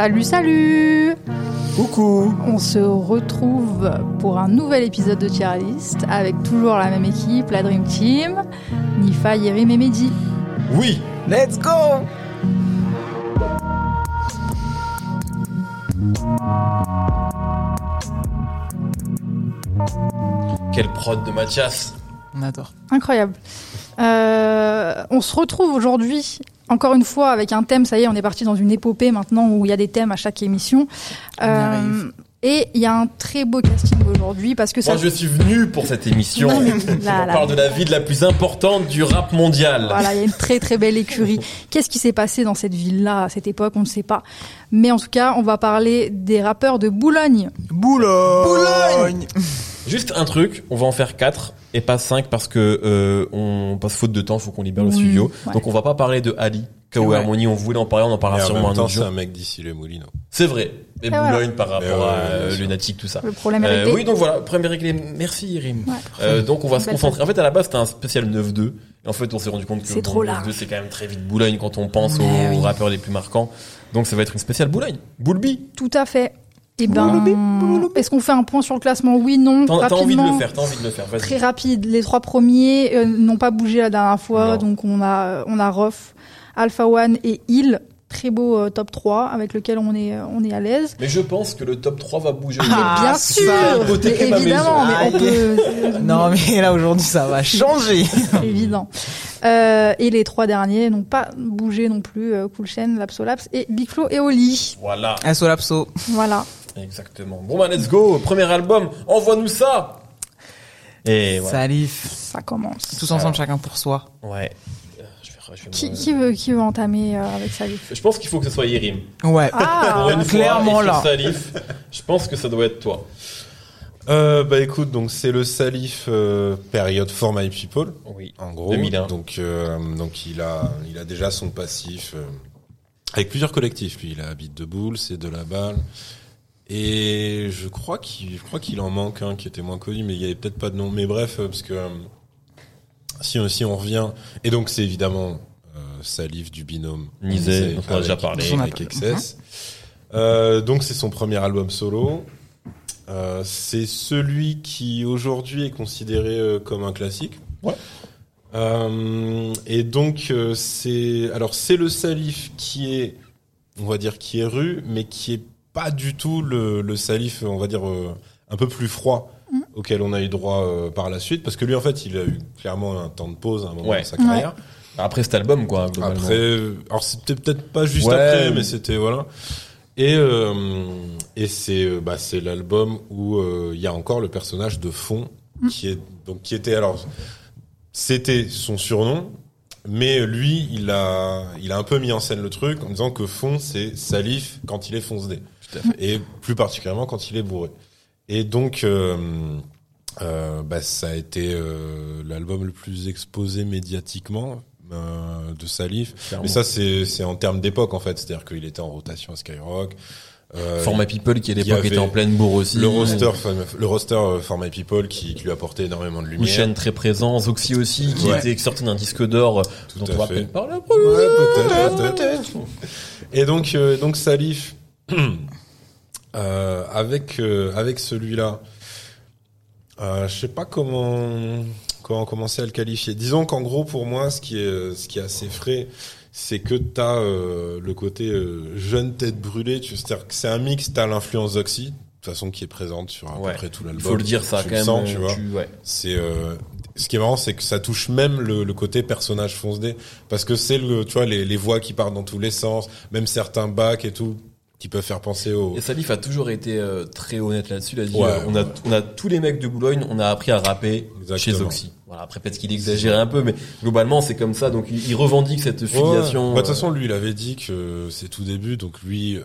Salut, salut Coucou On se retrouve pour un nouvel épisode de Tier List avec toujours la même équipe, la Dream Team, Nifa, Yerim et Mehdi. Oui Let's go Quelle prod de Mathias On adore. Incroyable. Euh, on se retrouve aujourd'hui, encore une fois, avec un thème. Ça y est, on est parti dans une épopée maintenant où il y a des thèmes à chaque émission. Arrive. Et il y a un très beau casting aujourd'hui parce que ça. Moi je suis venu pour cette émission. Non, mais là, On là. parle de la ville la plus importante du rap mondial. Voilà, il y a une très très belle écurie. Qu'est-ce qui s'est passé dans cette ville-là à cette époque On ne sait pas. Mais en tout cas, on va parler des rappeurs de Boulogne. Boulogne Juste un truc, on va en faire 4 et pas 5 parce que euh, on passe faute de temps, faut qu'on libère le Oui, studio. ouais. Donc on va pas parler de Ali, K.O. Ouais. Harmony, on voulait en parler, on en parlera en sûrement même un autre c'est jour. un mec d'ici les Moulineaux. C'est vrai. Et. Boulogne par rapport ouais, à euh. Lunatic, tout ça. Le problème est Euh, réglé. oui, donc voilà, premier réglé. Merci Irim. Ouais. Euh, donc on va se concentrer. En fait, à la base, c'était un spécial 9-2. Et en fait, on s'est rendu compte que C'est bon, trop le large. 9-2, c'est quand même très vite Boulogne quand on pense Mais aux oui. rappeurs les plus marquants. Donc ça va être une spéciale Boulogne. Boulby. Tout à fait. Eh ben, est-ce qu'on fait un point sur le classement? Oui, non. T'as envie de le faire, t'as envie de le faire. Très rapide. Les trois premiers euh, n'ont pas bougé la dernière fois, Non. donc on a on a Rof, Alpha One et Hill. Très beau euh, top 3 avec lequel on est euh, on est à l'aise. Mais je pense que le top 3 va bouger. Mais Ah, bien c'est sûr, ça, hypothéquer mais ma évidemment, mais on peut Non mais là aujourd'hui ça va changer. évident. Euh, et les trois derniers n'ont pas bougé non plus. Cool Chain, Lapsolaps et Big Flo et Oli. Voilà. Un solapso. Voilà. Exactement. Bon bah let's go. Premier album. Envoie-nous ça. Et voilà. Salif. Ça commence. Tous ensemble chacun pour soi. Ouais. Qui, me- qui veut qui veut entamer euh, avec Salif je pense qu'il faut que ce soit Yerim. Ouais. Ah, Pour une clairement, fois, là. Salif, je pense que ça doit être toi. Euh, bah écoute, donc c'est le Salif euh, période For My People, Oui. en gros. 2001. Donc, euh, donc il a, il a déjà son passif euh, avec plusieurs collectifs. Lui, il a Habite de Boule, c'est de la balle. Et je crois qu'il, je crois qu'il en manque un qui était moins connu, mais il y avait peut-être pas de nom. Mais bref, parce que euh, si, si on revient, et donc c'est évidemment euh, Salif du binôme dont on a déjà parlé. Avec. Euh, donc c'est son premier album solo. Euh, c'est celui qui aujourd'hui est considéré euh, comme un classique. Ouais. Euh, et donc euh, c'est alors c'est le Salif qui est on va dire qui est rue mais qui est pas du tout le, le Salif on va dire euh, un peu plus froid auquel on a eu droit euh, par la suite parce que lui en fait il a eu clairement un temps de pause à un moment Ouais. de sa carrière. Après cet album, quoi, globalement. Après, euh, alors c'était peut-être pas juste Ouais, après, mais- c'était voilà. Et euh, et c'est euh, bah c'est l'album où euh, il y a encore le personnage de fond qui est donc qui était alors c'était son surnom, mais lui il a il a un peu mis en scène le truc en disant que fond c'est Salif quand il est foncedé Tout à fait. et plus particulièrement quand il est bourré. Et donc euh, euh, bah, ça a été euh, l'album le plus exposé médiatiquement euh, de Salif. Clairement. Mais ça, c'est en termes d'époque, en fait. C'est-à-dire qu'il était en rotation à Skyrock. Euh, Format People qui à l'époque était en pleine bourre aussi. le roster, le roster For My People qui, qui lui apportait énormément de lumière. Mouchen très présent, Zoxy aussi qui Ouais. était sorti d'un disque d'or Tout dont on va peut-être parler après. Ouais, peut-être, peut-être. Et donc, euh, donc Salif, euh, avec euh, avec celui-là, euh, je sais pas comment comment commencer à le qualifier. Disons qu'en gros, pour moi, ce qui est ce qui est assez frais, c'est que t'as euh, le côté euh, jeune tête brûlée. tu- C'est-à-dire que c'est un mix. T'as l'influence d'Oxy, de toute façon, qui est présente sur à Ouais. peu près tout l'album. Il faut le dire ça Tu quand le même. sens, tu vois. ouais. C'est euh, ce qui est marrant, c'est que ça touche même le, le côté personnage foncé, parce que c'est le, tu vois, les, les voix qui partent dans tous les sens, même certains bacs et tout, qui peuvent faire penser au. Et Salif a toujours été euh, très honnête là-dessus. Il a dit Ouais, euh, on a on a tous les mecs de Boulogne, on a appris à rapper chez Exactement. Zoxy. Voilà, après peut-être qu'il exagérait un peu, mais globalement c'est comme ça. Donc il, il revendique cette filiation. Ouais. Bah, De toute euh, façon, lui, il avait dit que c'est tout début, donc lui, euh,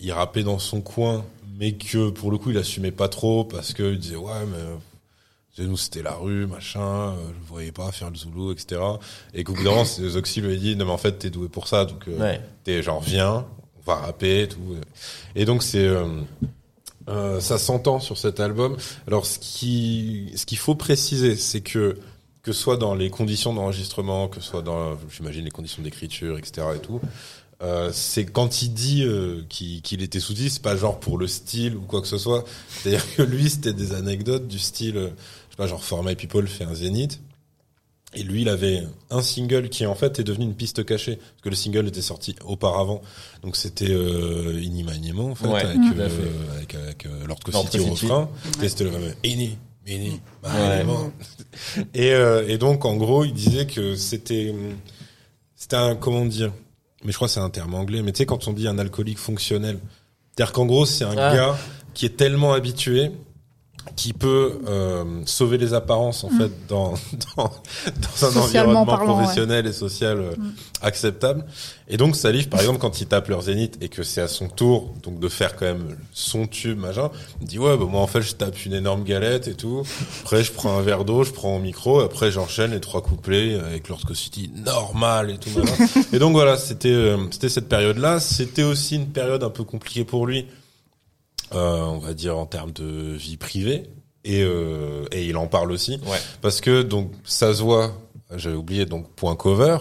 il rappait dans son coin, mais que pour le coup, il assumait pas trop parce que il disait ouais, mais euh, nous c'était la rue, machin, je voyais pas faire le zoulou, etc. Et qu'au bout d'un moment, Zoxy lui a dit non mais en fait t'es doué pour ça, donc euh, Ouais. t'es genre viens, va rapper, et tout. Et donc c'est euh, euh, ça s'entend sur cet album. Alors ce qui ce qu'il faut préciser, c'est que que ce soit dans les conditions d'enregistrement, que ce soit dans j'imagine les conditions d'écriture, etc. et tout. euh, c'est quand il dit euh, qu'il qu'il était sous c'est pas genre pour le style ou quoi que ce soit. C'est-à-dire que lui, c'était des anecdotes du style, euh, je sais pas, genre For My People fait un zénith. Et lui, il avait un single qui en fait est devenu une piste cachée, parce que le single était sorti auparavant. Donc c'était euh, Ini Maniement, en fait, Ouais, avec, euh, fait. avec, avec, euh, Lord City au refrain. Et c'était le fameux Ini, Ini, Maniement. Et, euh, et donc, en gros, il disait que c'était, c'était un, comment dire, mais je crois que c'est un terme anglais, mais tu sais, quand on dit un alcoolique fonctionnel, c'est-à-dire qu'en gros, c'est un Ah. gars qui est tellement habitué qui peut euh, sauver les apparences en fait dans dans, dans un environnement parlant, professionnel et social euh, acceptable. Et donc Salif par exemple quand il tape leur zénith et que c'est à son tour donc de faire quand même son tube machin il dit ouais bah moi en fait je tape une énorme galette et tout. Après je prends un verre d'eau je prends mon micro. Après j'enchaîne les trois couplets avec Lord City normal et tout et donc voilà c'était euh, c'était cette période là c'était aussi une période un peu compliquée pour lui on va dire en termes de vie privée. Et euh, et il en parle aussi. Ouais. parce que donc ça se voit j'avais oublié donc point cover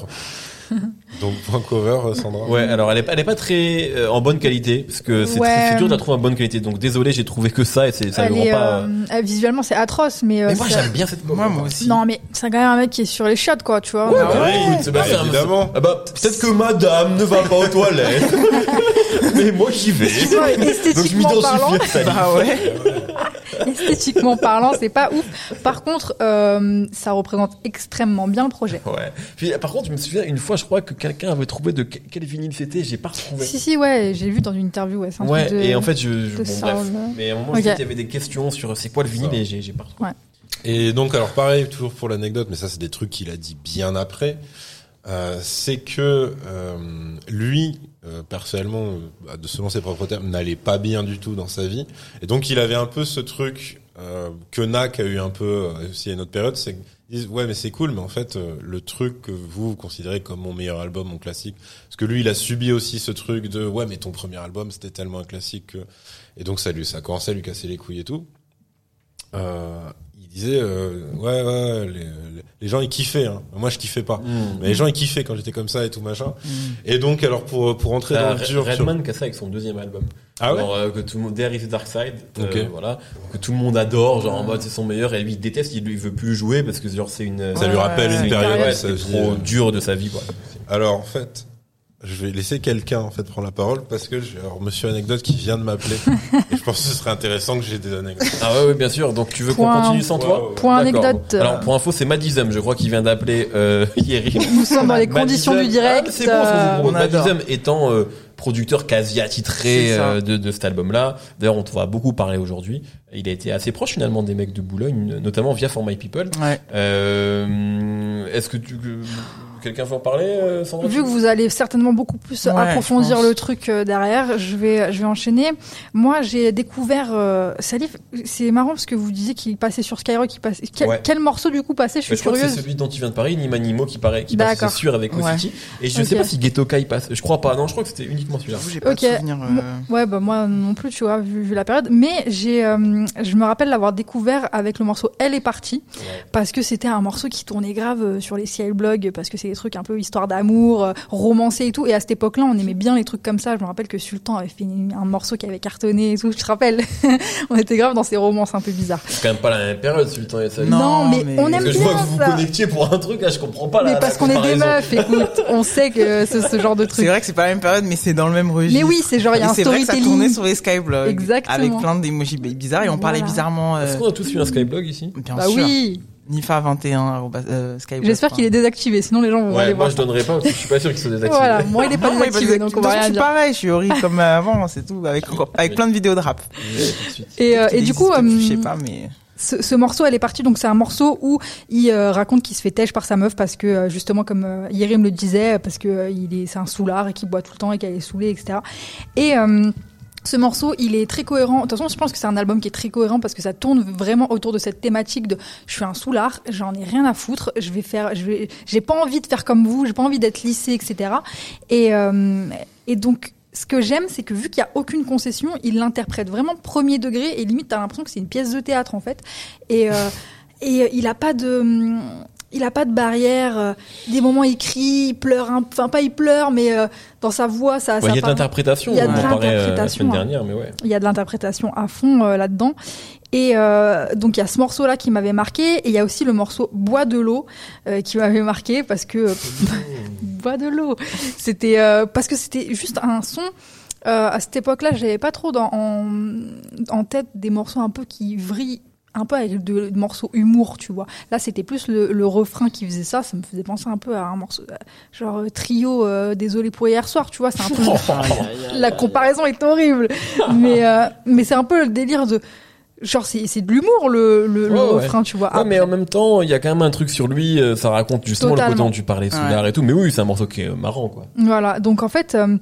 donc point cover euh, Sandra Ouais, alors elle est, pas- elle est pas très euh, en bonne qualité parce que c'est Ouais. très dur de la trouver en bonne qualité. Donc désolé, j'ai trouvé que ça et c'est ça Elle me rend est, pas. euh, euh, visuellement, c'est atroce, mais. euh, Mais moi j'aime bien cette Moi, moi aussi. Non, mais c'est quand même un mec qui est sur les chiottes, quoi, tu vois. Ouais, Bah bah, ouais. écoute, Bah, évidemment. Ah bah peut-être que madame ne va pas aux toilettes. mais moi j'y vais. Ouais, Donc je esthétiquement parlant. Bah ouais. esthétiquement parlant, c'est pas ouf. Par contre, euh, ça représente extrêmement bien le projet. Ouais. Puis par contre, je me souviens une fois, je crois que quelqu'un avait trouvé de que- quel vinyle c'était, j'ai pas retrouvé. Si, si, ouais, j'ai vu dans une interview, ouais, c'est un Ouais, truc de... et en fait, je, je- bon, bref. Mais à un moment, je qu'il y avait des questions sur c'est quoi le vinyle et j'ai j'ai pas retrouvé. Et donc alors pareil, toujours pour l'anecdote, mais ça c'est des trucs qu'il a dit bien après. euh, c'est que euh, lui, euh, personnellement, bah, de selon ses propres termes, n'allait pas bien du tout dans sa vie, et donc il avait un peu ce truc euh, que Nak a eu un peu euh, aussi à une autre période, c'est qu'ils disent ouais mais c'est cool, mais en fait euh, le truc que vous, vous considérez comme mon meilleur album, mon classique, parce que lui il a subi aussi ce truc de ouais mais ton premier album c'était tellement un classique que et donc ça lui ça a commencé à lui casser les couilles et tout. Euh, il disait euh, ouais ouais les, les gens ils kiffaient hein. moi je kiffais pas Hmm. mais les gens ils kiffaient quand j'étais comme ça et tout machin Mm. et donc alors pour pour rentrer dans Euh, le dur sur- Redman qui a ça avec son deuxième album. Ah ouais genre, euh, que tout le monde There is the Dark Side, euh, voilà, que tout le monde adore, genre en mode c'est son meilleur, et lui il déteste, il, il veut plus jouer parce que genre c'est une, ça lui rappelle une période ouais, c'est trop euh. dur de sa vie quoi. alors en fait je vais laisser quelqu'un en fait prendre la parole parce que j'ai alors Monsieur Anecdote qui vient de m'appeler et je pense que ce serait intéressant que j'ai des anecdotes Ah ouais, ouais bien sûr. Donc tu veux qu'on continue sans toi Ouais, Point anecdote. Alors pour info, c'est Madizem, je crois qu'il vient d'appeler euh, Yeri. Nous sommes dans les conditions du direct. Ah, c'est bon, euh, on. Madizem étant euh, producteur quasi attitré euh, de, de cet album-là. D'ailleurs, on te va beaucoup parler aujourd'hui. Il a été assez proche finalement des mecs de Boulogne, notamment via For My People. Ouais. Euh, Est-ce que tu quelqu'un veut en parler, euh, Sandra Vu que vous allez certainement beaucoup plus Ouais, approfondir le truc euh, derrière, je vais, je vais enchaîner. Moi, j'ai découvert euh, Salif. C'est marrant parce que vous disiez qu'il passait sur Skyrock. Il passait... Quel, Ouais. quel morceau du coup passait Je suis je crois que c'est curieuse. celui dont tu viens de parler, Nima Nimo, qui paraît, qui passe, sûr, avec Ouais. City. Et je Ok. sais pas si Ghetto Kai passe. Je crois pas. Non, je crois que c'était uniquement celui-là. J'avoue, j'ai pas Ok. de souvenir. euh, Ouais, bah moi non plus, tu vois, vu, vu la période. Mais j'ai, euh, je me rappelle l'avoir découvert avec le morceau Elle est partie parce que c'était un morceau qui tournait grave sur les CL blogs parce que c'est des trucs un peu histoire d'amour, euh, romancé et tout. Et à cette époque-là, on aimait bien les trucs comme ça. Je me rappelle que Sultan avait fait une- un morceau qui avait cartonné et tout. Je te rappelle, on était grave dans ces romances un peu bizarres. C'est quand même pas la même période, Sultan et Salif. Non, Non, mais, mais- on Parce aime que je vois que vous vous ça. connectiez pour un truc, là, je comprends pas la mais parce la qu'on est des meufs, écoute, on sait que c'est ce genre de C'est truc. vrai que c'est pas la même période, mais c'est dans le même registre. Mais oui, c'est genre il y a un c'est vrai que ça tournait storytelling. sur les skyblogs. Exactement. Avec plein d'émojis bizarres et on parlait Voilà. bizarrement. euh, Est-ce qu'on a tous eu un Skyblog ici? Bien Bah sûr. oui. Nifa21, arobase, euh. J'espère qu'il est désactivé, sinon les gens vont Ouais, aller moi voir. je donnerais pas parce que je suis pas sûr qu'il soit désactivé. Voilà, moi il est pas Non, désactivé, donc on va rien je suis dire. pareil, je suis horrible comme avant, c'est tout, avec avec plein de vidéos de rap. Et, euh, et du coup, plus, je euh, sais pas, mais ce, ce morceau, elle est partie. Donc c'est un morceau où il euh, raconte qu'il se fait têche par sa meuf parce que euh, justement, comme euh, Yérim le disait, parce que euh, il est, c'est un soulard et qu'il boit tout le temps et qu'elle est saoulée, etc. Et euh, ce morceau, il est très cohérent. De toute façon, je pense que c'est un album qui est très cohérent parce que ça tourne vraiment autour de cette thématique de je suis un soulard, j'en ai rien à foutre, je vais faire, je vais, j'ai pas envie de faire comme vous, j'ai pas envie d'être lissé, etc. Et, euh, et donc, ce que j'aime, c'est que vu qu'il y a aucune concession, il l'interprète vraiment premier degré et limite t'as l'impression que c'est une pièce de théâtre en fait. Et, euh, et il a pas de il a pas de barrière. euh, des moments, il crie, il pleure, un- enfin pas il pleure, mais euh, dans sa voix, ça. Ouais, il y a de l'interprétation, il y a de euh, l'interprétation, hein. dernière, mais ouais. il y a de l'interprétation à fond euh, là-dedans. Et euh, donc il y a ce morceau-là qui m'avait marqué, et il y a aussi le morceau Bois de l'eau euh, qui m'avait marqué parce que Bois de l'eau, c'était euh, parce que c'était juste un son. Euh, à cette époque-là, j'avais pas trop dans, en, en tête des morceaux un peu qui vrillent un peu avec de, de morceaux humour, tu vois. Là, c'était plus le, le refrain qui faisait ça. Ça me faisait penser un peu à un morceau, euh, genre euh, trio. euh, désolé pour hier soir, tu vois. C'est un peu la comparaison est horrible, mais euh, mais c'est un peu le délire de genre c'est c'est de l'humour le le, le Ouais, refrain, tu vois. Ouais, mais en même temps, il y a quand même un truc sur lui, euh, ça raconte justement le côté dont tu parlais l'art et tout, mais oui, c'est un morceau qui est marrant, quoi. Voilà, donc en fait, euh,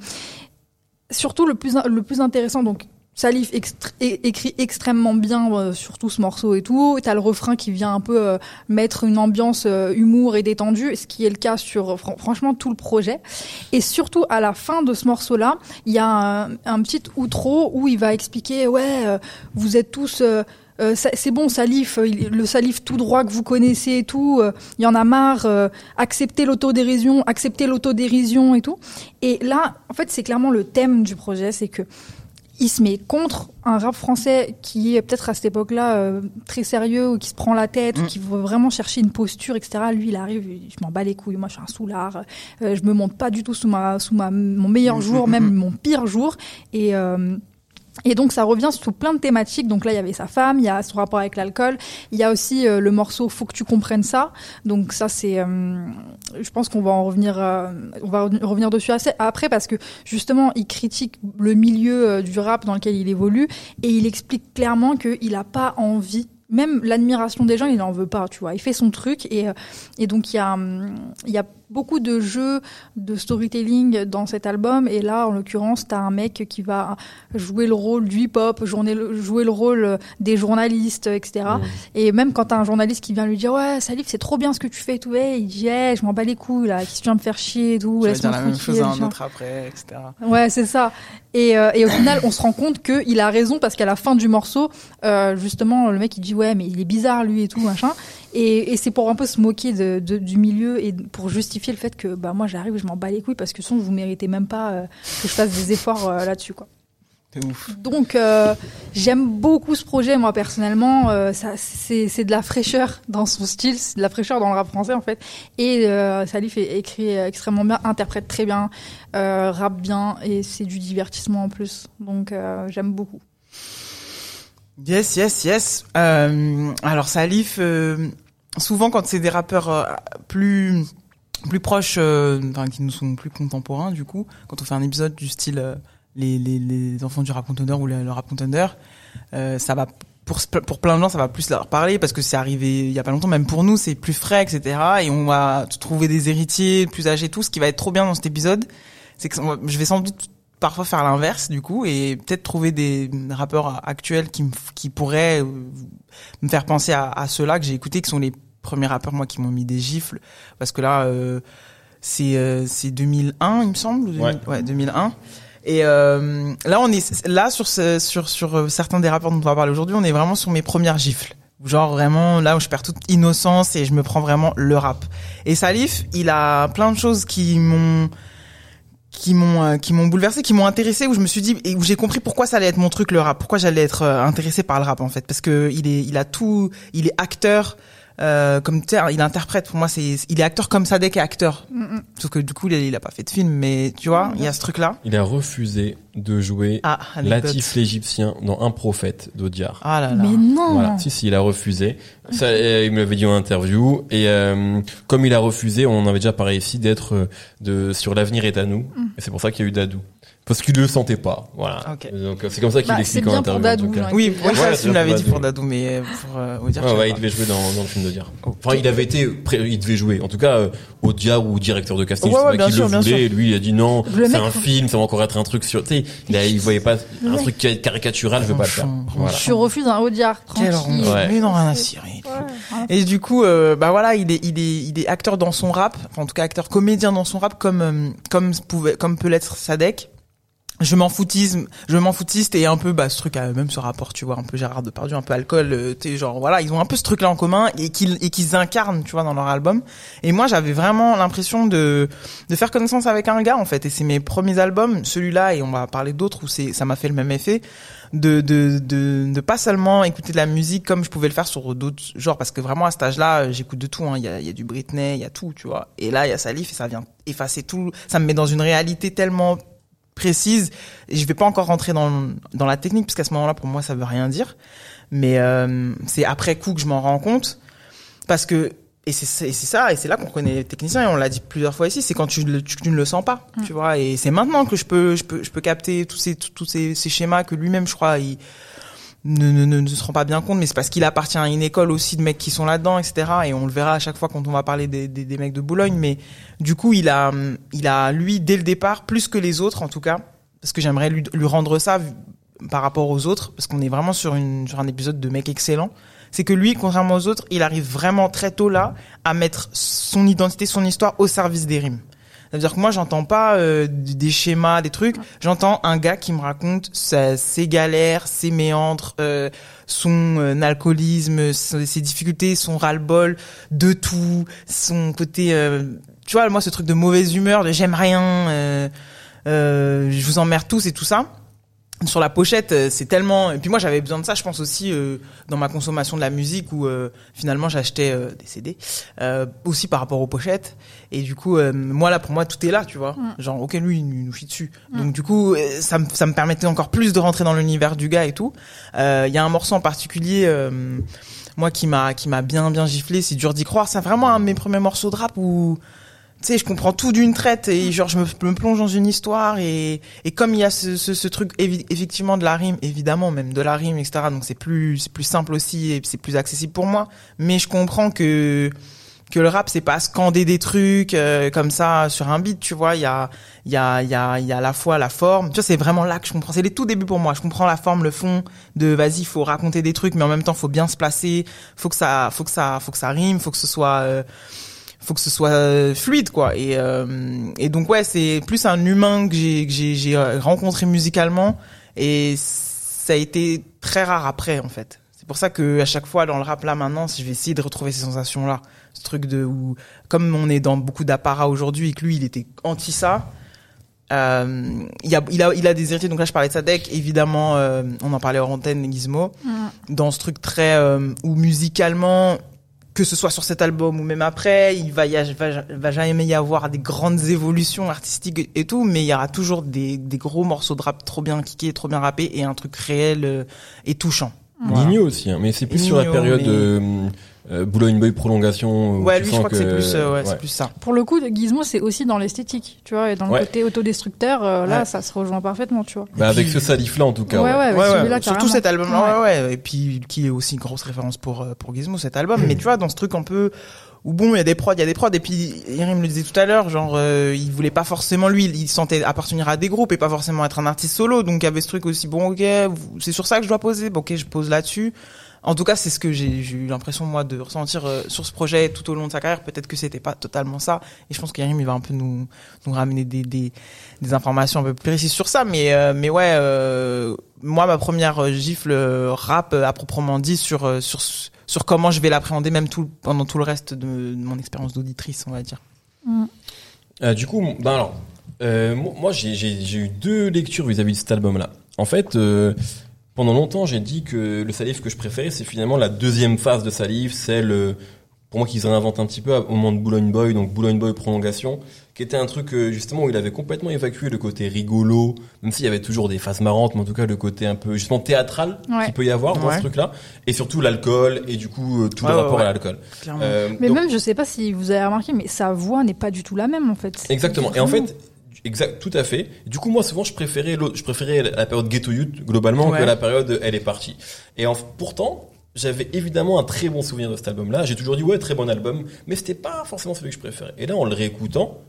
surtout le plus, le plus intéressant, donc Salif écrit extrêmement bien euh, sur tout ce morceau et tout. T'as le refrain qui vient un peu euh, mettre une ambiance euh, humour et détendue, ce qui est le cas sur fran- franchement tout le projet. Et surtout à la fin de ce morceau-là, il y a un, petit outro où il va expliquer ouais, euh, vous êtes tous euh, euh, c'est bon, Salif, euh, le Salif tout droit que vous connaissez et tout, euh, il y en a marre, euh, acceptez l'autodérision, acceptez l'autodérision et tout. Et là, en fait, c'est clairement le thème du projet, c'est que il se met contre un rap français qui est peut-être à cette époque-là euh, très sérieux ou qui se prend la tête ou Mm. qui veut vraiment chercher une posture, etc. Lui, il arrive, je m'en bats les couilles, moi je suis un soulard, euh, je me monte pas du tout sous ma sous ma mon meilleur Mm, jour, même mm. mon pire jour. Et euh, et donc ça revient sur plein de thématiques. Donc là, il y avait sa femme, il y a son rapport avec l'alcool, il y a aussi euh, le morceau "Faut que tu comprennes ça". Donc ça, c'est, euh, je pense qu'on va en revenir, euh, on va revenir dessus assez après parce que justement, il critique le milieu du rap dans lequel il évolue et il explique clairement qu'il a pas envie. Même l'admiration des gens, il n'en veut pas, tu vois. Il fait son truc et et donc il y a hum, il y a beaucoup de jeux de storytelling dans cet album et là en l'occurrence t'as un mec qui va jouer le rôle du hip-hop, jouer le rôle des journalistes, etc. Et même quand t'as un journaliste qui vient lui dire ouais Salif c'est trop bien ce que tu fais et tout, hey, il dit hey, je m'en bats les couilles là, qui tu viens me faire chier et tout, Je dire la même chose à un autre après, etc. Ouais, c'est ça. Et, euh, et au final, on se rend compte qu'il a raison parce qu'à la fin du morceau, euh, justement, le mec il dit ouais, mais il est bizarre lui et tout machin. Et, et c'est pour un peu se moquer de, de- du milieu et pour justifier le fait que bah moi j'arrive, je m'en bats les couilles parce que sinon vous méritez même pas euh, que je fasse des efforts euh, là-dessus quoi. Ouf. Donc euh, j'aime beaucoup ce projet moi personnellement. Euh, ça c'est de la fraîcheur dans son style, c'est de la fraîcheur dans le rap français en fait. Et euh, Salif est écrit extrêmement bien, interprète très bien, euh, rappe bien et c'est du divertissement en plus. Donc j'aime beaucoup. Yes, yes, yes. Alors Salif, souvent quand c'est des rappeurs euh, plus plus proches, euh, enfin qui nous sont plus contemporains du coup, quand on fait un épisode du style euh, les, les, les enfants du rap contender ou le, le rap contender, euh, ça va pour pour plein de gens ça va plus leur parler parce que c'est arrivé il y a pas longtemps. Même pour nous c'est plus frais etc et on va trouver des héritiers plus âgés tout. Ce qui va être trop bien dans cet épisode c'est que je vais sans doute parfois faire l'inverse du coup et peut-être trouver des rappeurs actuels qui qui pourraient euh, me faire penser à, à ceux-là que j'ai écoutés qui sont les premiers rappeurs moi qui m'ont mis des gifles. Parce que là euh, c'est euh, c'est 2001 il me semble ou 2000 Ouais. 2001 et euh, là on est là sur ce, sur sur euh, certains des rappeurs dont on va parler aujourd'hui on est vraiment sur mes premières gifles. Genre vraiment là où je perds toute innocence et je me prends vraiment le rap. Et Salif il a plein de choses qui m'ont qui m'ont euh, qui m'ont bouleversé, qui m'ont intéressé où je me suis dit et où j'ai compris pourquoi ça allait être mon truc le rap, pourquoi j'allais être euh, intéressé par le rap en fait. Parce que il est il a tout, il est acteur euh, comme tu sais, il interprète pour moi c'est il est acteur comme Sadek est acteur. Sauf que du coup il a, il a pas fait de film mais tu vois, il y a ce truc là. Il a refusé de jouer Ah. Latif l'Égyptien dans Un prophète d'Odiar. Ah là là. Mais non. Voilà, si si, il a refusé. Ça, euh, il me l'avait dit en interview. Et euh, comme il a refusé, on en avait déjà parlé ici d'être de sur l'avenir est à nous. Mm. Et c'est pour ça qu'il y a eu Dadou. Parce qu'il le sentait pas. Voilà. Donc euh, c'est comme ça qu'il Bah, explique c'est en bien pour interview. en Dadou, tout cas. j'ai Oui, Ouais, moi ça tu me l'avais pour dit pour Dadou mais euh, pour euh, Audiard, Ouais, ouais, il devait jouer dans, dans le film de Diar. Ok. Enfin, il avait été, il devait jouer. En tout cas, euh, ou directeur de casting, Ouais, je sais ouais, pas qui sûr, le voulait. Lui, il a dit non, c'est un film, ça va encore être un truc sur, tu sais, il, a- il voyait pas un Ouais. truc ca- caricatural, je veux pas le faire. Voilà. Je refuse un Audiard. Ouais. Mais non, rien à cirer. Ouais. Et du coup, euh, bah voilà, il est, il est, il est acteur dans son rap, en tout cas acteur comédien dans son rap, comme, comme pouvait, comme peut l'être Sadek. Je m'en foutisme, je m'en foutiste et un peu bah ce truc a même ce rapport, tu vois, un peu Gérard Depardieu, un peu alcool, euh, sais, genre voilà, ils ont un peu ce truc là en commun et qu'ils et qu'ils incarnent, tu vois, dans leur album. Et moi, j'avais vraiment l'impression de de faire connaissance avec un gars en fait. Et c'est mes premiers albums, celui-là et on va parler d'autres où c'est ça m'a fait le même effet de de de de pas seulement écouter de la musique comme je pouvais le faire sur d'autres genres parce que vraiment à cet âge-là, euh, j'écoute de tout. hein. Il y a il y a du Britney, il y a tout, tu vois. Et là, il y a Salif et ça vient effacer tout. Ça me met dans une réalité tellement précise. Et je vais pas encore rentrer dans dans la technique parce qu'à ce moment-là, pour moi, ça veut rien dire. Mais euh, c'est après coup que je m'en rends compte parce que et c'est ça et c'est là qu'on connaît les techniciens et on l'a dit plusieurs fois ici c'est quand tu, le- tu, tu ne le sens pas tu vois et c'est maintenant que je peux je peux je peux capter tous ces tous ces, ces schémas que lui-même je crois il ne, ne, ne, ne se rend pas bien compte mais c'est parce qu'il appartient à une école aussi de mecs qui sont là-dedans etc et on le verra à chaque fois quand on va parler des, des, des mecs de Boulogne. Mais du coup il a il a lui dès le départ plus que les autres en tout cas. Parce que j'aimerais lui, lui rendre ça par rapport aux autres parce qu'on est vraiment sur une sur un épisode de mec excellent c'est que lui, contrairement aux autres, il arrive vraiment très tôt là à mettre son identité, son histoire au service des rimes. C'est-à-dire que moi, j'entends pas euh, des schémas, des trucs. J'entends un gars qui me raconte sa- ses galères, ses méandres, euh, son euh, alcoolisme, ses ses difficultés, son ras-le-bol de tout, son côté, euh, tu vois, moi, ce truc de mauvaise humeur, de j'aime rien, euh, euh, je vous emmerde tous et tout ça sur la pochette, euh, c'est tellement. Et puis moi, j'avais besoin de ça. Je pense aussi euh, dans ma consommation de la musique où euh, finalement j'achetais euh, des CD, euh, aussi par rapport aux pochettes. Et du coup, euh, moi là, pour moi, tout est là, tu vois. Genre, ok, lui, il nous chie dessus. Donc du coup, ça, me- ça me permettait encore plus de rentrer dans l'univers du gars et tout. Euh, Il y a un morceau en particulier. euh, moi qui m'a qui m'a bien bien giflé, c'est dur d'y croire. C'est vraiment un de mes premiers morceaux de rap où tu sais, je comprends tout d'une traite et genre je me, me plonge dans une histoire et, et comme il y a ce, ce, ce truc évi- effectivement de la rime, évidemment même de la rime, etc. Donc c'est plus c'est plus simple aussi et c'est plus accessible pour moi. Mais je comprends que que le rap c'est pas scander des trucs euh, comme ça sur un beat, tu vois. Il y a il y a il y a il y a à la fois la forme. Tu vois, c'est vraiment là que je comprends. C'est les tout débuts pour moi. Je comprends la forme, le fond de vas-y, faut raconter des trucs, mais en même temps faut bien se placer. Faut que ça faut que ça faut que ça rime, faut que ce soit euh, faut que ce soit euh, fluide quoi. Et euh, et donc ouais c'est plus un humain que j'ai que j'ai j'ai euh, rencontré musicalement. Et ça a été très rare après en fait. C'est pour ça que à chaque fois dans le rap là maintenant je vais essayer de retrouver ces sensations là ce truc de où comme on est dans beaucoup d'apparat aujourd'hui et que lui il était anti ça euh, il, a, il, a, il a des héritiers, donc là je parlais de Sadek, évidemment, euh, on en parlait hors antenne, Gizmo, dans ce truc très, euh, où musicalement, que ce soit sur cet album ou même après, il va, y a- va, va jamais y avoir des grandes évolutions artistiques et tout, mais il y aura toujours des, des gros morceaux de rap trop bien kickés, trop bien rappés et un truc réel euh, et touchant. Voilà. Nino aussi, hein, mais c'est plus sur la Mm. Période mais- euh, euh, Boulogne Boy prolongation. où Ouais, lui je crois que, c'est plus, euh, ouais, ouais. c'est plus ça. Pour le coup, Gizmo, c'est aussi dans l'esthétique, tu vois, et dans le Ouais. côté autodestructeur, euh, là, Ouais. ça se rejoint parfaitement, tu vois. Bah, avec puis- ce salif là en tout cas. Ouais, ouais. ouais, avec Ouais, ouais, celui-là, surtout cet album-là, ouais. ouais, Et puis, qui est aussi une grosse référence pour, euh, pour Gizmo, cet album. Mais tu vois, dans ce truc un peu, où bon, il y a des prods, il y a des prods, et puis, Yerim le disait tout à l'heure, genre, euh, il voulait pas forcément, lui, il sentait appartenir à des groupes et pas forcément être un artiste solo. Donc, il y avait ce truc aussi, bon, ok, c'est sur ça que je dois poser. Bon, ok, je pose là-dessus. En tout cas, c'est ce que j'ai eu l'impression, moi, de ressentir euh, sur ce projet tout au long de sa carrière. Peut-être que c'était pas totalement ça. Et je pense qu'Yerim, il va un peu nous, nous ramener des, des, des informations un peu plus précises sur ça. Mais, euh, mais ouais, euh, moi, ma première gifle rap à proprement dit sur, sur, sur comment je vais l'appréhender, même tout, pendant tout le reste de, de mon expérience d'auditrice, on va dire. Euh, du coup, ben alors, euh, mo- moi j'ai eu deux lectures vis-à-vis de cet album-là. En fait, euh, pendant longtemps, j'ai dit que le Salif que je préférais, c'est finalement la deuxième phase de Salif, celle euh, pour moi qu'ils réinventent un petit peu au moment de Boulogne Boy, donc Boulogne Boy prolongation, qui était un truc euh, justement où il avait complètement évacué le côté rigolo, même s'il y avait toujours des phases marrantes, mais en tout cas le côté un peu justement théâtral Ouais. qu'il peut y avoir dans Ouais. ce truc-là, et surtout l'alcool et du coup euh, tout Ouais, le rapport ouais. à l'alcool. Euh, Mais donc- même, je sais pas si vous avez remarqué, mais sa voix n'est pas du tout la même, en fait. Exactement. Et en fait, exact, tout à fait. Du coup, moi, souvent, je préférais l'autre, je préférais la période Ghetto Youth, globalement, Ouais. que la période Elle est partie. Et en, pourtant, j'avais évidemment un très bon souvenir de cet album-là. J'ai toujours dit, ouais, très bon album. Mais c'était pas forcément celui que je préférais. Et là, en le réécoutant,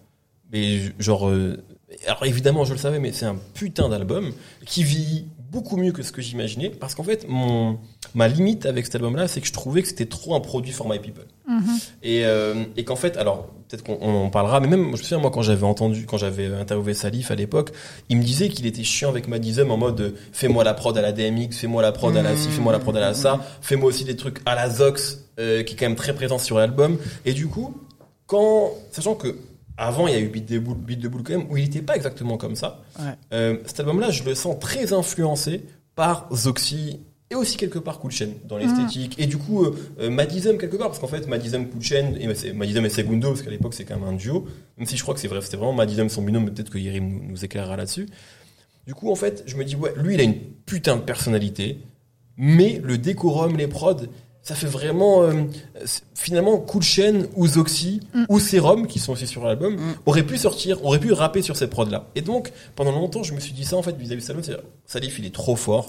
mais genre, euh, Alors évidemment, je le savais, mais c'est un putain d'album qui vit beaucoup mieux que ce que j'imaginais, parce qu'en fait, mon ma limite avec cet album-là, c'est que je trouvais que c'était trop un produit for my people. Et, euh, et qu'en fait, alors peut-être qu'on parlera, mais même je me souviens moi quand j'avais entendu, quand j'avais interviewé Salif à l'époque, il me disait qu'il était chiant avec Madizem en mode euh, fais-moi la prod à la DMX, fais-moi la prod à la ci, fais-moi la prod à la ça, fais-moi aussi des trucs à la Zox euh, qui est quand même très présent sur l'album. Et du coup, quand sachant que avant il y a eu Beat de Boule quand même où il n'était pas exactement comme ça. Ouais. Euh, cet album-là, je le sens très influencé par Zoxy et aussi quelque part Chain dans l'esthétique. Et du coup, euh, euh, Madizem quelque part, parce qu'en fait, Madizem, Chain, et Madizem et Segundo, parce qu'à l'époque c'est quand même un duo, même si je crois que c'est vrai, c'était vraiment Madizem son binôme, peut-être que Yerim nous, nous éclairera là-dessus. Du coup, en fait, je me dis, ouais, lui, il a une putain de personnalité, mais le décorum, les prods, ça fait vraiment, euh, finalement, Cool Chain ou Zoxy ou Serum, qui sont aussi sur l'album, auraient pu sortir, auraient pu rapper sur ces prods-là. Et donc, pendant longtemps, je me suis dit ça, en fait, vis-à-vis de Salif, Salif, il est trop fort.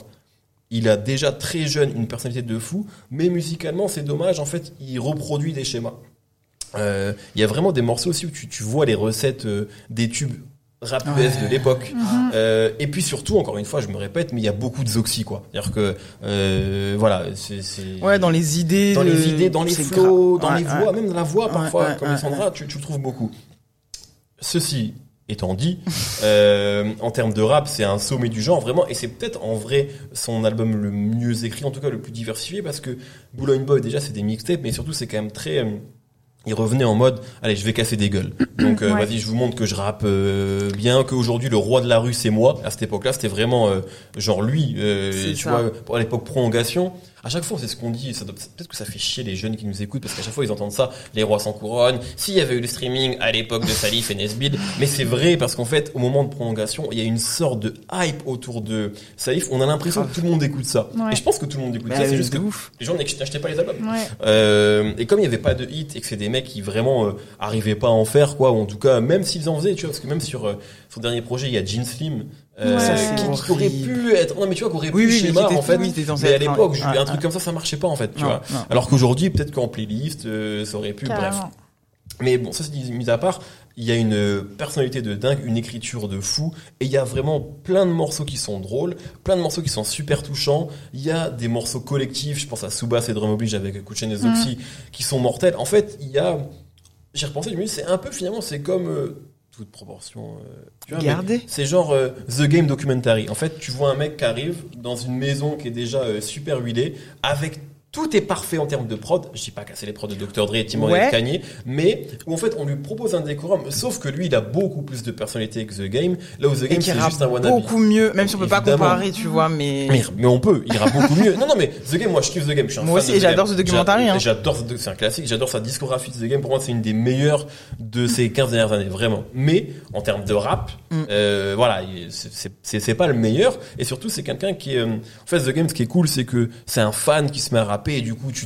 Il a déjà très jeune une personnalité de fou, mais musicalement, c'est dommage, en fait, il reproduit des schémas. Euh, Il y a vraiment des morceaux aussi où tu, tu vois les recettes euh, des tubes rap US de l'époque. Euh, et puis surtout, encore une fois, je me répète, mais il y a beaucoup de Zoxy, quoi. C'est-à-dire que, euh, voilà, c'est... Ouais, dans les idées. dans les idées, dans les grave. dans Ouais, les ouais. voix, même dans la voix Ouais, parfois, ouais, comme ouais, Sandra, tu, tu le trouves beaucoup. Ceci étant dit, euh, en termes de rap, c'est un sommet du genre vraiment, et c'est peut-être en vrai son album le mieux écrit, en tout cas le plus diversifié, parce que Boulogne Boy déjà c'est des mixtapes, mais surtout c'est quand même très il revenait en mode allez je vais casser des gueules donc euh, Ouais. vas-y je vous montre que je rappe euh, bien qu'aujourd'hui le roi de la rue c'est moi à cette époque-là c'était vraiment euh, genre lui euh, tu ça. vois à l'époque prolongation à chaque fois c'est ce qu'on dit ça doit- peut-être que ça fait chier les jeunes qui nous écoutent parce qu'à chaque fois ils entendent ça les rois sans couronne s'il y avait eu le streaming à l'époque de Salif et Nesbill mais c'est vrai parce qu'en fait au moment de prolongation il y a une sorte de hype autour de Salif on a l'impression que tout le monde écoute ça Ouais. et je pense que tout le monde écoute ça c'est juste que ouf. les gens n'achetaient pas les albums Ouais. euh, et comme il n'y avait pas de hit et que c'est des mecs qui vraiment euh, arrivaient pas à en faire quoi ou en tout cas même s'ils en faisaient tu vois parce que même sur euh, son dernier projet il y a Jean Slim euh, Ouais. Qui, qui aurait pu être non mais tu vois qu'aurait Oui, pu oui, était- en fait oui, mais à l'époque ouais, un truc ouais. comme ça ça marchait pas en fait tu Non, vois non. alors qu'aujourd'hui peut-être qu'en playlist euh, ça aurait pu bref mais bon, ça c'est mis à part, il y a une euh, personnalité de dingue, une écriture de fou, et il y a vraiment plein de morceaux qui sont drôles, plein de morceaux qui sont super touchants. Il y a des morceaux collectifs, je pense à Subas et Drum Oblige avec Kuchen et Zoxy, qui sont mortels. En fait, il y a, j'ai repensé, c'est un peu finalement, c'est comme euh, toute proportion. euh. C'est genre euh, The Game Documentary. En fait, tu vois un mec qui arrive dans une maison qui est déjà euh, super huilée, avec tout est parfait en termes de prod. Je dis pas casser les prods de Dr. Dre et Timon Ouais. et Kanye, mais où en fait on lui propose un décorum, sauf que lui il a beaucoup plus de personnalité que The Game. Là où The Game c'est juste un wannabe. beaucoup mieux, même si on peut pas comparer, tu vois, mais. Mais, mais on peut, il ira beaucoup mieux. Non, non, mais The Game, moi je kiffe The Game. Je suis un Moi fan aussi, de et j'adore ce documentaire, hein. J'adore, ce- c'est un classique, j'adore sa discographie de The Game. Pour moi, c'est une des meilleures de ces 15 dernières années, vraiment. Mais, en termes de rap, Mm. euh, voilà, il- c'est- c'est- c'est c'est pas le meilleur. Et surtout, c'est quelqu'un qui est, euh, en fait, The Game, ce qui est cool, c'est que c'est un fan qui se met à rapper et du coup, tu,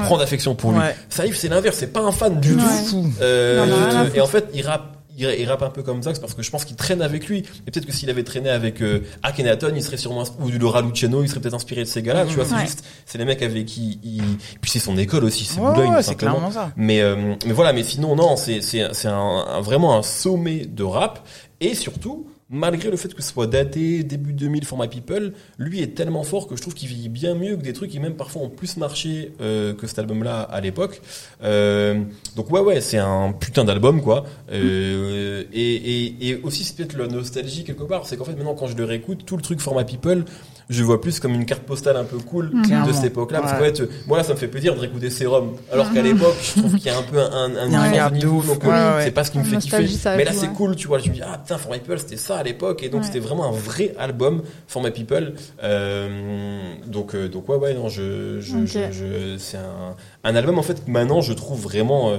prends d'affection pour lui. Ouais. Saïf, c'est l'inverse, c'est pas un fan du tout. Euh, Non, non, et en fait, il rappe. Il, rappe un peu comme Zax parce que je pense qu'il traîne avec lui. Et peut-être que s'il avait traîné avec euh, Akhenaton, il serait sûrement ou du Laura Luciano, il serait peut-être inspiré de ces gars-là. Tu vois, c'est Ouais. juste, c'est les mecs avec qui il. Puis c'est son école aussi, c'est Ouais, ouais, c'est clairement ça. Mais euh, mais voilà, mais sinon non, c'est c'est c'est un, un- vraiment un sommet de rap et surtout malgré le fait que ce soit daté début 2000 for my people, lui est tellement fort que je trouve qu'il vit bien mieux que des trucs qui même parfois ont plus marché euh, que cet album-là à l'époque. Euh, donc ouais ouais, c'est un putain d'album quoi. Euh, et, et aussi c'est peut-être la nostalgie quelque part, c'est qu'en fait maintenant quand je le réécoute, tout le truc for my people je vois plus comme une carte postale un peu cool de Clairement. cette époque-là. Parce Ouais. qu'en fait, moi là, ça me fait plaisir de réécouter Serum. Alors qu'à l'époque, je trouve qu'il y a un peu un, un, de de ouf. donc, Ouais, euh, ouais. c'est pas ce qui me fait kiffer. Mais là, c'est cool, tu vois. Je me dis, ah putain, For My People, c'était ça à l'époque. Et donc, Ouais. c'était vraiment un vrai album, For My People. Euh, donc, euh, donc ouais, ouais, non, je, je, Ok. je, je- c'est un, un album, en fait, que maintenant, je trouve vraiment, euh,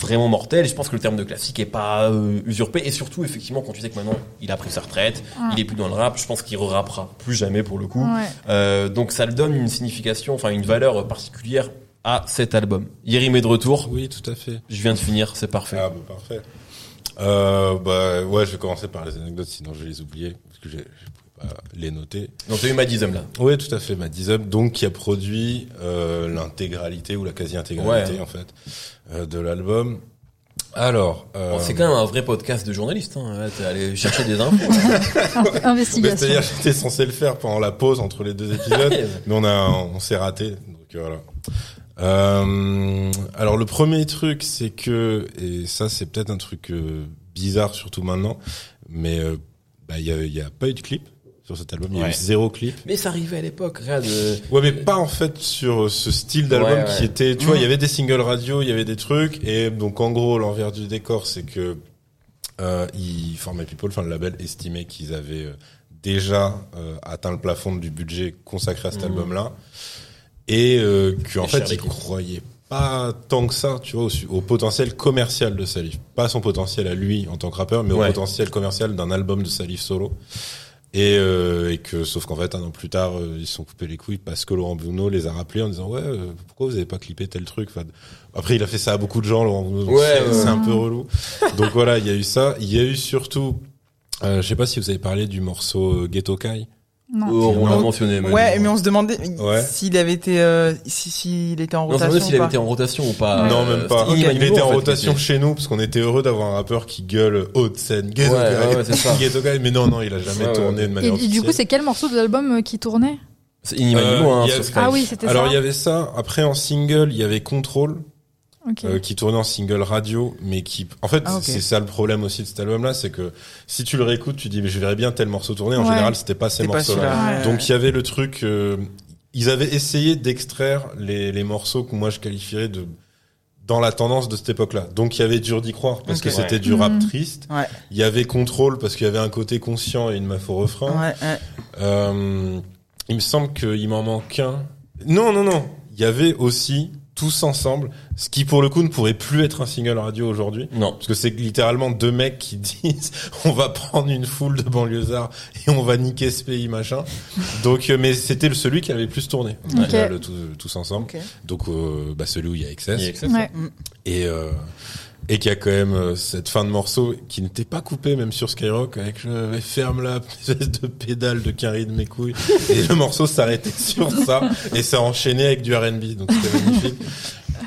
vraiment mortel. Et je pense que le terme de classique est pas euh, usurpé. Et surtout, effectivement, quand tu sais que maintenant, il a pris sa retraite, il est plus dans le rap, je pense qu'il re-rappera plus jamais pour le coup. Ouais. Euh, donc ça le donne une signification, enfin une valeur particulière à cet album. Yerim est de retour. Oui, tout à fait. Je viens de finir, c'est parfait. Ah, bah, parfait. Euh, bah, ouais, je vais commencer par les anecdotes, sinon je vais les oublier, parce que j'ai- je pouvais pas les noter. Donc t'as eu Madizem là. Oui, tout à fait. Madizem, donc qui a produit euh, l'intégralité ou la quasi-intégralité Ouais. en fait euh, de l'album. Alors, euh, Bon, c'est quand même un vrai podcast de journaliste. Hein. T'es allé chercher des infos. Investigation. c'est-à-dire j'étais censé le faire pendant la pause entre les deux épisodes, mais on a on s'est raté. Donc euh, voilà. Euh, alors le premier truc, c'est que et ça c'est peut-être un truc euh, bizarre surtout maintenant, mais euh, bah il y a, il y a pas eu de clip sur cet album, il y a eu zéro clip. Mais ça arrivait à l'époque. Regarde. euh, Ouais, mais pas en fait sur ce style d'album Ouais, qui était, tu vois, il y avait des singles radio, il y avait des trucs, et donc en gros l'envers du décor, c'est que euh, ils, Format People, enfin le label estimait qu'ils avaient euh, déjà euh, atteint le plafond du budget consacré à cet Mhm. album-là, et euh, qu'en fait ils croyaient pas tant que ça, tu vois, au, au potentiel commercial de Salif, pas son potentiel à lui en tant que rappeur, mais au potentiel commercial d'un album de Salif solo. Et, euh, et que sauf qu'en fait un an plus tard euh, ils se sont coupés les couilles parce que Laurent Bruno les a rappelés en disant ouais euh, pourquoi vous avez pas clippé tel truc enfin, après il a fait ça à beaucoup de gens Laurent Bruno donc Ouais, c'est un peu relou. Donc voilà il y a eu ça. Il y a eu surtout euh, je sais pas si vous avez parlé du morceau Ghetto Kai Non. oh, on l'a Non. mentionné. mais Ouais, mais on se demandait Ouais. s'il avait été, euh, si, s'il était en Non, rotation. dire s'il ou avait pas. été en rotation ou pas. non Euh, même pas il était en fait, rotation était- chez nous parce qu'on était heureux d'avoir un rappeur qui gueule haute scène Ghetto Ouais, mais non non il a jamais Ouais, ouais. tourné de manière et du coup, c'est quel morceau de l'album euh, qui tournait? C'est Euh, hein, il y a- sur Sky. Ah oui, c'était alors ça. il y avait ça après en single il y avait Control Euh, qui tournait en single radio, mais qui, en fait, Ah, c'est ça le problème aussi de cet album-là, c'est que si tu le réécoutes, tu dis, mais je verrais bien tel morceau tourner. En Ouais. général, c'était pas ces morceaux-là. ouais. Donc il y avait le truc, euh, ils avaient essayé d'extraire les, les morceaux que moi je qualifierais de dans la tendance de cette époque-là. Donc il y avait dur d'y croire parce que c'était Ouais. du rap Mhm. triste. Ouais. Il y avait contrôle parce qu'il y avait un côté conscient et une meuf au refrain. Ouais, ouais. Euh, il me semble qu'il m'en manque un. Non, non, non. Il y avait aussi tous ensemble, ce qui pour le coup ne pourrait plus être un single radio aujourd'hui. Non. Parce que c'est littéralement deux mecs qui disent on va prendre une foule de banlieusards et on va niquer ce pays machin. Donc euh, mais c'était le celui qui avait le plus tourné. Ok. Là, le tout- tous ensemble. Donc euh, bah celui où il y a Excess Il y a Excess. Ouais. et euh, et qui a quand même euh, cette fin de morceau qui n'était pas coupée même sur Skyrock avec le ferme la espèce de pédale de Carrie de mes couilles. Et le morceau s'arrêtait sur ça. Et ça enchaînait avec du R&B donc c'était magnifique.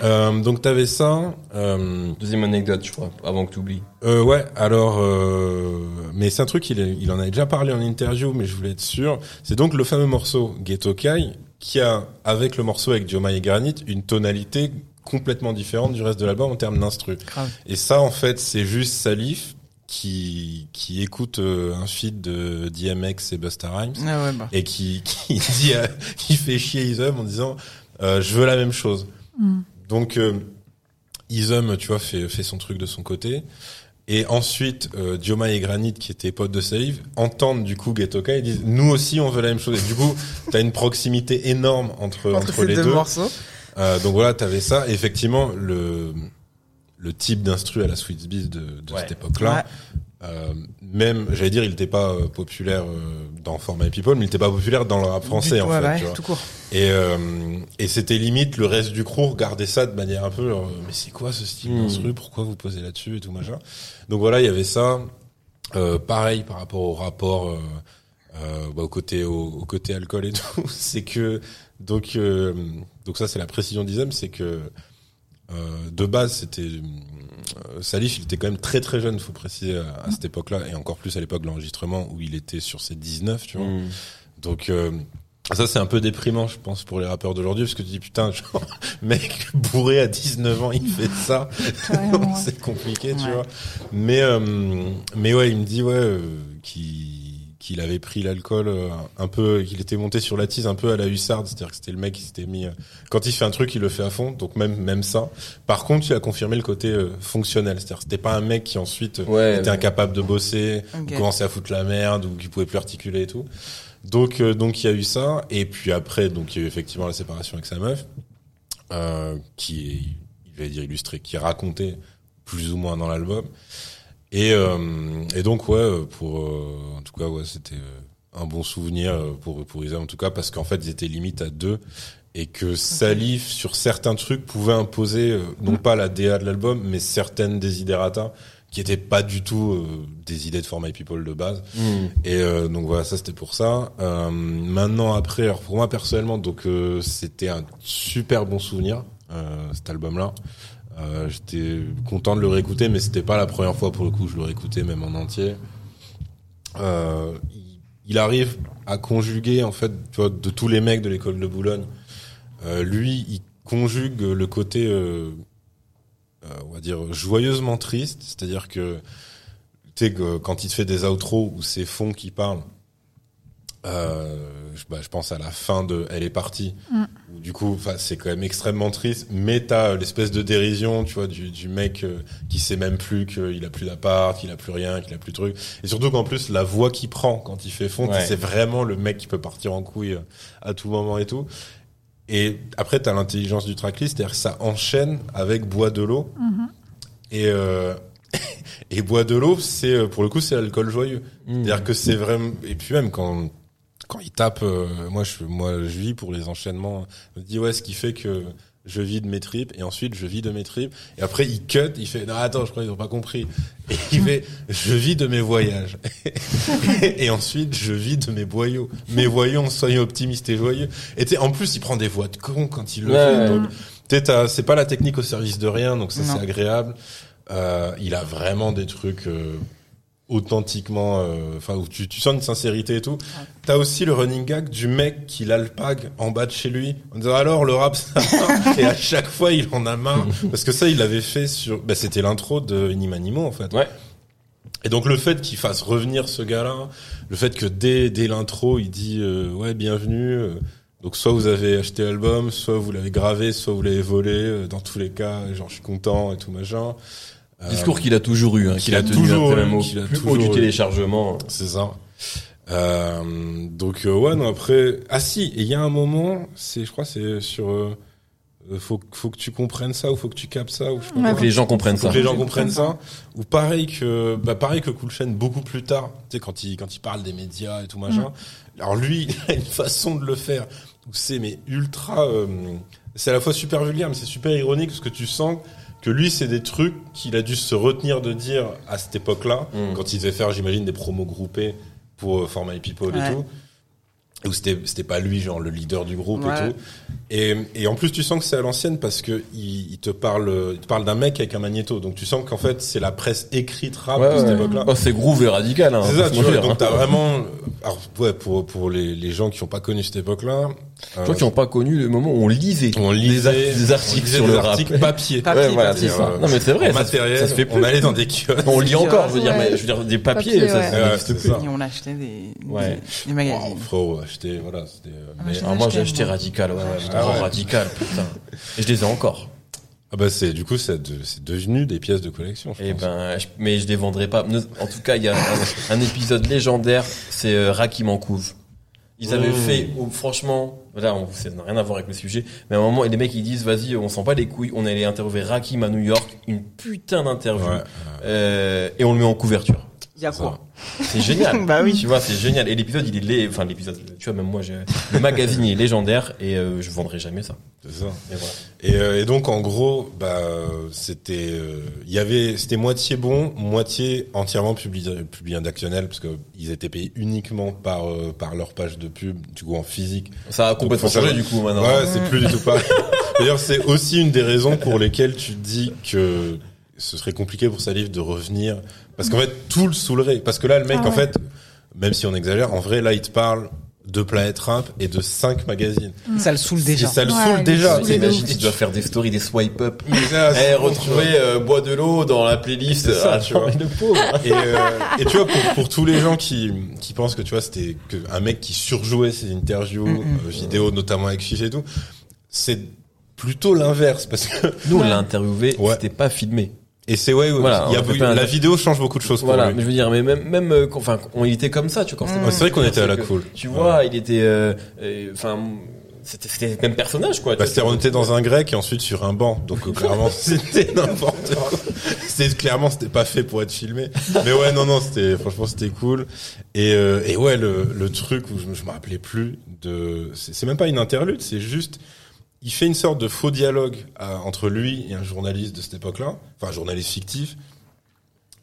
Euh, donc t'avais ça euh, Deuxième anecdote, je crois, avant que tu oublies. euh, ouais alors euh, mais c'est un truc il, il en a déjà parlé en interview mais je voulais être sûr. C'est donc le fameux morceau Ghetto Kai qui a avec le morceau avec Dioma et Granit une tonalité complètement différente du reste de l'album en termes d'instru et ça, en fait, c'est juste Salif qui qui écoute euh, un feed de DMX et Busta Rhymes Ah ouais, bah. et qui qui dit à- qui fait chier Isum en disant euh, je veux la même chose. Mm. Donc euh, Isum, tu vois, fait fait son truc de son côté. Et ensuite, euh, Dioma et Granit, qui étaient potes de Salif, entendent du coup Getoka et disent nous aussi on veut la même chose. Et du coup, t'as une proximité énorme entre entre, Entre ces les deux deux. morceaux. Euh, donc voilà, t'avais ça. Et effectivement, le le type d'instru à la Sweet Beast de, de Ouais. cette époque-là, euh, même, j'allais dire, il n'était pas euh, populaire euh, dans Format People, mais il n'était pas populaire dans le rap français en ouais, fait. tu vois. tout court. Et euh, et c'était limite le reste du crew regardait ça de manière un peu, genre, mais c'est quoi ce style Hmm. d'instru? Pourquoi vous posez là-dessus et tout machin? Donc voilà, il y avait ça. Euh, pareil par rapport au rapport euh, euh, bah, au côté au, au côté alcool et tout, c'est que donc euh, donc ça c'est la précision d'Isem, c'est que euh, de base c'était euh, Salif, il était quand même très très jeune, faut préciser à, à cette époque-là et encore plus à l'époque de l'enregistrement où il était sur ses 19, tu vois. Mm. Donc euh, ça c'est un peu déprimant je pense pour les rappeurs d'aujourd'hui parce que tu dis putain genre mec bourré à 19 ans il fait ça ouais. c'est compliqué tu vois mais euh, mais ouais il me dit ouais euh, qu'il qu'il avait pris l'alcool euh, un peu qu'il était monté sur la tise un peu à la hussarde. C'est-à-dire que c'était le mec qui s'était mis euh, quand il fait un truc il le fait à fond. Donc même même ça. Par contre il a confirmé le côté euh, fonctionnel. C'est-à-dire que c'était pas un mec qui ensuite Ouais, était ouais. incapable de bosser Ok. ou commençait à foutre la merde ou qui pouvait plus articuler et tout. Donc donc il y a eu ça. Et puis après donc il y a eu effectivement la séparation avec sa meuf euh, qui est il va dire illustré qui est raconté plus ou moins dans l'album et euh, et donc ouais pour euh, en tout cas ouais c'était euh, un bon souvenir euh, pour pour Isa en tout cas parce qu'en fait ils étaient limite à deux et que Salif sur certains trucs pouvait imposer euh, non pas la DA de l'album mais certaines desiderata qui étaient pas du tout euh, des idées de Format People de base Mm. et euh, donc voilà, ça c'était pour ça. Euh, maintenant après, alors pour moi personnellement, donc euh, c'était un super bon souvenir euh, cet album-là. Euh, Euh, J'étais content de le réécouter, mais c'était pas la première fois pour le coup. Je le réécoutais même en entier. Euh, il, arrive à conjuguer en fait, tu vois, de tous les mecs de l'école de Boulogne. euh, lui, il conjugue le côté, euh, on va dire, joyeusement triste. C'est-à-dire que tu sais quand il te fait des outros où c'est fond qui parle, bah, je pense à la fin de Elle est partie. Où, du coup, c'est quand même extrêmement triste. Mais t'as euh, l'espèce de dérision, tu vois, du, du mec euh, qui sait même plus qu'il a plus d'appart, qu'il a plus rien, qu'il a plus de trucs. Et surtout qu'en plus, la voix qu'il prend quand il fait fond, Ouais. c'est vraiment le mec qui peut partir en couille euh, à tout moment et tout. Et après, t'as l'intelligence du tracklist, c'est-à-dire que ça enchaîne avec Bois de l'eau. Et, euh, et Bois de l'eau, c'est euh, pour le coup, c'est l'alcool joyeux. C'est-à-dire que c'est vraiment. Et puis même quand quand il tape, euh, moi je moi je vis pour les enchaînements. Je me dis ouais, ce qui fait que je vis de mes tripes et ensuite je vis de mes tripes et après il cut, il fait non attends, je crois qu'ils ont pas compris. Et il fait je vis de mes voyages et ensuite je vis de mes boyaux. Mes voyons, soyons optimistes et joyeux. Et tu sais, en plus il prend des voix de con quand il le Ouais, fait. Donc, c'est pas la technique au service de rien, donc ça c'est agréable. Euh, il a vraiment des trucs euh, authentiquement, euh, enfin où tu, tu sens une sincérité et tout. T'as aussi le running gag du mec qui l'alpague en bas de chez lui en disant alors le rap ça va et à chaque fois il en a marre parce que ça il l'avait fait sur, bah, c'était l'intro de Inimanimo en fait. Ouais. Et donc le fait qu'il fasse revenir ce gars-là, le fait que dès dès l'intro il dit euh, ouais bienvenue. euh, donc soit vous avez acheté l'album, soit vous l'avez gravé, soit vous l'avez volé. euh, Dans tous les cas, genre je suis content et tout machin. Euh, Discours qu'il a toujours eu, hein, qu'il a toujours après eu, qu'il a plus haut toujours du eu. téléchargement. C'est ça. Euh, donc euh, ouais non après ah si et il y a un moment c'est je crois c'est sur euh, euh, faut faut que tu comprennes ça ou faut que tu capes ça ou je sais pas Ouais, Faut que les gens comprennent faut ça. que les gens comprennent ça ou pareil que bah pareil que Cool Chain beaucoup plus tard tu sais quand il quand il parle des médias et tout machin alors lui il a une façon de le faire où c'est mais ultra euh, c'est à la fois super vulgaire mais c'est super ironique parce que tu sens que lui c'est des trucs qu'il a dû se retenir de dire à cette époque-là Mm. quand il devait faire j'imagine des promos groupés pour euh, For My People Ouais. et tout où c'était c'était pas lui genre le leader du groupe Ouais. et tout et, et en plus tu sens que c'est à l'ancienne parce que il, il te parle il te parle d'un mec avec un magnéto donc tu sens qu'en fait c'est la presse écrite rap Ouais, de cette ouais. époque là Oh, c'est groove et radical. Hein, c'est ça tu vois donc hein. t'as vraiment alors ouais pour pour les, les gens qui ont pas connu cette époque là Toi qui n'ont pas connu le moment où on lisait, on des, lisait des articles on lisait sur le rap. papier Papier, ouais, voilà, papier. c'est ça. Non mais c'est vrai, en ça, se- matériel ça se fait plus. on allait dans des kiosques On lit encore, je veux dire, Ouais. mais je veux dire des papiers, Papier, ça, ouais. ça Ouais, n'existe plus. ça. Et on achetait des, Ouais. des, des magazines. Frérot acheter voilà c'était euh, Ah, Alors moi j'ai acheté, radical, ouais, Ah radical, putain. Et je les ai encore. ah bah c'est du coup c'est de- devenu des pièces de collection je Eh pense. ben, je- mais je les vendrai pas. En tout cas, il y a un, un épisode légendaire, c'est euh, Rakim en couve. Ils avaient Mmh. fait, oh, franchement, là, on, ça n'a rien à voir avec le sujet, mais à un moment, les mecs, ils disent, vas-y, on sent pas les couilles, on allait interviewer Rakim à New York, une putain d'interview, Ouais. euh, et on le met en couverture. Il y a quoi C'est génial. Bah oui. Tu vois, c'est génial. Et l'épisode, il est lé... enfin, l'épisode, tu vois, même moi, le magazine, il est légendaire, et euh, je vendrai jamais ça. c'est ça voilà. Et, euh, et donc en gros, bah c'était, euh, il y avait, c'était moitié bon, moitié entièrement publié, publié rédactionnel parce que ils étaient payés uniquement par euh, par leur page de pub, du coup en physique. Ça a complètement changé, du coup, maintenant. Ouais, c'est plus du tout pareil. D'ailleurs, c'est aussi une des raisons pour lesquelles tu dis que ce serait compliqué pour Salif de revenir parce qu'en fait tout le saoulerait. Parce que là, le mec, Ah en fait, même si on exagère, en vrai, là, il te parle de Planète Rap et de cinq magazines. Ça le saoule déjà. Et ça le Ouais, saoule déjà. est Tu imagines, ouf. tu dois faire des stories, des swipe up. Mais là, Eh, c'est- retrouver euh, Bois de l'eau dans la playlist. Ça, Ah, tu vois. mais le pauvre. Et, euh, et tu vois, pour, pour tous les gens qui, qui pensent que tu vois, c'était que un mec qui surjouait ses interviews, Mm, euh, vidéos, notamment avec Fiche et tout, c'est plutôt l'inverse parce que Nous, on l'a interviewé, Ouais. c'était pas filmé. Et c'est ouais, Voilà, il y a un- la vidéo change beaucoup de choses pour Voilà, lui. mais je veux dire, mais même, même, euh, enfin, on il était comme ça, tu vois, Mm. pas C'est vrai qu'on était à la cool. Tu vois, il était, euh, euh, enfin, c'était, c'était le même personnage, quoi. Bah, c'était on était dans un grec et ensuite sur un banc, donc euh, clairement c'était n'importe quoi. C'était clairement c'était pas fait pour être filmé. Mais ouais non non c'était franchement c'était cool. Et euh, et ouais le le truc où je, me- je me rappelais plus de c'est même pas une interlude c'est juste il fait une sorte de faux dialogue euh, entre lui et un journaliste de cette époque-là, enfin un journaliste fictif.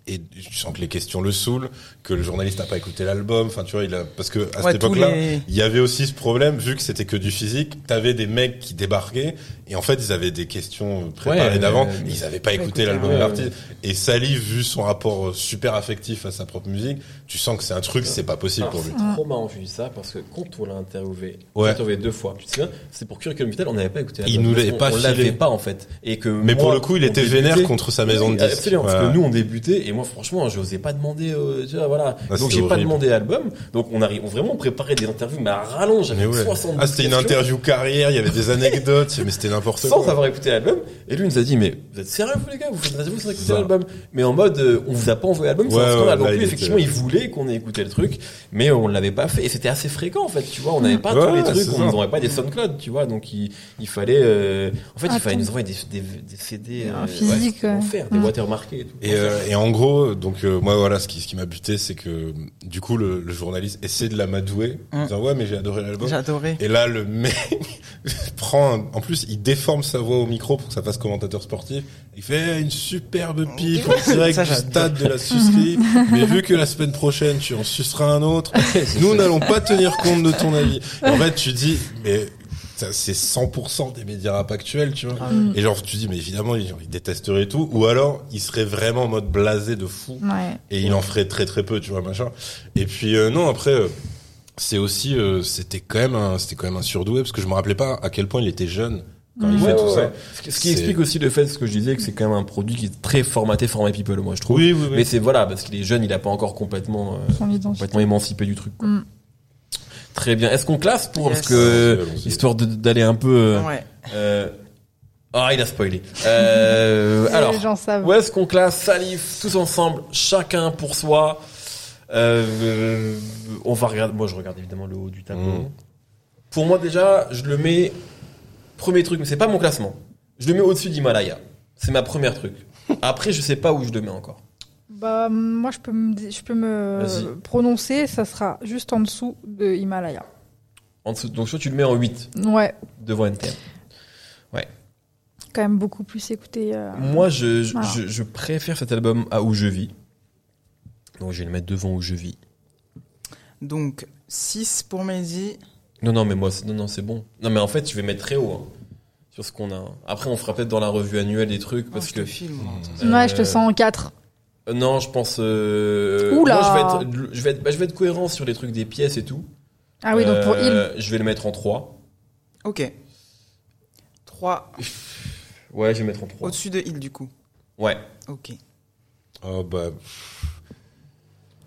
Et tu sens que les questions le saoulent, que le journaliste n'a pas écouté l'album. Enfin, tu vois, il a parce que à Ouais, cette époque-là, les- il y avait aussi ce problème vu que c'était que du physique. T'avais des mecs qui débarquaient et en fait ils avaient des questions préparées Ouais, d'avant. euh, Ils avaient pas écouté l'album ouais, de l'artiste. Et Salif, vu son rapport euh, super affectif à sa propre musique, tu sens que c'est un truc, c'est pas possible Alors, pour lui. C'est trop marrant dis ça parce que quand on l'a interviewé, on l'a interviewé deux fois. Tu te souviens C'est pour Curriculum Vital, on n'avait pas écouté. Il l'album, nous parce l'avait pas On l'avait pas en fait. Et que Mais pour le coup, il était débutait- vénère contre sa maison de disques. Absolument, parce que nous on débutait et moi franchement, j'osais pas demander. euh, tu vois, voilà. Ah, Donc j'ai pas demandé l'album. Donc on arrive, on vraiment préparé des interviews, mais à rallonge. Mais Avec ouais. 70 Ah, c'était une interview carrière, il y avait des anecdotes, mais c'était n'importe Sans quoi. avoir écouté l'album, et lui il nous a dit mais vous êtes sérieux vous les gars, vous faites interview sans écouter l'album Mais en mode euh, on vous a pas envoyé l'album, c'est Ouais, un scandale. ouais, Donc lui il effectivement était- il voulait qu'on ait écouté le truc, mais on l'avait pas fait et c'était assez fréquent en fait, tu vois, on n'avait pas Ouais, tous les trucs, on nous envoyait pas des SoundCloud, tu vois, donc il, il fallait euh, en fait il fallait nous envoyer des, des, des CD Un euh, physique, ouais. des watermarkés et tout. Et, euh, et en gros, donc euh, moi voilà, ce qui, ce qui m'a buté, c'est que du coup le, le journaliste essaie de l'amadouer, en Mm. disant ouais mais j'ai adoré l'album. J'ai adoré. Et là le mec prend, un- en plus il déforme sa voix au micro pour que ça fasse commentateur sportif. Il fait une superbe pipe en direct du stade de la sucerie, mais vu que la semaine prochaine tu en suceras un autre, nous n'allons pas tenir compte de ton avis. Et en fait tu dis mais c'est 100% des médias rap actuels, tu vois. Ah Et genre, tu dis, mais évidemment, ils, ils détesteraient tout. Ou alors, ils seraient vraiment en mode blasé de fou. Ouais. Et il en ferait très très peu, tu vois, machin. Et puis, euh, non, après, euh, c'est aussi, euh, c'était quand même un, c'était quand même un surdoué, parce que je me rappelais pas à quel point il était jeune quand il fait Ouais, tout ouais, ça. Ce qui- explique aussi le fait, ce que je disais, que c'est quand même un produit qui est très formaté, format people, moi je trouve. Oui, oui, oui. Mais c'est voilà, parce qu'il est jeune, il a pas encore complètement, euh, complètement émancipé du truc. Quoi. Mm. Très bien. Est-ce qu'on classe pour Yes. parce que histoire d'aller un peu. euh, Ouais. euh, Ah, il a spoilé. Euh, alors, Les gens savent. où est-ce qu'on classe Salif tous ensemble, chacun pour soi euh, On va regarder. Moi, je regarde évidemment le haut du tableau. Mm. Pour moi, déjà, je le mets premier truc, mais c'est pas mon classement. Je le mets au-dessus d'Himalaya. C'est ma première truc. Après, je sais pas où je le mets encore. Bah, moi, je peux me, je peux me prononcer, ça sera juste en dessous de Himalaya. En dessous, donc soit tu le mets en 8 Ouais, devant NTM. quand même beaucoup plus écouté. euh, Moi, je, je, Voilà. je, je préfère cet album à Où je vis. Donc, je vais le mettre devant Où je vis. Donc, 6 pour Mehdi. Non, non, mais moi, c'est- non, non, c'est bon. Non, mais en fait, je vais mettre très haut hein, sur ce qu'on a. Après, on fera peut-être dans la revue annuelle des trucs parce Oh, je que. te filme. moi. euh, Ouais, je te sens en 4. Euh, Non, je pense. Euh, Oula. Moi, je vais être, je vais être, bah, je vais être cohérent sur les trucs des pièces et tout. Ah oui, donc pour Euh, il. Je vais le mettre en 3. Ok. 3 Ouais, je vais mettre en 3. au-dessus de il, du coup. Ouais. Ok. Oh, bah,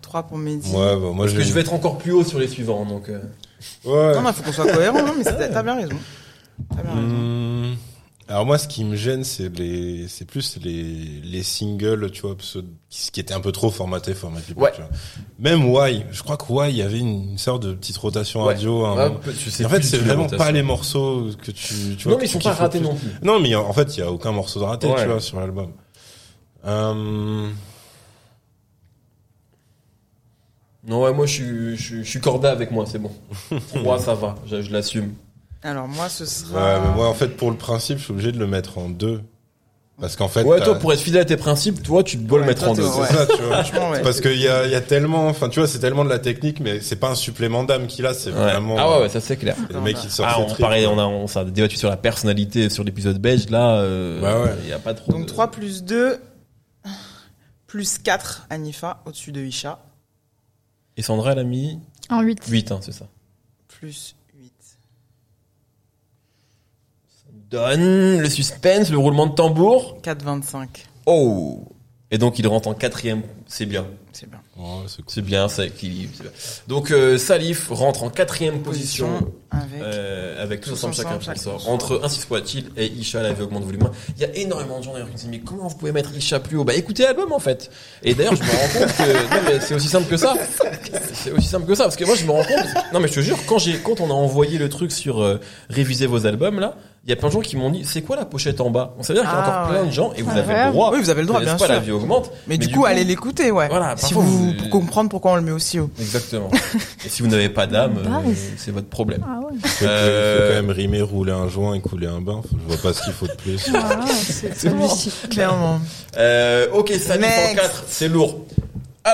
3 pour Mehdi. moi, bah, moi, Parce que je vais être encore plus haut sur les suivants, donc. euh, Ouais. Non, non, faut qu'on soit cohérent, non, mais c'est- t'as bien raison. T'as bien raison. Hum, Alors moi, ce qui me gêne, c'est les, c'est plus les, les singles, tu vois, pseudo- qui étaient un peu trop formatés, formatés. Ouais. tu vois. Même Why, je crois que Why, il y avait une, une sorte de petite rotation Ouais. radio. un ouais, je sais en fait, c'est vraiment rotation. pas les morceaux que tu, tu vois. Non, mais ils tu sont pas ratés non plus. Non, mais en fait, il y a aucun morceau de raté, Ouais. tu vois, sur l'album. Euh, Non, ouais, moi, je suis, je, suis- je suis corda avec moi, c'est bon. 3, ça va, je, je l'assume. Alors, moi, ce sera. ouais, mais moi, en fait, pour le principe, je suis obligé de le mettre en deux. Parce qu'en fait, Ouais, toi, pour être fidèle à tes principes, toi, tu dois le mettre toi, en 2. c'est ouais. ça, tu vois. Franchement, ouais. Parce qu'il y a, il y a tellement, enfin, tu vois, c'est tellement de la technique, mais c'est pas un supplément d'âme qu'il a, c'est vraiment. Ah ouais, ouais, ça c'est clair. Le mec, il sort Ah, on quoi. on a, on s'est débattu sur la personnalité sur l'épisode belge, là, euh, Bah ouais. il y a pas trop Donc, de- 3 plus 2, plus 4, Anifa, au-dessus de Isha, Et Sandra, elle a mis En 8. 8, hein, c'est ça. plus 8. Donne le suspense, le roulement de tambour. 4, 25. Oh! Et donc, il rentre en quatrième, c'est bien. C'est bien. Oh, c'est cool. C'est bien, ça équilibre. c'est bien. Donc, euh, Salif rentre en quatrième position. Avec. Euh, avec tous Tous ensemble, chacun ensemble, chacun soi. Entre Ainsi soit-il et Isha, la vie augmente volume 1. Il y a énormément de gens d'ailleurs qui disent, mais comment vous pouvez mettre Isha plus haut? Bah, écoutez l'album, en fait. Et d'ailleurs, je me rends compte que, non, mais c'est aussi simple que ça. C'est aussi simple que ça. Parce que moi, je me rends compte, non, mais je te jure, quand j'ai, quand on a envoyé le truc sur, euh, réviser vos albums, là, il y a plein de gens qui m'ont dit, c'est quoi la pochette en bas? Ça veut dire qu'il y a Ah, encore plein ouais. de gens et vous Ah, avez le droit. Oui, vous avez le droit, bien pas, sûr. la vie augmente. Mais, du coup, allez l'écouter, ouais. Voilà, si parfois, vous, vous- pour comprendre pourquoi on le met aussi haut. Exactement. et si vous n'avez pas d'âme, Bah, euh, c'est votre problème. Ah ouais. Il faut, Euh, il faut quand même rimer, rouler un joint et couler un bain. Je vois pas ce qu'il faut de plus. Ah, c'est celui-ci. Clairement. Euh, ok, en Next. 4, c'est lourd.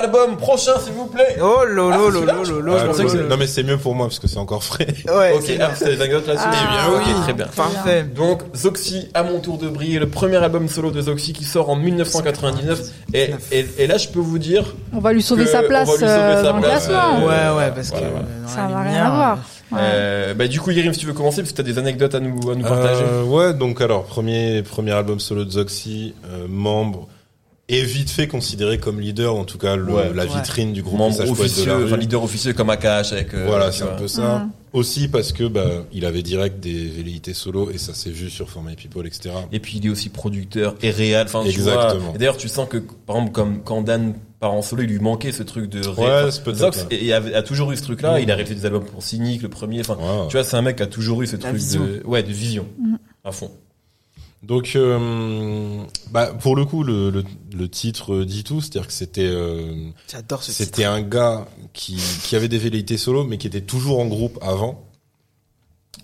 Album prochain, s'il vous plaît. Oh lolo Ah, lolo lolo c'est- non mais c'est mieux pour moi parce que c'est encore frais. Ouais, ok, c'est ah, c'est des anecdotes là-dessus. Ah, Eh bien, ok, oui. très bien. Parfait. Donc, Zoxy, à mon tour de briller, le premier album solo de Zoxy qui sort en 1999. Et, et, et là, je peux vous dire, On va lui sauver sa on place va lui sauver euh, sa dans le place, classement. euh, Ouais, ouais, parce voilà, que voilà. euh, Ça n'a rien lumière, à voir. Ouais. euh, bah, du coup, Yerim, si tu veux commencer, parce que tu as des anecdotes à nous, à nous partager. Euh, ouais, donc alors premier premier album solo de Zoxy, euh, membre et vite fait considéré comme leader, en tout cas le- Ouais. la Ouais. vitrine du groupe Membre de la enfin leader officieux comme Akash avec. euh, Voilà, c'est un peu ça. Mm. Aussi parce que bah il avait direct des velléités solo et ça s'est vu sur For My People, etc. Et puis il est aussi producteur et réel. Enfin, tu vois. Exactement. D'ailleurs, tu sens que, par exemple, comme quand Dan part en solo, il lui manquait ce truc de Ouais, enfin, c'est peut-être, Zox et- et a, a toujours eu ce truc-là. Mm. Il a réalisé des albums pour Cynic, le premier. Enfin, tu vois, c'est un mec qui a toujours eu ce truc vision. de, ouais, de vision. À fond. Donc, euh, bah, pour le coup, le, le, le titre dit tout, c'est-à-dire que c'était euh, J'adore ce c'était un gars qui, qui avait des velléités solo, mais qui était toujours en groupe avant,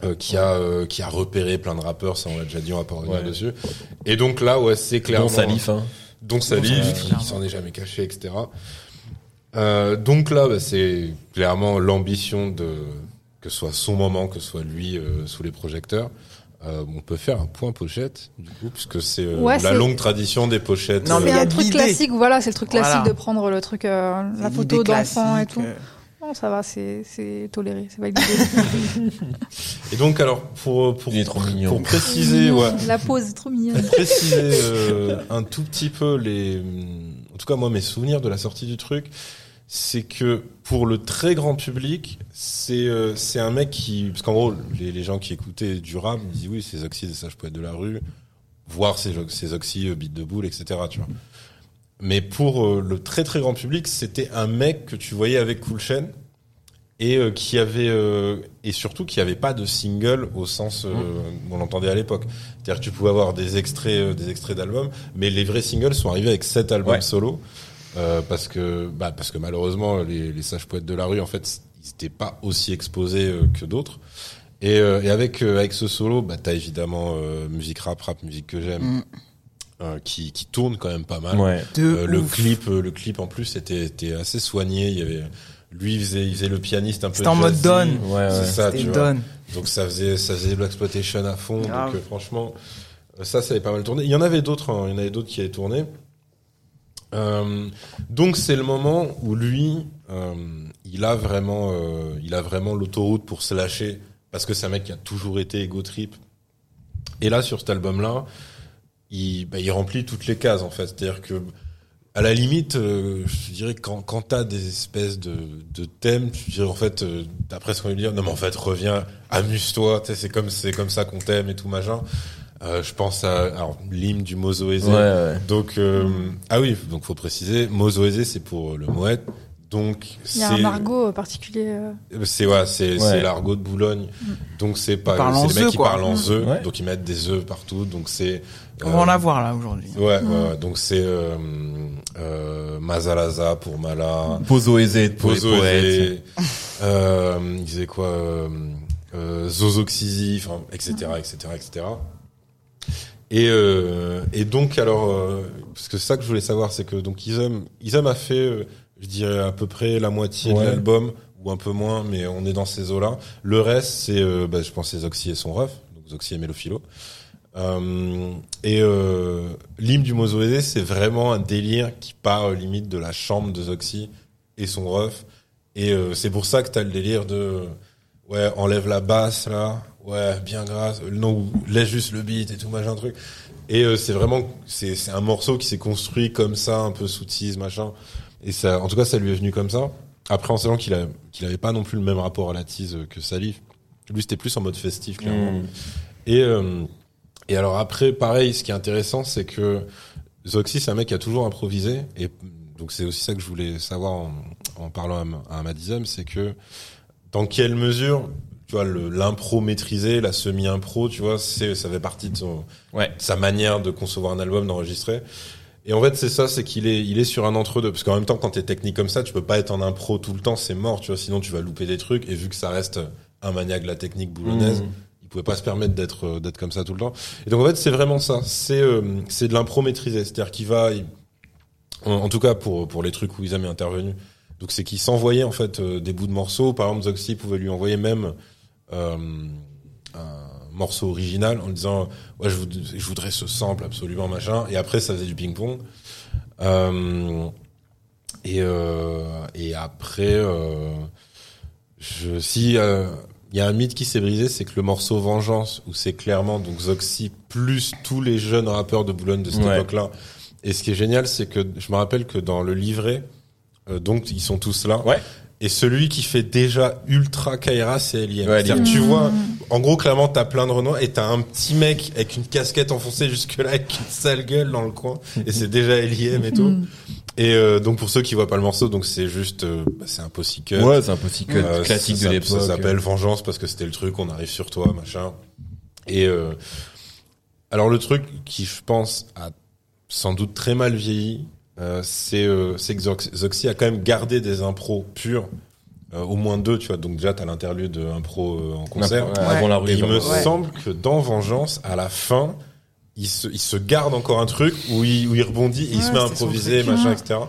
euh, qui a euh, qui a repéré plein de rappeurs, ça on l'a déjà dit, on va pas revenir Ouais. dessus. Et donc là, ouais, c'est clairement Salif, hein. donc Salif, clairement. s'en est jamais caché, etc. Euh, donc là, bah, c'est clairement l'ambition de que ce soit son moment, que ce soit lui euh, sous les projecteurs. Euh, on peut faire un point pochette, du coup, puisque c'est euh, Ouais, la longue tradition des pochettes. Non, mais C'est il y a un de truc classique, voilà, c'est le truc classique Voilà. de prendre le truc, euh, la photo d'enfant et tout. euh, Non, ça va, c'est c'est toléré, c'est validé. Et donc, alors, pour pour, pour préciser, ouais, La pose est trop mignonne. préciser euh, un tout petit peu les, en tout cas moi mes souvenirs de la sortie du truc, c'est que pour le très grand public, c'est euh, c'est un mec qui, parce qu'en gros les, les gens qui écoutaient du rap me disent oui c'est Zoxy des sages poètes de la rue, voir ces ces Oxy euh, beat de boule etc. Tu vois. Mais pour euh, le très très grand public, c'était un mec que tu voyais avec Cool Chain et euh, qui avait euh, et surtout qui avait pas de single au sens euh, on l'entendait à l'époque. C'est-à-dire que tu pouvais avoir des extraits euh, des extraits d'albums, mais les vrais singles sont arrivés avec sept albums Ouais. solo euh, parce que bah parce que malheureusement les, les sages poètes de la rue en fait ils étaient pas aussi exposés euh, que d'autres. Et, euh, et avec euh, avec ce solo, bah t'as évidemment euh, musique rap, rap musique que j'aime, Mm. euh, qui qui tourne quand même pas mal. Ouais. Euh, le clip, euh, le clip en plus était, était assez soigné. Il y avait, lui il faisait, il faisait le pianiste un peu. C'était en mode. Don. Ouais, C'est ouais. ça, tu vois. Don. Donc ça faisait, ça faisait de l'exploitation à fond. Grave. Donc euh, franchement, ça, ça avait pas mal tourné. Il y en avait d'autres, hein. il y en avait d'autres qui avaient tourné. Euh, donc c'est le moment où lui, euh, il a vraiment, euh, il a vraiment l'autoroute pour se lâcher parce que c'est un mec qui a toujours été ego trip. Et là sur cet album-là, il, bah, il remplit toutes les cases en fait. C'est-à-dire que à la limite, je dirais quand, quand t'as des espèces de, thèmes, tu dirais en fait, d'après ce qu'on veut dire, non mais en fait reviens, amuse-toi, c'est comme c'est comme ça qu'on t'aime et tout machin. Euh, je pense à alors, l'hymne du Mozoézé. Ouais, ouais. Donc euh, ah oui, donc faut préciser, Mozoézé c'est pour le moët. Donc Il y a un c'est argot euh, particulier. euh, c'est ouais, c'est Ouais. c'est l'argot de Boulogne. Donc c'est pas Ils parlent c'est les mecs œufs, qui quoi. parlent en œufs, Ouais. donc ils mettent des œufs partout. Donc c'est On va euh, en avoir là aujourd'hui. Ouais, ouais, ouais. donc c'est euh, euh, Mazalaza pour Mala, Pozo aisé pour euh, il disait quoi, euh, euh, Zozoxizi, enfin, etc., etc., etc. Et euh, et donc alors, euh, parce que c'est ça que je voulais savoir, c'est que donc Isam, Isam a fait, euh, je dirais à peu près la moitié Ouais. de l'album ou un peu moins, mais on est dans ces eaux-là. Le reste, c'est, euh, bah, je pense, c'est Zoxy et son ref, donc Zoxy et Mélophilo. Euh, et euh, l'hymne du Mozoédé, c'est vraiment un délire qui part limite de la chambre de Zoxy et son ref. Et euh, c'est pour ça que t'as le délire de ouais enlève la basse là, ouais bien grâce, non ou laisse juste le beat et tout machin truc. Et euh, c'est vraiment c'est c'est un morceau qui s'est construit comme ça, un peu sous tease machin. Et ça, en tout cas, ça lui est venu comme ça. Après, en sachant qu'il a qu'il avait pas non plus le même rapport à la tease que Salif. Lui, c'était plus en mode festif clairement. Mm. Et, euh, et alors après, pareil, ce qui est intéressant, c'est que Zoxy, c'est un mec qui a toujours improvisé. Et donc c'est aussi ça que je voulais savoir en, en parlant à, à Madizem, c'est que dans quelle mesure tu vois, l'impro maîtrisé, la semi-impro, tu vois, c'est, ça fait partie de, son, Ouais. de sa manière de concevoir un album, d'enregistrer. Et en fait, c'est ça, c'est qu'il est, il est sur un entre-deux. Parce qu'en même temps, quand t'es technique comme ça, tu peux pas être en impro tout le temps, c'est mort, tu vois, sinon tu vas louper des trucs. Et vu que ça reste un maniaque de la technique boulonnaise, Mmh. il pouvait pas se permettre d'être, euh, d'être comme ça tout le temps. Et donc en fait, c'est vraiment ça. C'est, euh, c'est de l'impro maîtrisé. C'est-à-dire qu'il va, il- en, en tout cas pour, pour les trucs où Isam est intervenu. Donc c'est qu'il s'envoyait en fait euh, des bouts de morceaux. Par exemple, Zoxy pouvait lui envoyer même euh, un morceau original en disant ouais je, voud- je voudrais ce sample absolument machin. Et après ça faisait du ping pong. Euh, et et après je si il y a un mythe qui s'est brisé, c'est que le morceau Vengeance, où c'est clairement donc Zoxy plus tous les jeunes rappeurs de Boulogne de cette Ouais. époque-là. Et ce qui est génial, c'est que je me rappelle que dans le livret, donc ils sont tous là. Ouais. Et celui qui fait déjà ultra Kaira, c'est Eliem. Ouais, C'est-à-dire tu vois, en gros, clairement, t'as plein de Renoir et t'as un petit mec avec une casquette enfoncée jusque-là, avec une sale gueule dans le coin. Et c'est déjà Eliem et tout. Et euh, donc pour ceux qui voient pas le morceau, donc c'est juste, euh, bah, c'est un post cut. Ouais, c'est un petit cut Euh, classique ça, de l'époque. Ça s'appelle Vengeance parce que c'était le truc, on arrive sur toi, machin. Et euh, alors le truc qui, je pense, a sans doute très mal vieilli, euh, c'est euh, c'est que Zox- Zoxy a quand même gardé des impros purs, euh, au moins deux, tu vois. Donc déjà t'as l'interlude de impro euh, en concert. Ouais, Avant la rue. Et il me Ouais. semble que dans Vengeance, à la fin, il se, il se garde encore un truc où il, où il rebondit et il se met à improviser, machin, etc.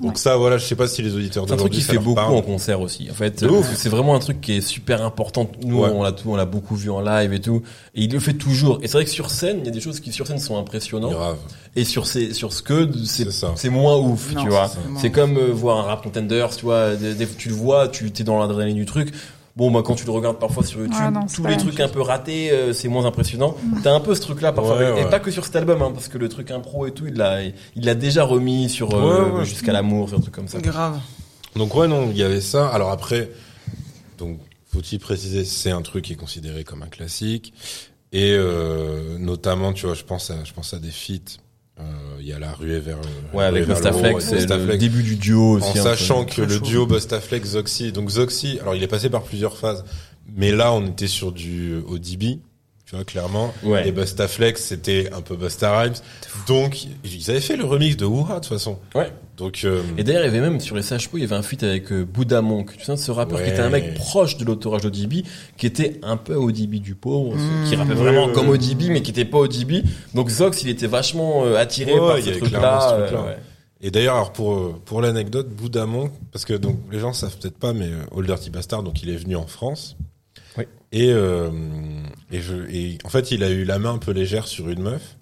Donc ça, voilà, je sais pas si les auditeurs C'est un truc qui fait beaucoup parle. en concert aussi. En fait, c'est vraiment un truc qui est super important. Nous, Ouais. on l'a tout, on l'a beaucoup vu en live et tout. Et il le fait toujours. Et c'est vrai que sur scène, il y a des choses qui sur scène sont impressionnantes. Grave. Et sur ces, sur Scud, c'est, C'est moins ouf, Non, tu vois. c'est comme euh, voir un rap contenders, tu vois. Des, des- tu le vois, tu t'es dans l'adrénaline du truc. Bon, bah, quand tu le regardes parfois sur YouTube, Ouais, non, c'est tous les trucs un peu ratés, euh, c'est moins impressionnant. T'as un peu ce truc-là parfois. Ouais, Et ouais. pas que sur cet album, hein, parce que le truc impro et tout, il l'a, il l'a déjà remis sur, euh, Ouais, ouais. jusqu'à l'amour, sur un truc comme ça. Grave. Donc ouais, non, il y avait ça. Alors après, donc faut-il préciser, c'est un truc qui est considéré comme un classique. Et euh, notamment, tu vois, je pense à, je pense à des feats. Euh, Il y a la ruée vers. euh, Ouais, avec Bustaflex, c'est le début du duo aussi. En entre- sachant que le duo Bustaflex Zoxy, donc Zoxy, alors il est passé par plusieurs phases, mais là on était sur du euh, ODB, tu vois clairement. Ouais. Et Bustaflex c'était un peu Busta Rhymes, donc ils avaient fait le remix de Wuha de toute façon. Ouais. Donc euh, Et d'ailleurs, il y avait même sur les Sages-Po, il y avait un feat avec euh, Buddha Monk. Tu sais, de ce rappeur qui était un mec proche de l'autorage d'ODB, qui était un peu ODB du pauvre, Mmh. qui rappait Ouais, vraiment ouais, comme. ODB, mais qui était pas ODB. Donc Zox, il était vachement euh, attiré Ouais, par ce truc-là. ce truc-là. euh, ouais. Et d'ailleurs, alors pour pour l'anecdote, Bouddha Monk, parce que donc les gens savent peut-être pas, mais Old Dirty Bastard, donc il est venu en France. Oui. Et euh, et je et en fait, il a eu la main un peu légère sur une meuf.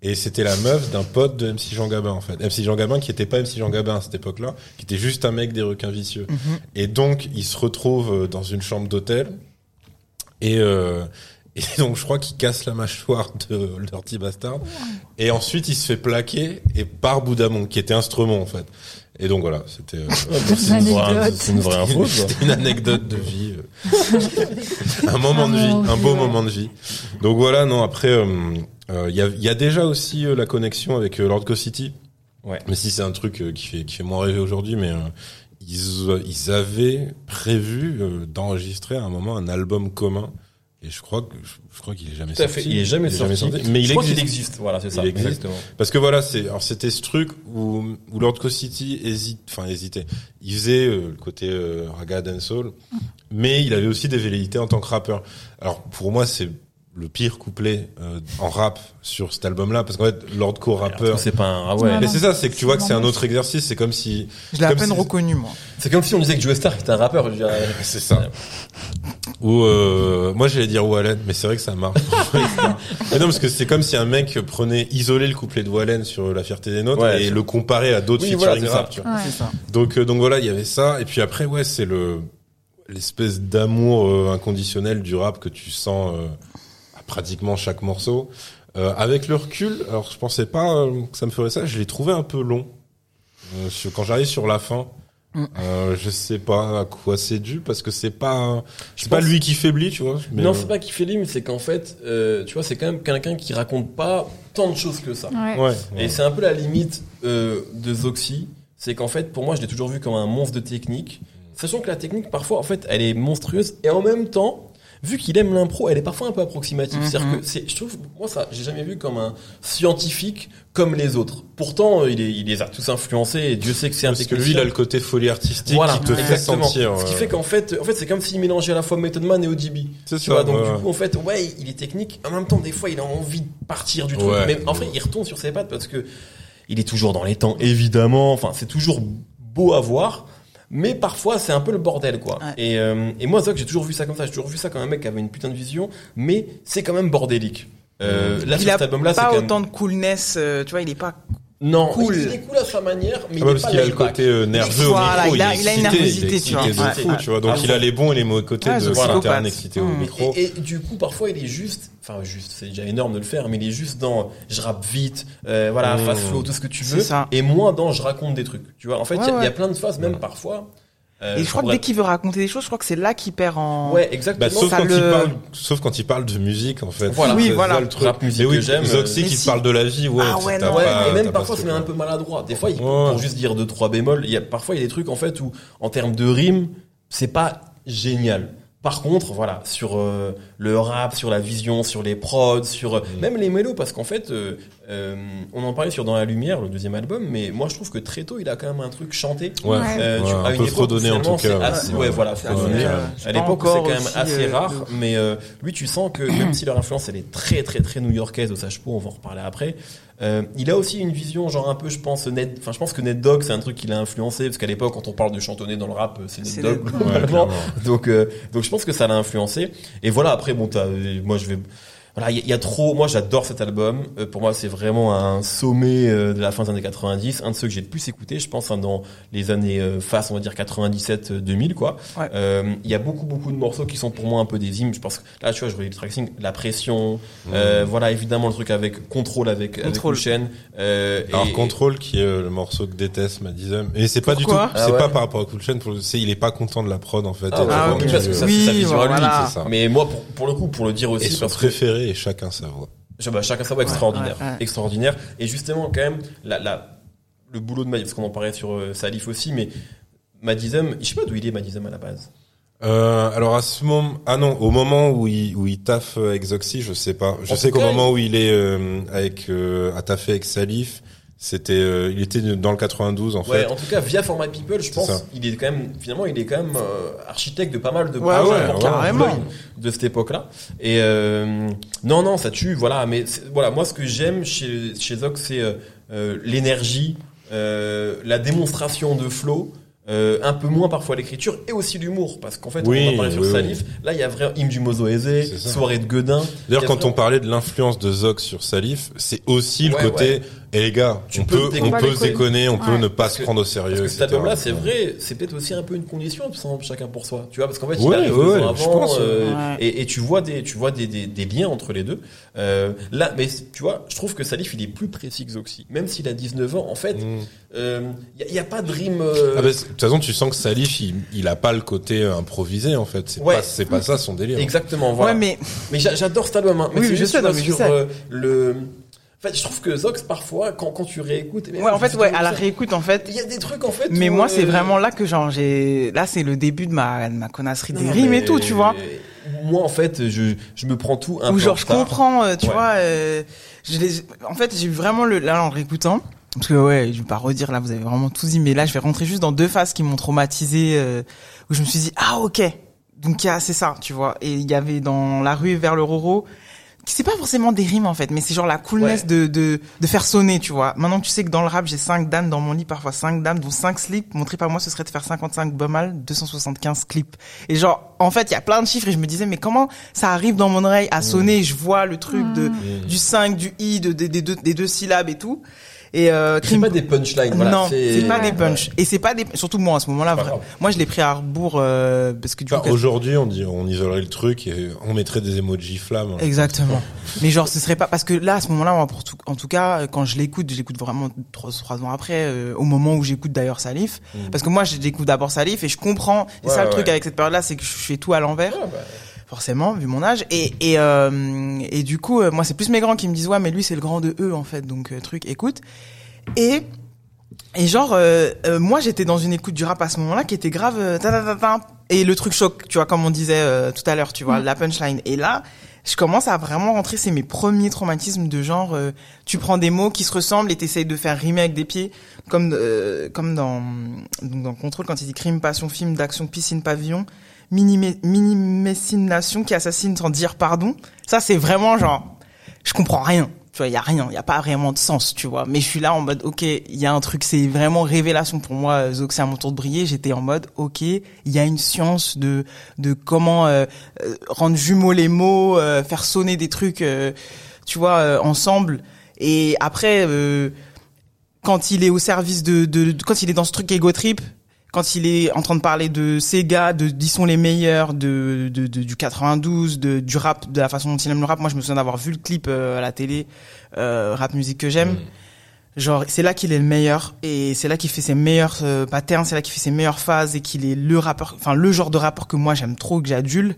Et c'était la meuf d'un pote de MC Jean Gabin en fait. MC Jean Gabin qui était pas MC Jean Gabin à cette époque-là, qui était juste un mec des requins vicieux. Mhm. Et donc, il se retrouve euh, dans une chambre d'hôtel. Et, euh, et donc, je crois qu'il casse la mâchoire de Dirty Bastard. Et ensuite, il se fait plaquer et par Boudamon, qui était instrument, en fait. Et donc, voilà, c'était euh, C'est une vraie- Anecdote. c'est une vraie info, c'était une anecdote de vie. euh. un moment de vie, un beau moment de vie. Donc voilà, non, après, euh, euh, il y, a, il y a déjà aussi euh, la connexion avec euh, Lord Co City. Ouais. Mais si c'est un truc euh, qui fait qui fait moins rêver aujourd'hui, mais euh, ils euh, ils avaient prévu euh, d'enregistrer à un moment un album commun. Et je crois que je, crois qu'il est jamais Tout à sorti. fait. Il est jamais sorti. Mais il Je crois existe. qu'il existe. Voilà, c'est ça. Il existe. Exactement. Parce que voilà, c'est alors c'était ce truc où où Lord Co City hésite, enfin hésitait. Il faisait euh, le côté euh, raga dancehall, mais il avait aussi des velléités en tant que rappeur. Alors pour moi, c'est le pire couplet euh, en rap sur cet album-là, parce qu'en fait, Lord Co rappeur. C'est pas un, ah ouais. Mais c'est ça, c'est que tu vois que c'est un autre exercice. C'est comme si Je l'ai à peine si- reconnu, moi. C'est comme si on disait que Joe Stark était un rappeur. Je dirais. c'est ça. Ou euh, moi j'allais dire Wallen, mais c'est vrai que ça marche. mais non parce que c'est comme si un mec prenait isolé le couplet de Wallen sur La fierté des nôtres Ouais, et le comparait à d'autres Oui, featuring voilà, c'est ça. rap. Tu vois. Ouais. C'est ça. Donc euh, donc voilà, il y avait ça et puis après ouais, c'est le l'espèce d'amour euh, inconditionnel du rap que tu sens euh, pratiquement chaque morceau. Euh, avec le recul, alors je pensais pas euh, que ça me ferait ça, je l'ai trouvé un peu long. Euh, sur- quand j'arrive sur la fin, Mm. euh, je sais pas à quoi c'est dû parce que c'est pas c'est pas lui qui faiblit, tu vois. mais, non, euh, c'est pas qu'il fait l'hymne, c'est qu'en fait, euh, tu vois, c'est quand même quelqu'un qui raconte pas tant de choses que ça. Ouais. Ouais. Et c'est un peu la limite euh, de Zoxy, c'est qu'en fait, pour moi, je l'ai toujours vu comme un monstre de technique, sachant que la technique, parfois, en fait, elle est monstrueuse, et en même temps, vu qu'il aime l'impro, elle est parfois un peu approximative. C'est-à-dire Mhm. que c'est, je trouve, moi ça, j'ai jamais vu comme un scientifique comme les autres. Pourtant, il, est, il les a tous influencés et Dieu sait que c'est un Parce que lui, il a le côté folie artistique Voilà, qui te fait exactement. sentir. Ce qui euh, fait qu'en fait, en fait, c'est comme s'il mélangeait à la fois Method Man et ODB. C'est ça, vois, donc ouais. du coup, en fait, ouais, il est technique. En même temps, des fois, il a envie de partir du truc. Ouais. Mais en fait, il retourne sur ses pattes parce que il est toujours dans les temps, évidemment. Enfin, c'est toujours beau à voir. Mais parfois, c'est un peu le bordel, quoi. Ouais. Et, euh, et moi, Zog, j'ai toujours vu ça comme ça. J'ai toujours vu ça comme un mec qui avait une putain de vision, mais c'est quand même bordélique. Euh, là, il sur a cet album-là, c'est pas quand même... autant de coolness, euh, tu vois, il est pas Non, cool. il est cool à sa manière, mais Ah il est parce pas qu'il a le côté euh, nerveux au Voilà, micro, il a- il a une nervosité, tu vois. de Ouais, fou, ouais. tu vois. Donc Ah, il a les bons et les mauvais côtés Ouais, de interne excité au Mm. micro. Et, et du coup, parfois, il est juste, enfin juste, c'est déjà énorme de le faire, mais il est juste dans je rappe vite, euh, voilà, Mmh. fast flow, tout ce que tu C'est veux, ça. et moins dans je raconte des trucs. Tu vois, en fait, il Ouais, y a- y, plein de phases, même parfois. euh, Et je crois que dès qu'il veut raconter des choses, je crois que c'est là qu'il perd en. Ouais, Bah, exactement. sauf, ça quand le- il parle, sauf quand il parle de musique, en fait. Voilà. Oui, voilà. le truc. Rap musique Mais oui, que j'aime, Zoxy euh, qui mais te si- parle de la vie, ouais. Ah ouais, non. Ouais, pas- et même parfois c'est ce un peu maladroit. Des fois, il, Ouais. pour juste dire deux trois bémols, il y a parfois il y a des trucs en fait où en termes de rimes, c'est pas génial. Par contre, voilà, sur euh, le rap, sur la vision, sur les prods, sur euh, Mm. même les mélos, parce qu'en fait, euh, euh, on en parlait sur Dans la Lumière, le deuxième album, mais moi je trouve que très tôt, il a quand même un truc chanté. Ouais. Euh, Ouais, tu- un à une peu époque en tout cas, assez- ouais. ouais, voilà, À euh, pas l'époque, c'est quand même assez euh, rare, mais euh, lui, tu sens que même si leur influence, elle est très, très, très new-yorkaise au Sage-Po, on va en reparler après. euh, il a aussi une vision, genre un peu, je pense, Ned, enfin, je pense que Ned Dogg, c'est un truc qui l'a influencé, parce qu'à l'époque, quand on parle de chantonner dans le rap, c'est Ned Ouais, globalement. donc, euh, donc, je pense que ça l'a influencé. Et voilà, après, bon, t'as, moi, je vais, voilà, il y, a- il y a trop. Moi, j'adore cet album. Euh, pour moi, c'est vraiment un sommet euh, de la fin des années 90, un de ceux que j'ai le plus écouté, je pense, hein, dans les années euh, face, on va dire 97-2000, quoi. Ouais. Euh, Il y a beaucoup, beaucoup de morceaux qui sont pour moi un peu des hymnes. Je pense que là, tu vois, je voyais le tracking, la pression. euh, voilà, évidemment, le truc avec contrôle avec avec Contrôle. Chen. Euh, Alors et- Control qui est euh, le morceau que déteste Madison et c'est pas du tout c'est Ah ouais. pas par rapport à Cool Chain pour le c'est il est pas content de la prod en fait Ah, Et Ah, parce que ça, Oui, c'est sa vision à lui. voilà. c'est ça. Mais moi, pour, pour le coup, pour le dire et aussi, son parce que préféré et chacun sa voix Je- bah, chacun sa voix extraordinaire, ouais, ouais. extraordinaire. Et justement, quand même, la, la, le boulot de Madizem, parce qu'on en parlait sur euh, Salif aussi, mais Madizem, je sais pas d'où il est Madizem à la base. Euh, alors à ce moment, ah non, au moment où il où il taffe euh, avec Zoxy, je sais pas. Je En sais qu'au moment où il est euh, avec euh, à taffer avec Salif, c'était euh, il était dans le 92 en Ouais, fait. en tout cas, via Format People, je pense, ça. il est quand même, finalement, il est quand même euh, architecte de pas mal de Ouais, projets ouais, importants carrément. de cette époque-là. Et euh, non, non, ça tue, voilà. Mais voilà, moi, ce que j'aime chez chez Zox, c'est l'énergie, euh, la démonstration de flow. Euh, un peu moins parfois l'écriture et aussi l'humour parce qu'en fait Oui, on en parlait sur oui, Salif là il y a vraiment hymne du Mozo aisé C'est ça. soirée de Guedin D'ailleurs, quand on parlait de l'influence de Zox sur Salif, c'est aussi Ouais, le côté, ouais. Et les gars, Tu on peux peut, on peut se déconner, on peut Ouais. ne pas Parce se prendre au sérieux, Parce que cet etc. album-là, c'est vrai, c'est peut-être aussi un peu une condition, chacun pour soi. Tu vois, parce qu'en fait, il Ouais, arrive ouais, ans je avant, pense, euh, ouais. et, et tu vois des, tu vois des, des, des liens entre les deux. Euh, là, mais tu vois, je trouve que Salif, il est plus précis que Zoxy. Même s'il a 19 ans, en fait, il Mm. euh, y, a, pas de rime. euh, Ah bah, de toute façon, tu sens que Salif, il, il a pas le côté improvisé en fait. C'est Ouais. pas, c'est pas ça son délire. Exactement, voilà. Ouais, mais Mais j'a- j'adore cet album. Hein. Mais Oui, c'est je juste, sur euh, le. En fait, je trouve que Zox, parfois, quand, quand tu réécoutes, eh ouais, en fait, ouais, à la réécoute, en fait. il y a des trucs en fait. Mais moi, euh, c'est vraiment là que genre j'ai, là, c'est le début de ma, de ma connasserie des non, rimes mais- et tout, tu vois. Moi, en fait, je, je me prends tout un Ou peu genre en je comprends, euh, tu Ouais. vois. euh, je les, en fait, j'ai eu vraiment le là en réécoutant. Parce que ouais, je vais pas redire là, vous avez vraiment tout dit, mais là je vais rentrer juste dans deux phases qui m'ont traumatisé, euh, où je me suis dit ah ok, donc c'est ça, tu vois. Et il y avait dans la rue vers le Roro, c'est pas forcément des rimes en fait, mais c'est genre la coolness Ouais. de, de de faire sonner, tu vois. Maintenant tu sais que dans le rap j'ai cinq dames dans mon lit, parfois cinq dames, dont cinq slips. Montré par moi ce serait de faire 55 mal 275 clips. Et genre en fait il y a plein de chiffres et je me disais mais comment ça arrive dans mon oreille à sonner, je vois le truc de du 5, du i, de, des- des deux, des deux syllabes et tout. Et euh, C'est pas des punchlines, voilà. non, c'est pas des Ouais. punchs. Et c'est pas des, surtout moi à ce moment-là, moi je l'ai pris à rebours euh, parce que du Enfin, coup, aujourd'hui, on dit, on isolerait le truc et on mettrait des emojis flammes. Exactement. Mais genre, ce serait pas parce que là, à ce moment-là, moi, pour tout, en tout cas, quand je l'écoute, je l'écoute vraiment trois, trois ans après, euh, au moment où j'écoute d'ailleurs Salif, parce que moi, j'écoute d'abord Salif et je comprends. C'est Ouais, ça le truc ouais. avec cette période-là, c'est que je fais tout à l'envers, Ouais, bah, forcément, vu mon âge. Et et euh, et du coup, euh, moi, c'est plus mes grands qui me disent ouais, mais lui, c'est le grand de eux en fait, donc euh, truc, écoute. Et et genre, euh, euh, moi, j'étais dans une écoute du rap à ce moment-là qui était grave, euh, ta, ta, ta, ta, et le truc choc, tu vois, comme on disait euh, tout à l'heure, tu vois, Mm. la punchline. Et là, je commence à vraiment rentrer, c'est mes premiers traumatismes de genre, euh, tu prends des mots qui se ressemblent et t'essayes de faire rimer avec des pieds, comme euh, comme dans donc dans Contrôle quand il dit crime, passion, film d'action, piscine, pavillon, minimissination qui assassine sans dire pardon. Ça, c'est vraiment genre, je comprends rien. Tu vois, il y a rien, il y a pas vraiment de sens, tu vois. Mais je suis là en mode, ok, il y a un truc, c'est vraiment révélation pour moi. euh, Zox, c'est à mon tour de briller. J'étais en mode, ok, il y a une science de de comment euh, euh, rendre jumeaux les mots, euh, faire sonner des trucs, euh, tu vois, euh, ensemble. Et après, quand il est au service de, de, de- quand il est dans ce truc ego trip, quand il est en train de parler de gars, de ils sont les meilleurs, de, de, de- du 92, de, du rap, de la façon dont il aime le rap. Moi, je me souviens d'avoir vu le clip euh, à la télé, euh, rap musique que j'aime. Mm. Genre, c'est là qu'il est le meilleur et c'est là qu'il fait ses meilleurs euh, patterns, c'est là qu'il fait ses meilleures phases et qu'il est le rappeur, enfin le genre de rappeur que moi j'aime trop, que j'adule,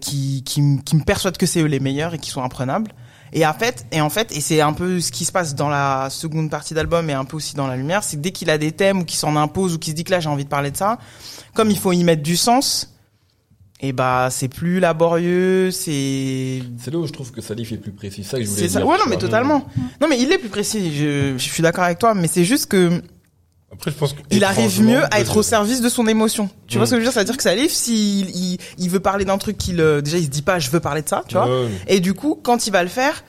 qui, qui, qui me persuade que c'est eux les meilleurs et qui sont imprenables. Et en fait, et en fait, et c'est un peu ce qui se passe dans la seconde partie d'album et un peu aussi dans la lumière, c'est que dès qu'il a des thèmes ou qu'il s'en impose ou qu'il se dit que là j'ai envie de parler de ça, comme il faut y mettre du sens, et bah c'est plus laborieux, c'est C'est là où je trouve que Salif est plus précis. C'est ça que je voulais dire. ça. Ouais, non, mais totalement. Non, mais il est plus précis. Je, je suis d'accord avec toi, mais c'est juste que Après, je pense que il arrive mieux à être au service de son émotion. Tu vois Mm. ce que je veux dire? C'est-à-dire que Salif, s'il il, il veut parler d'un truc qu'il euh, déjà il se dit pas, je veux parler de ça, tu vois? Ouais. Et du coup, quand il va le faire,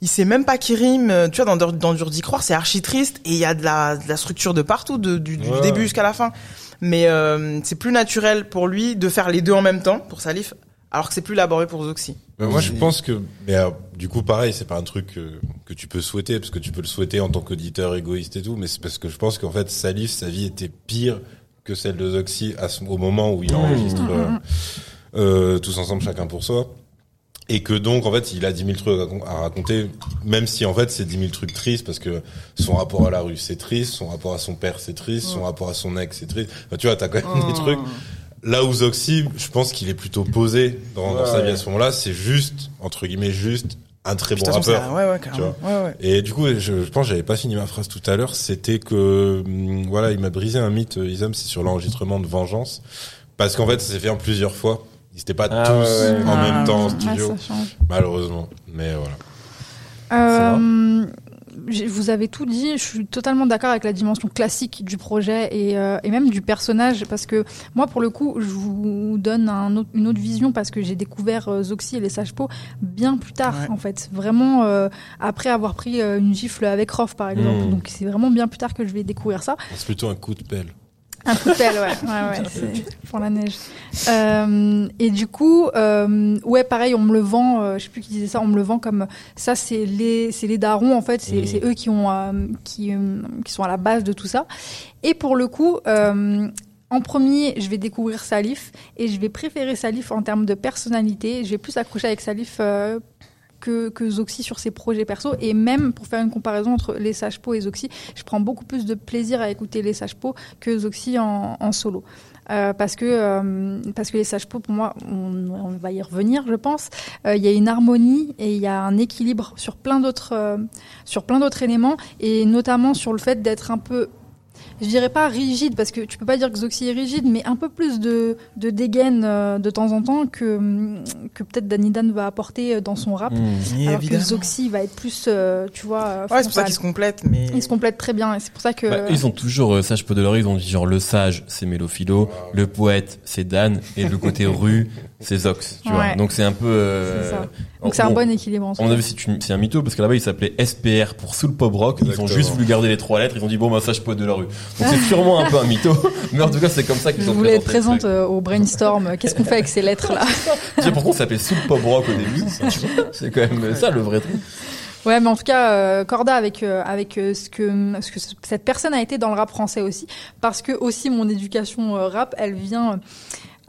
il sait même pas qui rime. euh, Tu vois, dans, dans Dur d'y croire, c'est archi triste et il y a de la, de la structure de partout, de, du, du Ouais. début jusqu'à la fin. Mais euh, c'est plus naturel pour lui de faire les deux en même temps, pour Salif, alors que c'est plus laborieux pour Zoxy. Bah, moi, je pense que, mais euh, du coup, pareil, c'est pas un truc euh, que tu peux souhaiter, parce que tu peux le souhaiter en tant qu'auditeur égoïste et tout, mais c'est parce que je pense qu'en fait, Salif, sa vie était pire que celle de Zoxy à ce, au moment où il enregistre euh, euh, tous ensemble, chacun pour soi. Et que donc, en fait, il a 10 000 trucs à racon- à raconter, même si, en fait, c'est 10 000 trucs tristes, parce que son rapport à la rue, c'est triste, son rapport à son père, c'est triste, son rapport à son ex, c'est triste. Enfin, tu vois, t'as quand même des trucs. Là où Zoxy, je pense qu'il est plutôt posé dans, sa vie ouais. à ce moment-là, c'est juste, entre guillemets, juste un très bon façon, rappeur. ouais, ouais, carrément. Ouais, ouais. Et du coup, je, je pense que j'avais pas fini ma phrase tout à l'heure, c'était que hum, voilà, il m'a brisé un mythe, euh, Isam, c'est sur l'enregistrement de Vengeance, parce qu'en fait, ça s'est fait en plusieurs fois. Ils étaient pas Ah, tous ouais, ouais. en Ah, même temps en ouais, studio, ça change. malheureusement. Mais voilà. Euh, vous avez tout dit. Je suis totalement d'accord avec la dimension classique du projet et, euh, et même du personnage parce que moi, pour le coup, je vous donne un autre- une autre vision parce que j'ai découvert euh, Zoxy et les Sages Pots bien plus tard, Ouais. en fait. Vraiment euh, après avoir pris euh, une gifle avec Rof, par exemple. Mm. Donc c'est vraiment bien plus tard que je vais découvrir ça. C'est plutôt un coup de pelle. Un coup de pelle, ouais, ouais, ouais, c'est pour la neige. Euh, et du coup, euh, ouais, pareil, on me le vend. euh, je sais plus qui disait ça. On me le vend comme ça. C'est les, c'est les darons en fait. C'est, c'est eux qui ont, euh, qui, qui sont à la base de tout ça. Et pour le coup. En premier, je vais découvrir Salif et je vais préférer Salif en termes de personnalité. Je vais plus accrocher avec Salif que, que Zoxy sur ses projets perso. Et même pour faire une comparaison entre les Sages Po et Zoxy, je prends beaucoup plus de plaisir à écouter les Sages Po que Zoxy en, solo. Euh, parce que euh, parce que les sages pour moi, on, va y revenir, je pense. Euh, Il y a une harmonie et il y a un équilibre sur plein d'autres sur plein d'autres éléments et notamment sur le fait d'être un peu je dirais pas rigide parce que tu peux pas dire que Zoxy est rigide, mais un peu plus de, de dégaine euh, de temps en temps que, que peut-être Danidan va apporter euh, dans son rap. Mmh. alors que Zoxy va être plus, euh, tu vois, Ouais, c'est pour ça qu'ils se complètent, mais. Il se complète très bien et c'est pour ça que. Bah, ils ont toujours euh, sage leur ils ont dit genre le sage c'est Mélophilo, le poète c'est Dan et le côté rue c'est Zox, tu vois. Ouais. Donc c'est un peu euh, C'est ça. Donc c'est un bon, bon équilibre. en mon avis, c'est un mytho parce que là-bas, il s'appelait SPR pour Soul Pop Rock. Ils ont juste voulu garder les trois lettres. Ils ont dit bon, bah, sage poète de la rue. Donc c'est sûrement un peu un mytho. Mais en tout cas, c'est comme ça qu'ils Je ont voulais être présente euh, au brainstorm. Qu'est-ce qu'on fait avec ces lettres-là sais pourquoi ça s'appelait Soul Pop Rock au début C'est quand même ça le vrai truc. Ouais, mais en tout cas, euh, Corda avec euh, avec euh, ce que ce que cette personne a été dans le rap français aussi, parce que aussi mon éducation rap, elle vient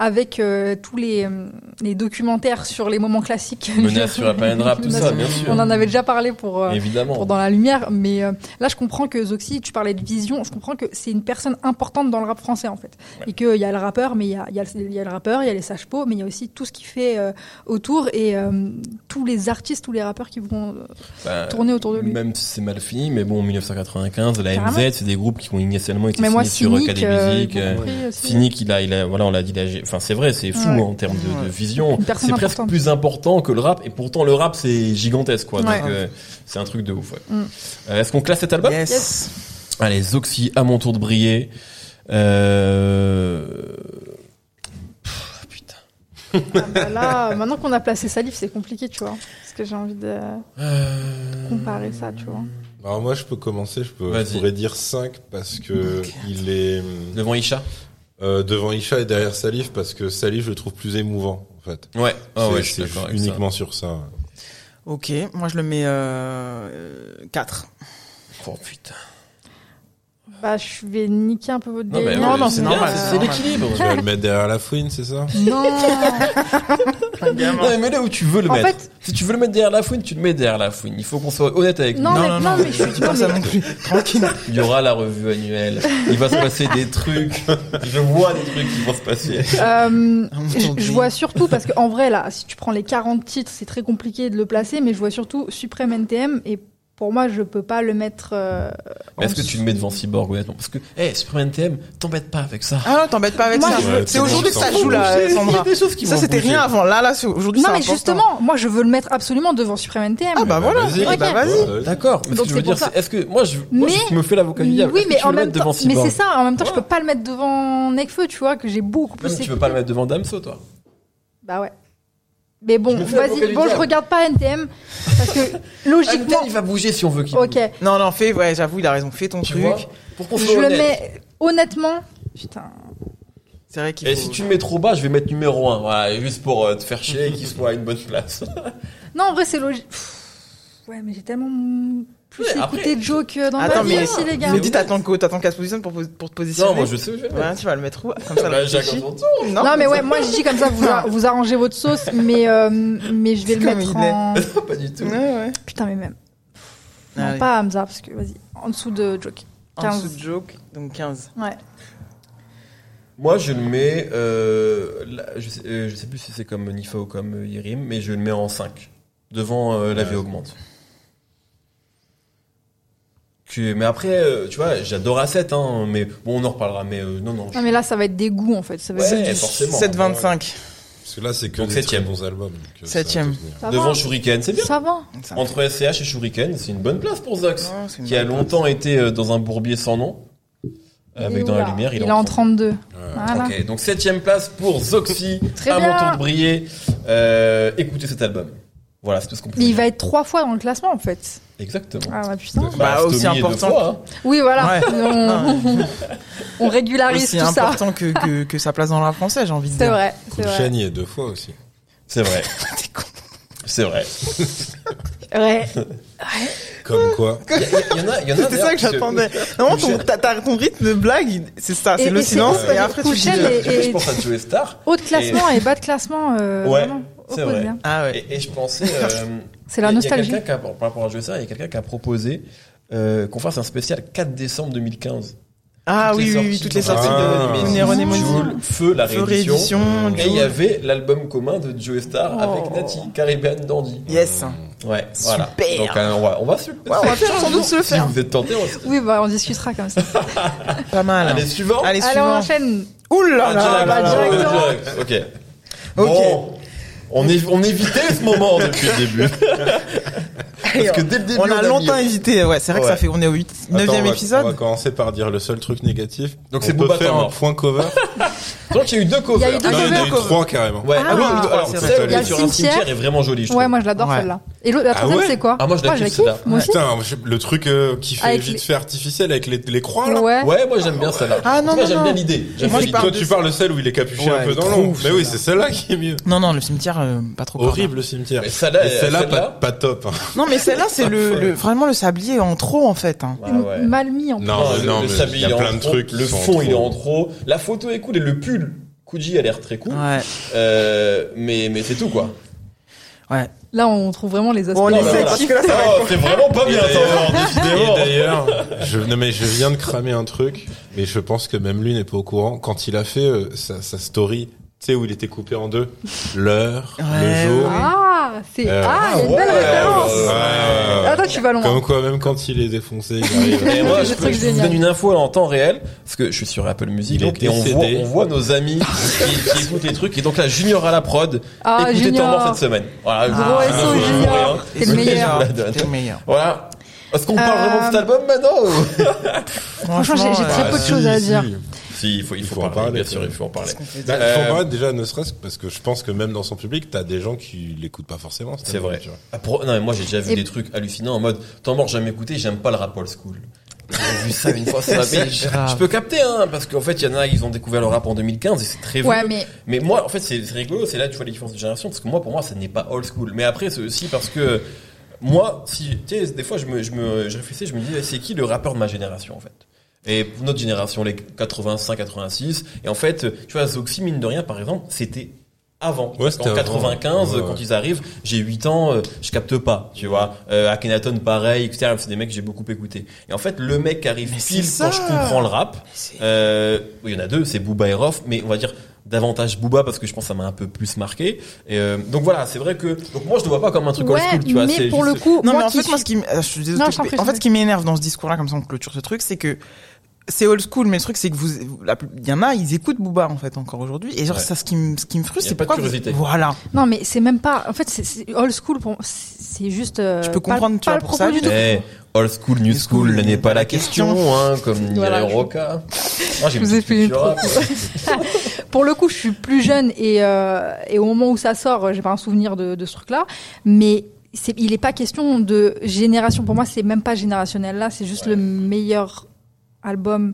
avec euh, tous les euh, les documentaires sur les moments classiques. Menace sur la planète rap, tout ça, bien sûr. On en avait déjà parlé pour euh, Évidemment. pour dans la lumière, mais euh, là je comprends que Zoxy, tu parlais de vision, je comprends que c'est une personne importante dans le rap français en fait, et qu'il y a le rappeur, mais il y a, il y, a, le- il y a le rappeur, il y a les sages mais il y a aussi tout ce qui fait autour et tous les artistes, tous les rappeurs qui vont Bah, tourner autour de lui. Même si c'est mal fini, mais bon, en 1995, la Carrément. MZ, c'est des groupes qui ont initialement été signés sur cynique, Académie Musique. Cynic, il a, il a, voilà, on l'a dit, il a enfin c'est vrai, c'est fou Ouais. en termes de, vision. C'est presque plus important que le rap, et pourtant le rap c'est gigantesque quoi. Ouais. Euh, c'est un truc de ouf. Ouais. Mm. Euh, Est-ce qu'on classe cet album Yes. Allez, Zoxy, à mon tour de briller. Euh... pff, putain. Ah bah là, maintenant qu'on a placé Salif, c'est compliqué, tu vois. Parce que j'ai envie de comparer ça, tu vois. Alors moi, je peux commencer. Je, peux, je pourrais dire 5 parce que il est Devant Isha euh, devant Isha et derrière Salif parce que Salif, je le trouve plus émouvant en fait. Ouais, ah ouais, je suis ça. uniquement sur ça. Ok, moi je le mets euh, 4. Oh putain. Bah, je vais niquer un peu votre Non, délire. ouais, non, c'est normal, c'est l'équilibre. Tu vas le mettre derrière la fouine, c'est ça Non Non, mais mets-le où tu veux le En mettre. fait- Si tu veux le mettre derrière la fouine, tu le mets derrière la fouine. Il faut qu'on soit honnête avec Non, nous. mais- non, mais je suis- dis pas non, ça non plus. Tranquille. Il y aura la revue annuelle. Il va se passer des trucs. Je vois des trucs qui vont se passer. Euh, Dieu. je vois surtout, parce qu'en vrai, là, si tu prends les 40 titres, c'est très compliqué de le placer, mais je vois surtout Supreme NTM, et pour moi, je peux pas le mettre. euh, est-ce que tu le mets devant Cyborg, honnêtement Parce que, hey, Super NTM, t'embête pas avec ça. Ah non, t'embête pas avec Moi, ça. Ouais, C'est aujourd'hui que ça joue là, Sandra. Ça c'était rien avant. Là, là, c'est- aujourd'hui, Non, mais important. justement, moi, je veux le mettre absolument devant Supreme NTM. Ah bah voilà. vas-y. Eh bah, D'accord, mais ce Donc que je veux c'est pour dire, est-ce que, moi, je, moi, Mais- je me fais l'avocat du diable. oui, mais en même mettre temps, mais c'est ça. En même temps, je peux pas le mettre devant Nekfeu, tu vois, que j'ai beaucoup plus. Tu veux pas le mettre devant Damso, toi? Bah ouais. Mais bon, Je vas-y. Bon, je regarde pas NTM parce que logiquement, NTM, il va bouger si on veut qu'il ok, bouge. Non, non, fais, ouais, j'avoue, il a raison. Fais ton Tu truc. vois Pour qu'on je soit le honnête. mets honnêtement. Putain. C'est vrai qu'il Et faut. si tu le mets trop bas, je vais mettre numéro 1. Voilà, juste pour euh, te faire chier et qu'il soit à une bonne place. Non, en vrai, c'est logique. Ouais, mais j'ai tellement plus Ouais, après- écouté de Joke euh, dans Attends, ma vie mais, aussi, les gars. mais dis, t'attends que- t'attends qu'elle se positionne pour, pour te positionner. non, moi je sais où je vais le Ouais, tu vas le mettre où Comme ça, Bah, tour. Non, Non, mais ouais, moi je dis comme ça, vous, vous arrangez votre sauce, mais, euh, mais je vais le Comme mettre il est. en. Pas du tout. Ouais, ouais. Putain, mais même. Non, Ah oui. pas Hamza, parce que vas-y, en dessous de Joke. En 15. dessous de joke, donc 15. Ouais. Moi, je le mets, euh, là, je, sais, euh, je sais plus si c'est comme Nifa ou comme Yerim, mais je le mets en 5. Devant euh, La vie Ouais. augmente. Que, mais après, euh, tu vois, j'adore A7, hein, mais bon, on en reparlera, mais euh, non, non. je- Non, mais là, ça va être des goûts en fait. Ça va Ouais, être... forcément. 7,25. Parce que là, c'est que Donc des très septième. bons albums. donc, euh, ça Septième. Devant va. Shuriken, c'est bien. Ça va. Ça- Entre SCH et Shuriken, c'est une bonne place pour Zox, Ouais, c'est une qui a bonne longtemps été euh, dans un bourbier sans nom, Il avec est dans la lumière. Il, est en 32. Ouais. Voilà. Ok, donc septième place pour Zoxy, Très à bien. mon tour de briller. Euh, écoutez cet album. Voilà, c'est tout ce qu'on peut Mais il dire. va être trois fois dans le classement en fait. Exactement. Ah ouais, putain. Bah, aussi important. fois, hein. Oui, voilà. Ouais. On, on régularise Aussi tout ça. important que, que, que sa place dans la française, j'ai envie de C'est dire. vrai. C'est vrai. Kulchen y est deux fois aussi. C'est vrai. T'es con. C'est vrai. Ouais. Comme quoi. Il y, en a, il y en a. C'était ça que j'attendais. Non, ton, ton rythme de blague, c'est ça, c'est le c'est- silence, c'est- et après tu dis. Je pense à Joe Star. Haut de classement et bas de classement. Euh, Ouais, vraiment, c'est vrai. Ah ouais. Et, et je pensais. euh, C'est la nostalgie. Il y a quelqu'un qui a, par rapport à Joe Star, il y a quelqu'un qui a proposé euh, qu'on fasse un spécial 4 décembre 2015. Ah Toutes oui, oui, toutes les sorties Ah. de Néron et. Joule, Feu, la Feu réédition. réédition, Et il y avait l'album commun de Joe Star Oh. avec Nati, Caribbean Dandy. Yes. Ouais, voilà. Super. Donc euh, on va, on va, se- Ouais, on va faire sans doute se le Si faire. vous êtes tenté, on se- Oui, bah, on discutera comme ça. Pas mal. Allez, suivant. Allez, Allez, on suivant. enchaîne. Ouh là Ah, là direct, là là direct. là. direct, Ok. Ok. Bon, on, évitait ce moment depuis le début. Parce que dès le début, On a mis- longtemps hésité, ouais, c'est vrai que ça fait, on est au 8, Attends, 9 on va- On va épisode. commencer par dire le seul truc négatif. Donc On c'est Booba faire un point cover. Donc il y a eu deux covers. Il y a eu deux non, il y en a eu covers. trois carrément. Ouais, Ah, ah, oui, alors celle sur un Cimetière. cimetière est vraiment jolie, je Ouais, moi je l'adore Ouais. celle-là. Et l'autre- la Ah troisième, ouais c'est quoi Ah, moi, je la kiffe, kiffe. celle-là. Moi aussi. Putain, le truc euh, qui fait Avec vite les- fait artificiel avec les, les croix là. Ouais. Ouais, moi j'aime bien celle-là. Ah, non, j'aime bien l'idée. Toi, tu parles de celle où il est capuché un peu dans l'ombre. Mais oui, c'est celle-là qui est mieux. Non, non, le cimetière, euh, pas trop. Horrible le cimetière. Mais celle-là, Et celle-là, celle-là- pas, pas top. hein. Non, mais celle-là, c'est le, le, vraiment le sablier en trop, en fait. hein. Ah ouais. Mal mis en plus. Non, le, non, le sablier, il y a plein de trop. trucs Le fond, il est en trop. La photo est cool et le pull Kuji a l'air très cool. Ouais, Euh, mais mais c'est tout quoi. ouais. Là, on trouve vraiment les aspects Bon, on essaie, voilà. parce que là, ça va Oh, c'est vraiment pas bien, d'ailleurs-. Et je, non, mais je viens de cramer un truc, mais je pense que même lui n'est pas au courant. Quand il a fait euh, sa, sa story, tu sais, où il était coupé en deux, l'heure, Ouais, le jour, ouais. Ah c'est Euh, ah, il y a une ouais, belle référence. Ouais. Ah, toi, tu vas loin. Comme quoi, même quand il est défoncé, il arrive. Et moi, je, truc je vous donne une info en temps réel, parce que je suis sur Apple Music, donc, et on voit, on voit nos amis qui, qui écoutent les trucs, et donc là, Junior à la prod, Ah, écoutez. Temps mort cette semaine. Voilà, Gros je- SO, je- je- je- Junior. rien. T'es le meilleur. Je. T'es le meilleur. Voilà. Est-ce qu'on parle Euh, vraiment de cet album maintenant ou- Franchement, j'ai très euh, peu de si, choses à si. dire. Si, il faut, il faut, Il faut en parler, parler, bien sûr, il faut en parler. Bah, Euh, faut en parler déjà, ne serait-ce que parce que je pense que même dans son public, t'as des gens qui l'écoutent pas forcément. C'est vrai. tu vois. Ah, pour- non, mais moi j'ai déjà vu Et- des trucs hallucinants en mode Temps mort jamais écouté, j'aime pas le rap old school. J'ai vu ça une fois sur la. Je peux capter hein parce qu'en fait il y en a ils ont découvert le rap en 2015 et c'est très Ouais, vieux. mais Mais moi en fait c'est rigolo, c'est là tu vois la différence de génération parce que moi pour moi ça n'est pas old school. Mais après c'est aussi parce que moi si tu sais des fois je me je me je réfléchissais, je me disais c'est qui le rappeur de ma génération en fait? Et pour notre génération, les 85, 86, et en fait, tu vois, Zoxy, mine de rien, par exemple, c'était avant. Ouais, c'était en avant. 95, Ouais, quand ouais. ils arrivent, j'ai 8 ans, euh, je capte pas, tu vois. Euh, Akhenaton, pareil, etc. C'est des mecs que j'ai beaucoup écouté. Et en fait, le mec qui arrive Mais pile quand je comprends le rap, euh, il y en a deux, c'est Booba et Rof, mais on va dire davantage Booba parce que je pense que ça m'a un peu plus marqué. Et euh, donc voilà, c'est vrai que donc moi je le vois pas comme un truc old ouais, school, tu vois. mais pour juste- le coup, Non, moi mais en qui fait, moi, suis- ce qui, euh, je suis Non, je en je fait, ce qui m'énerve dans ce discours-là, comme ça on clôture ce truc, c'est que c'est old school, mais le truc, c'est que vous, la plus- il y en a, ils écoutent Booba, en fait, encore aujourd'hui. Et genre, Ouais. ça, ce qui me, ce qui me frustre, c'est pas de vous- curiosité. Voilà. Non, mais c'est même pas. En fait, c'est- old school pour c'est juste. euh, Je peux pas- comprendre, tu pas vois, le pour propos ça, du tout. Eh, old school, new school, n'est pas la question, hein, comme Voilà, dirait je- Roca. Je vous ai fait une rap. Pour le coup, je suis plus jeune et, euh, et au moment où ça sort, j'ai pas un souvenir de, de ce truc-là. Mais c'est, il est pas question de génération. Pour moi, c'est même pas générationnel là. C'est juste le meilleur album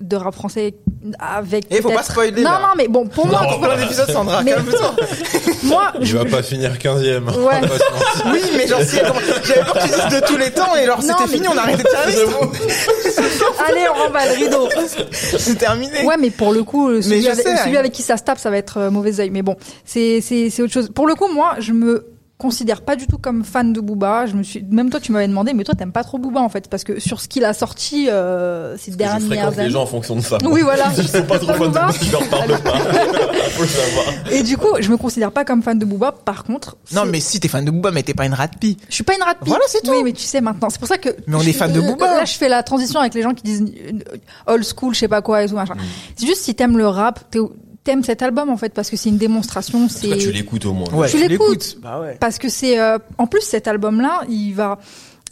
de rap français avec. Et faut pas spoiler, Non, là. non, mais bon, pour moi, On plein d'épisodes, Sandra, Mais- calme-toi. moi, Il je, va pas finir 15ème. Ouais. On va pas se mentir. Oui, mais genre, si, j'avais peur que tu dises de tous les temps, et genre, Non, c'était mais- fini, on arrêtait de faire allez, on remballe le rideau. C'est terminé. Ouais, mais pour le coup, euh, celui, je avec, sais, celui hein. avec qui ça se tape, ça va être euh, mauvais oeil. Mais bon, c'est c'est c'est autre chose. Pour le coup, moi, je me considère pas du tout comme fan de Booba. Je me suis, même toi, tu m'avais demandé, mais toi, t'aimes pas trop Booba en fait, parce que sur ce qu'il a sorti euh, ces Je dernières les années. gens en fonction de ça. Oui, voilà. Je suis pas trop fan de Booba. leur parle pas. Faut le savoir. Et du coup, je me considère pas comme fan de Booba. Par contre, Non, mais si t'es fan de Booba, mais t'es pas une rat pie. je suis pas une rat Voilà, c'est tout. Oui, mais tu sais maintenant. C'est pour ça que. Mais on je- est fan de Booba. Là, je fais la transition avec les gens qui disent euh, old school, je sais pas quoi et tout machin. Mm. C'est juste si t'aimes le rap, t'es- t'aimes cet album en fait parce que c'est une démonstration. Cas, tu C'est l'écoutes au moins. Ouais, Tu tu l'écoutes. Bah ouais. parce que c'est euh, en plus cet album-là, il va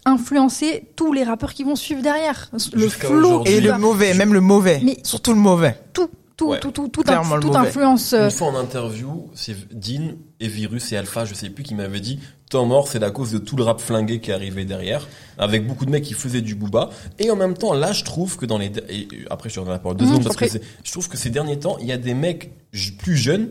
influencer tous les rappeurs qui vont suivre derrière. Le flow. Et le va- mauvais, même le mauvais. Mais- Surtout le mauvais. tout, tout, Ouais. tout, tout, tout, mauvais. influence. euh, Une fois en interview, c'est Dean et Virus et Alpha, je sais plus, qui m'avaient dit Temps mort, c'est la cause de tout le rap flingué qui est arrivé derrière, avec beaucoup de mecs qui faisaient du booba. Et en même temps, là, je trouve que dans les et après, je te redonne la parole deux Mmh, secondes parce que c'est- je trouve que ces derniers temps, il y a des mecs plus jeunes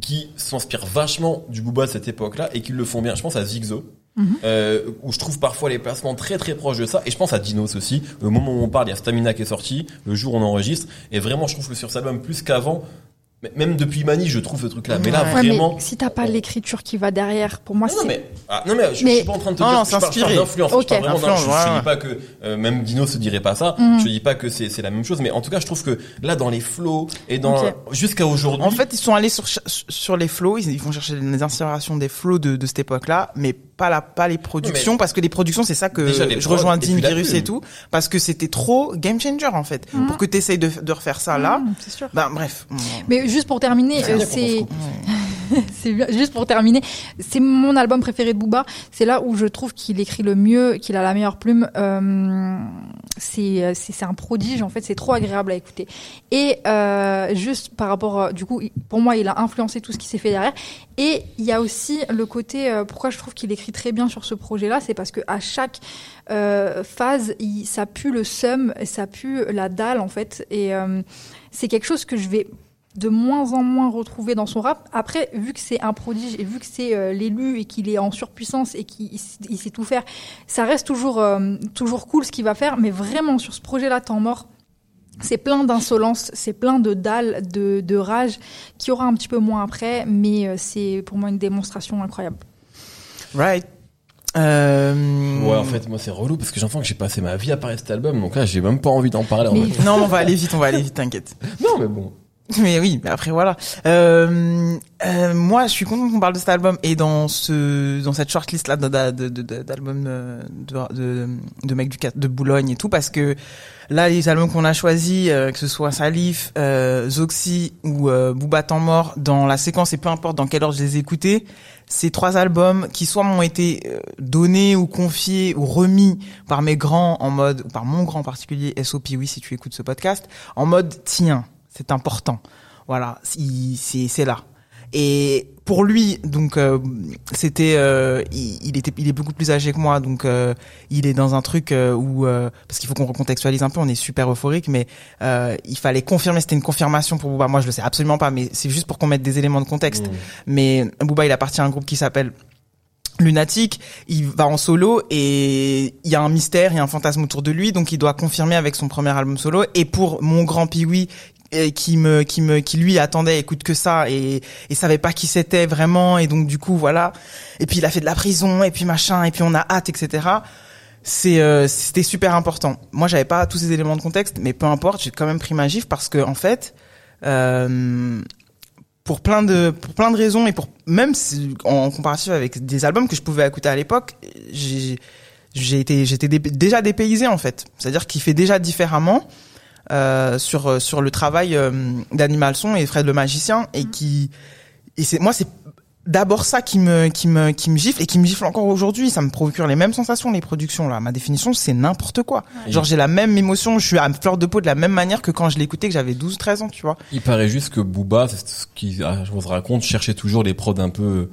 qui s'inspirent vachement du booba de cette époque-là et qui le font bien. Je pense à Zigzo. Mhm. Euh, où je trouve parfois les placements très très proches de ça et je pense à Dinos aussi au moment où on parle il y a Stamina qui est sorti le jour où on enregistre et vraiment je trouve que sur cet album plus qu'avant même depuis Mani je trouve ce truc là mais là Ouais. ouais, mais vraiment si t'as pas l'écriture qui va derrière, pour moi, non, non, c'est. mais, ah, non, mais je, je Mais- suis pas en train de te Non, dire non, que je parle, je parle s'inspirer. d'influence. Ok. Je parle vraiment Influence, d'influence. Je, je ouais, dis pas que, euh, même Dino se dirait pas ça. Mhm. Je dis pas que c'est, c'est la même chose, mais en tout cas, je trouve que là, dans les flows et dans, jusqu'à aujourd'hui. En fait, ils sont allés sur, sur les flows, ils, ils vont chercher les inspirations des flows de, de cette époque-là, mais pas la, pas les productions, parce que les productions, c'est ça que je rejoins Dean Virus et tout, parce que c'était trop game changer, en fait. Mhm. Pour que tu essayes de, de refaire ça là, Mmh, c'est sûr. bah, bref. Mais juste pour terminer, C'est euh, Juste pour terminer, c'est mon album préféré de Booba. C'est là où je trouve qu'il écrit le mieux, qu'il a la meilleure plume. Euh, c'est un prodige en fait. C'est trop agréable à écouter. Et euh, juste par rapport, euh, du coup, pour moi, il a influencé tout ce qui s'est fait derrière. Et il y a aussi le côté pourquoi je trouve qu'il écrit très bien sur ce projet-là, c'est parce que à chaque phase, il, ça pue le seum, ça pue la dalle en fait. Et c'est quelque chose que je vais de moins en moins retrouver dans son rap. Après, vu que c'est un prodige et vu que c'est euh, l'élu et qu'il est en surpuissance et qu'il il sait- il sait tout faire, ça reste toujours euh, toujours cool ce qu'il va faire. Mais vraiment sur ce projet-là, temps mort, c'est plein d'insolence, c'est plein de dalle, de, de rage, qui aura un petit peu moins après. Mais euh, c'est pour moi une démonstration incroyable. Right. Euh... Ouais, en fait, moi, c'est relou parce que j'entends que j'ai passé ma vie à parler de cet album, donc là, j'ai même pas envie d'en parler. en Mais-. Non, on va aller vite, on va aller vite, t'inquiète. Non, mais bon. Mais oui, mais après voilà. Euh, euh, moi, je suis content qu'on parle de cet album et dans ce dans cette shortlist là d'albums de, de, de, de, mecs du de Boulogne et tout parce que là les albums qu'on a choisis, euh, que ce soit Salif, euh, Zoxy ou euh, Booba Temps Mort, dans la séquence et peu importe dans quel ordre je les ai écoutés, ces trois albums qui soit m'ont été donnés ou confiés ou remis par mes grands en mode ou par mon grand en particulier SOP oui si tu écoutes ce podcast en mode tiens c'est important. Voilà, c'est c'est là. Et pour lui, donc euh, c'était, euh, il, était, il est beaucoup plus âgé que moi, donc euh, il est dans un truc où parce qu'il faut qu'on recontextualise un peu, on est super euphorique, mais il fallait confirmer, c'était une confirmation pour Booba. Moi, je le sais absolument pas, mais c'est juste pour qu'on mette des éléments de contexte. Mmh. Mais Booba, il appartient à un groupe qui s'appelle lunatique, il va en solo et il y a un mystère, il y a un fantasme autour de lui, donc il doit confirmer avec son premier album solo. Et pour mon grand Piwi, qui me qui me qui lui attendait écoute que ça et et savait pas qui c'était vraiment et donc du coup voilà. Et puis il a fait de la prison et puis machin et puis on a hâte etc c'est euh, c'était super important. Moi j'avais pas tous ces éléments de contexte mais peu importe j'ai quand même pris ma gifle parce que en fait euh, pour plein de pour plein de raisons et pour même en comparatif avec des albums que je pouvais écouter à l'époque j'ai j'ai été j'étais déjà dépaysé en fait. C'est à dire qu'il fait déjà différemment euh, sur euh, sur le travail euh, d'Animal Son et Fred le magicien et mm. qui et c'est moi c'est d'abord ça qui me qui me qui me gifle et qui me gifle encore aujourd'hui. Ça me procure les mêmes sensations les productions là. Ma définition c'est n'importe quoi. Genre j'ai la même émotion je suis à fleur de peau de la même manière que quand je l'écoutais que j'avais 12 13 ans tu vois. Il paraît juste que Booba c'est ce qui ah, je vous raconte cherchait toujours les prods un peu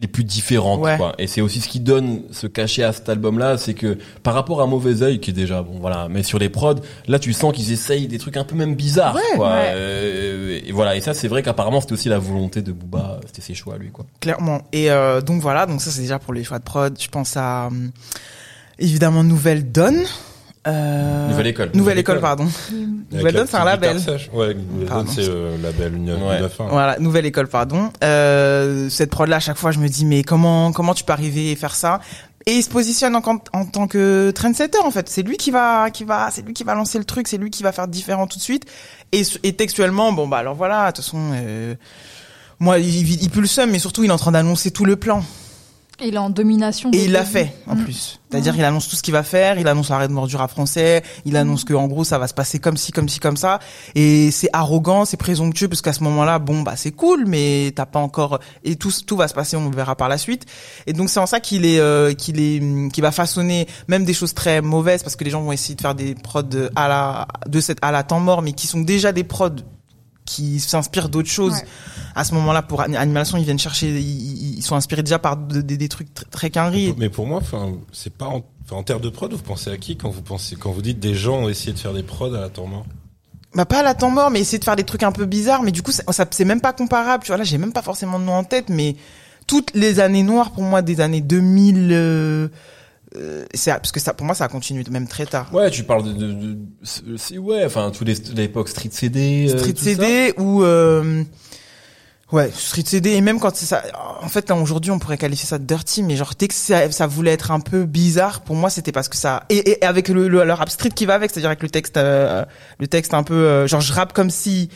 les plus différentes quoi. et c'est aussi ce qui donne ce cachet à cet album là c'est que par rapport à mauvais oeil qui est déjà bon voilà mais sur les prods là tu sens qu'ils essayent des trucs un peu même bizarres quoi. Euh, et voilà et ça c'est vrai qu'apparemment c'était aussi la volonté de Booba c'était ses choix lui quoi. Clairement. Et euh, donc voilà donc ça c'est déjà pour les choix de prod. Je pense à euh, évidemment Nouvelle Donne euh... Nouvelle école. Nouvelle, école, pardon. Nouvelle Donne, c'est un label. Ouais, Nouvelle Donne, c'est euh, label ouais. Voilà, Nouvelle école, pardon. Euh, cette prod là, à chaque fois, je me dis, mais comment, comment tu peux arriver et faire ça? Et il se positionne en, en tant que trendsetter, en fait. C'est lui qui va, qui va, c'est lui qui va lancer le truc, c'est lui qui va faire différent tout de suite. Et, et textuellement, bon, bah, alors voilà, de toute façon, euh, moi, il, il, il pue le seum, mais surtout, il est en train d'annoncer tout le plan. Il est en domination. Et il l'a fait, en mm. plus. C'est-à-dire, mm. il annonce tout ce qu'il va faire, il annonce l'arrêt de mordure à français, il mm. annonce que, en gros, ça va se passer comme ci, comme ci, comme ça. Et c'est arrogant, c'est présomptueux, parce qu'à ce moment-là, bon, bah, c'est cool, mais t'as pas encore, et tout, tout va se passer, on le verra par la suite. Et donc, c'est en ça qu'il est, euh, qu'il est, qu'il va façonner même des choses très mauvaises, parce que les gens vont essayer de faire des prods à la, de cette, à la temps mort, mais qui sont déjà des prods qui s'inspirent d'autres choses. À ce moment-là, pour animation, ils viennent chercher, ils, sont inspirés déjà par des trucs très, très Mais pour moi, enfin, c'est pas en, en termes de prod, vous pensez à qui quand vous pensez, quand vous dites des gens ont essayé de faire des prods à la temps mort? Bah pas à la temps mort, mais essayer de faire des trucs un peu bizarres. Mais du coup, ça, c'est même pas comparable. Tu vois là, j'ai même pas forcément de nom en tête, mais toutes les années noires pour moi des années 2000. Euh, c'est parce que ça pour moi ça a continué même très tard. Ouais, tu parles de, de, de ouais, enfin tous les l'époque Street CD, euh, Street CD ou euh, ouais Street CD et même quand c'est ça, en fait aujourd'hui on pourrait qualifier ça de dirty, mais genre dès que ça, ça voulait être un peu bizarre, pour moi c'était parce que ça et, et avec le, le, rap street qui va avec, c'est-à-dire avec le texte euh, le texte un peu genre je rappe comme si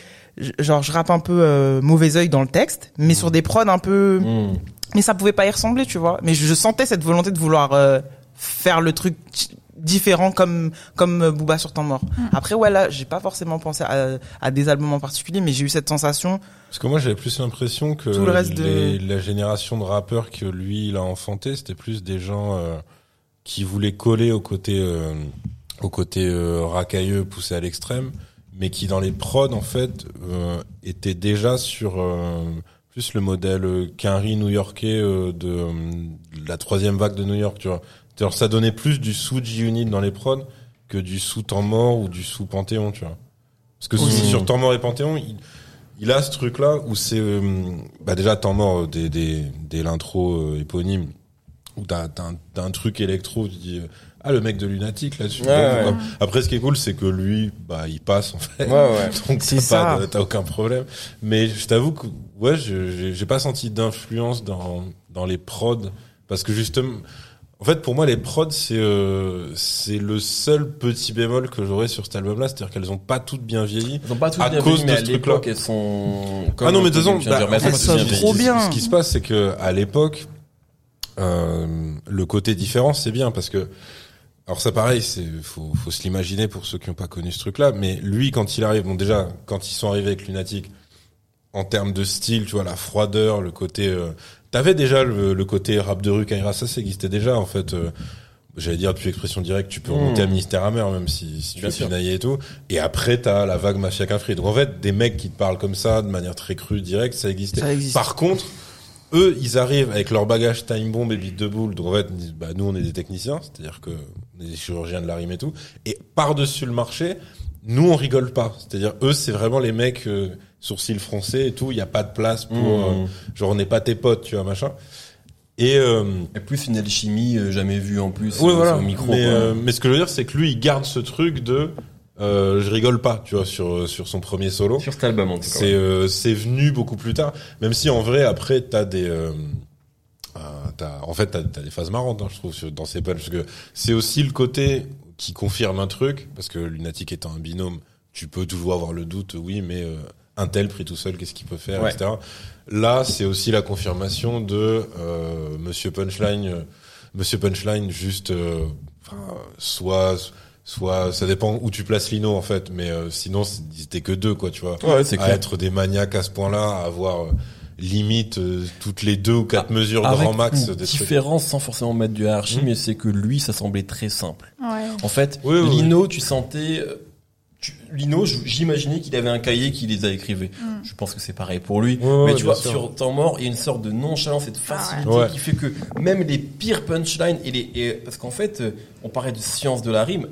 genre je rappe un peu mauvais oeil dans le texte, mais sur des prods un peu mmh. mais ça pouvait pas y ressembler, tu vois. Mais je, je sentais cette volonté de vouloir faire le truc différent comme comme Booba sur temps mort. Mm. Après ouais là, j'ai pas forcément pensé à, à, des albums en particulier mais j'ai eu cette sensation parce que moi j'avais plus l'impression que Tout le reste de... la génération de rappeurs que lui il a enfanté, c'était plus des gens euh, qui voulaient coller au côté euh, au côté euh, racailleux poussé à l'extrême mais qui dans les prods en fait euh, étaient déjà sur plus le modèle Quinry new-yorkais de, de la troisième vague de New York, tu vois alors ça donnait plus du sous G-Unit dans les prods que du sous temps mort ou du sous Panthéon, tu vois. Parce que sur temps mort et Panthéon, il, il a ce truc là où c'est euh, bah déjà temps mort des des des l'intro euh, éponyme où t'as t'as un, truc électro tu dis euh, ah le mec de lunatique là-dessus. Après ce qui est cool c'est que lui bah il passe en fait. Donc t'as pas t'as aucun problème. Mais je t'avoue que ouais j'ai pas senti d'influence dans dans les prods parce que justement En fait, pour moi, les prods, c'est euh, c'est le seul petit bémol que j'aurais sur cet album-là, c'est-à-dire qu'elles ont pas toutes bien vieilli. Elles ont pas toutes À bien cause vieilli, de mais à ce truc-là. l'époque, elles sont... ah non, mais de toute façon, bah, mais en fait, elles sont trop bien. Ce qui se passe, c'est que à l'époque, euh, le côté différent, c'est bien parce que, alors ça pareil, c'est faut faut se l'imaginer pour ceux qui n'ont pas connu ce truc-là. Mais lui, quand il arrive, bon déjà, quand ils sont arrivés avec Lunatic, en termes de style, tu vois, la froideur, le côté, euh, t'avais déjà le, le côté rap de rue Kaira, ça, ça existait déjà en fait. euh, J'allais dire depuis expression directe, tu peux Mmh. remonter à Ministère Amer même si, si tu sûr. pinailler et tout. Et après t'as la vague mafia free. Donc en fait, des mecs qui te parlent comme ça, de manière très crue, directe, ça existait. Ça existe. Par contre, eux, ils arrivent avec leur bagage time bomb et beat de boule. Donc en fait, bah, nous, on est des techniciens, c'est-à-dire que on est des chirurgiens de la rime et tout. Et par-dessus le marché, nous, on rigole pas. C'est-à-dire, eux, c'est vraiment les mecs euh, sourcils français et tout. Il y a pas de place pour, Mmh. euh, genre, on n'est pas tes potes, tu vois, machin. Et euh, Et plus une alchimie euh, jamais vue en plus ouais, euh, voilà. au micro. mais, euh, mais ce que je veux dire, c'est que lui, il garde ce truc de, euh, je rigole pas, tu vois, sur sur son premier solo. Sur cet album, en tout cas. C'est euh, c'est venu beaucoup plus tard, même si en vrai après t'as des euh, t'as en fait t'as as des phases marrantes hein, je trouve dans ces punchs parce que c'est aussi le côté qui confirme un truc parce que lunatique étant un binôme tu peux toujours avoir le doute oui mais euh, un tel pris tout seul qu'est-ce qu'il peut faire Ouais. etc là c'est aussi la confirmation de euh, Monsieur Punchline euh, Monsieur Punchline juste euh, soit soit ça dépend où tu places Lino en fait mais euh, sinon étaient que deux quoi tu vois Ouais, à clair. être des maniaques à ce point-là, à avoir euh, limite euh, toutes les deux ou quatre Ah, mesures Avec grand max une différence sans forcément mettre du hiérarchie, Mhm. mais c'est que lui, ça semblait très simple. Ouais. En fait, Oui, oui, Lino, tu sentais... euh, tu- Lino, j'imaginais qu'il avait un cahier qui les a écrivés. Je pense que c'est pareil pour lui. Ouais, ouais, mais tu vois, sûr. sur Temps Mort, il y a une sorte de nonchalance et de facilité Ouais. qui fait que même les pires punchlines et les, et- parce qu'en fait, euh, on parlait de science de la rime.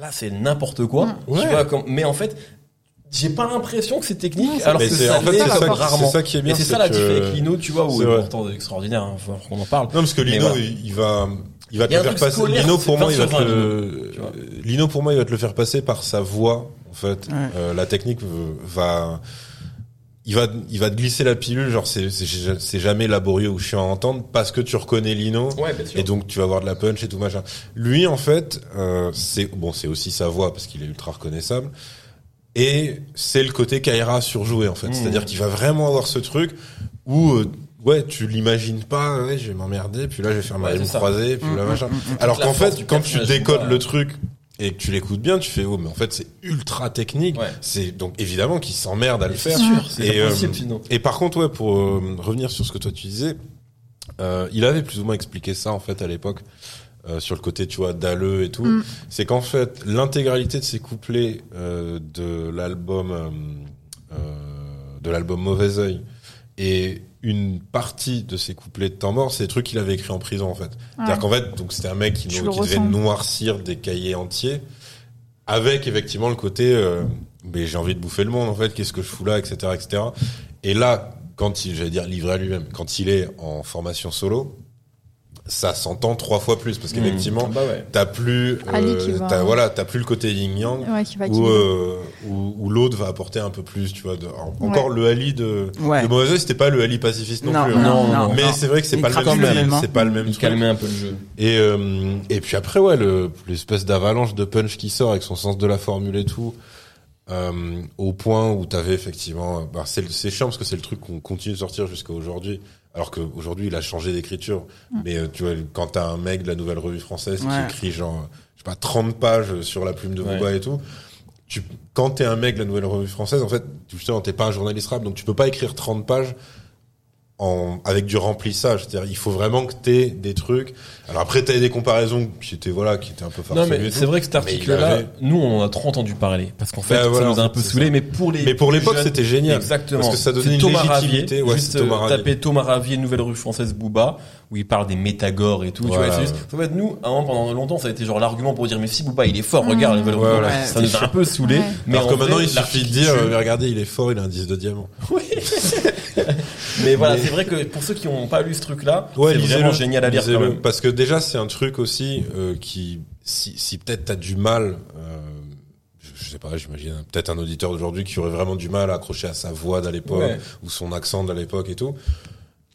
Là, c'est n'importe quoi. Ouais. Tu vois, comme, mais en fait, j'ai pas l'impression que c'est technique, alors que c'est- ça en fait, c'est ça, qui- rarement. c'est ça qui est bien. C'est ça la différence avec Lino, tu vois, où est pourtant extraordinaire, hein, faut qu'on en parle. Non, parce que Lino, voilà. il, il va, il va te le faire passer. Lino, pour moi, 20 il va te 20, le, tu vois. Lino, pour moi, il va te le faire passer par sa voix, en fait. Ouais. Euh, la technique va, il va, il va te glisser la pilule, genre, c'est, c'est, jamais laborieux ou chiant à entendre parce que tu reconnais Lino. Ouais, bien sûr. Et donc tu vas avoir de la punch et tout machin. Lui en fait, euh, c'est bon, c'est aussi sa voix parce qu'il est ultra reconnaissable. Et c'est le côté Kaira surjoué en fait. Mmh. C'est-à-dire qu'il va vraiment avoir ce truc où euh, ouais, tu l'imagines pas, ouais, je vais m'emmerder, puis là je vais faire ma Ouais, croisée, puis là Mmh, machin. mmh, mmh. Alors qu'en fait, quand tu décodes pas- le truc et que tu l'écoutes bien, tu fais oh mais en fait c'est ultra technique. Ouais. C'est donc évidemment qu'il s'emmerde à le C'est faire. sûr, c'est Et, euh. Et par contre, ouais, pour euh, revenir sur ce que toi tu disais, euh, il avait plus ou moins expliqué ça en fait à l'époque euh, sur le côté tu vois dalleux et tout. Mm. C'est qu'en fait l'intégralité de ces couplets euh, de l'album euh, de l'album Mauvais Oeil et une partie de ces couplets de temps mort, c'est des trucs qu'il avait écrit en prison en fait. C'est-à-dire qu'en fait, donc c'était un mec qui, qui devait noircir des cahiers entiers, avec effectivement le côté, mais j'ai envie de bouffer le monde en fait, qu'est-ce que je fous là, etc., etc. Et là, quand il, j'allais dire livré à lui-même, quand il est en formation solo, ça s'entend trois fois plus parce qu'effectivement, Bah ouais. t'as plus, euh, va- t'as, voilà, t'as plus le côté yin yang. Ouais, qui va Où, équilibrer. euh, où, où l'autre va apporter un peu plus, tu vois. De, en- encore le Ali de, Ouais. de Mauvais Oeil, c'était pas le Ali pacifiste non, Non, plus. non, hein. non, non, non. Mais c'est vrai que c'est pas le même hein. c'est pas le même Il truc. calmait un peu le jeu. Et euh, et puis après ouais le l'espèce d'avalanche de punch qui sort avec son sens de la formule et tout euh, au point où t'avais effectivement bah c'est c'est chiant parce que c'est le truc qu'on continue de sortir jusqu'à aujourd'hui alors qu'aujourd'hui il a changé d'écriture mais euh, tu vois quand t'as un mec de la nouvelle revue française qui Ouais. écrit genre je sais pas 30 pages sur la plume de Ouais. Booba et tout tu quand t'es un mec de la nouvelle revue française en fait justement t'es pas un journaliste rap donc tu peux pas écrire 30 pages en, avec du remplissage. C'est-à-dire, il faut vraiment que t'aies des trucs. Alors après, t'as des comparaisons qui étaient, voilà, qui étaient un peu Non, farfelues mais et c'est vrai que cet Mais article-là, avait- nous, on en a trop entendu parler. Parce qu'en fait, Bah, ça nous a un peu saoulé, mais pour les. Mais pour l'époque, jeunes- c'était génial. Exactement. Parce que ça donnait une Thomas légitimité. Ravier, Ouais, juste Thomas euh, Ravier. taper Thomas Ravier, Nouvelle Rue Française Booba, où il parle des métagores et tout. Voilà, tu vois, juste- en fait, nous, pendant longtemps, ça a été genre l'argument pour dire, mais si Booba, il est fort, regarde, Nouvelle Rue. Voilà. Ça nous a un peu saoulé. Ouais. Mais Alors que maintenant, il suffit de dire, euh, regardez, il est fort, il a un 10 de diamant. Mais voilà, Mais- c'est vrai que pour ceux qui n'ont pas lu ce truc-là, Ouais, c'est vraiment génial à lire quand Lisez-le. même. Parce que déjà, c'est un truc aussi euh, qui, si, si peut-être t'as du mal, euh, je, sais pas, j'imagine peut-être un auditeur d'aujourd'hui qui aurait vraiment du mal à accrocher à sa voix d'à l'époque Ouais. ou son accent d'à l'époque et tout.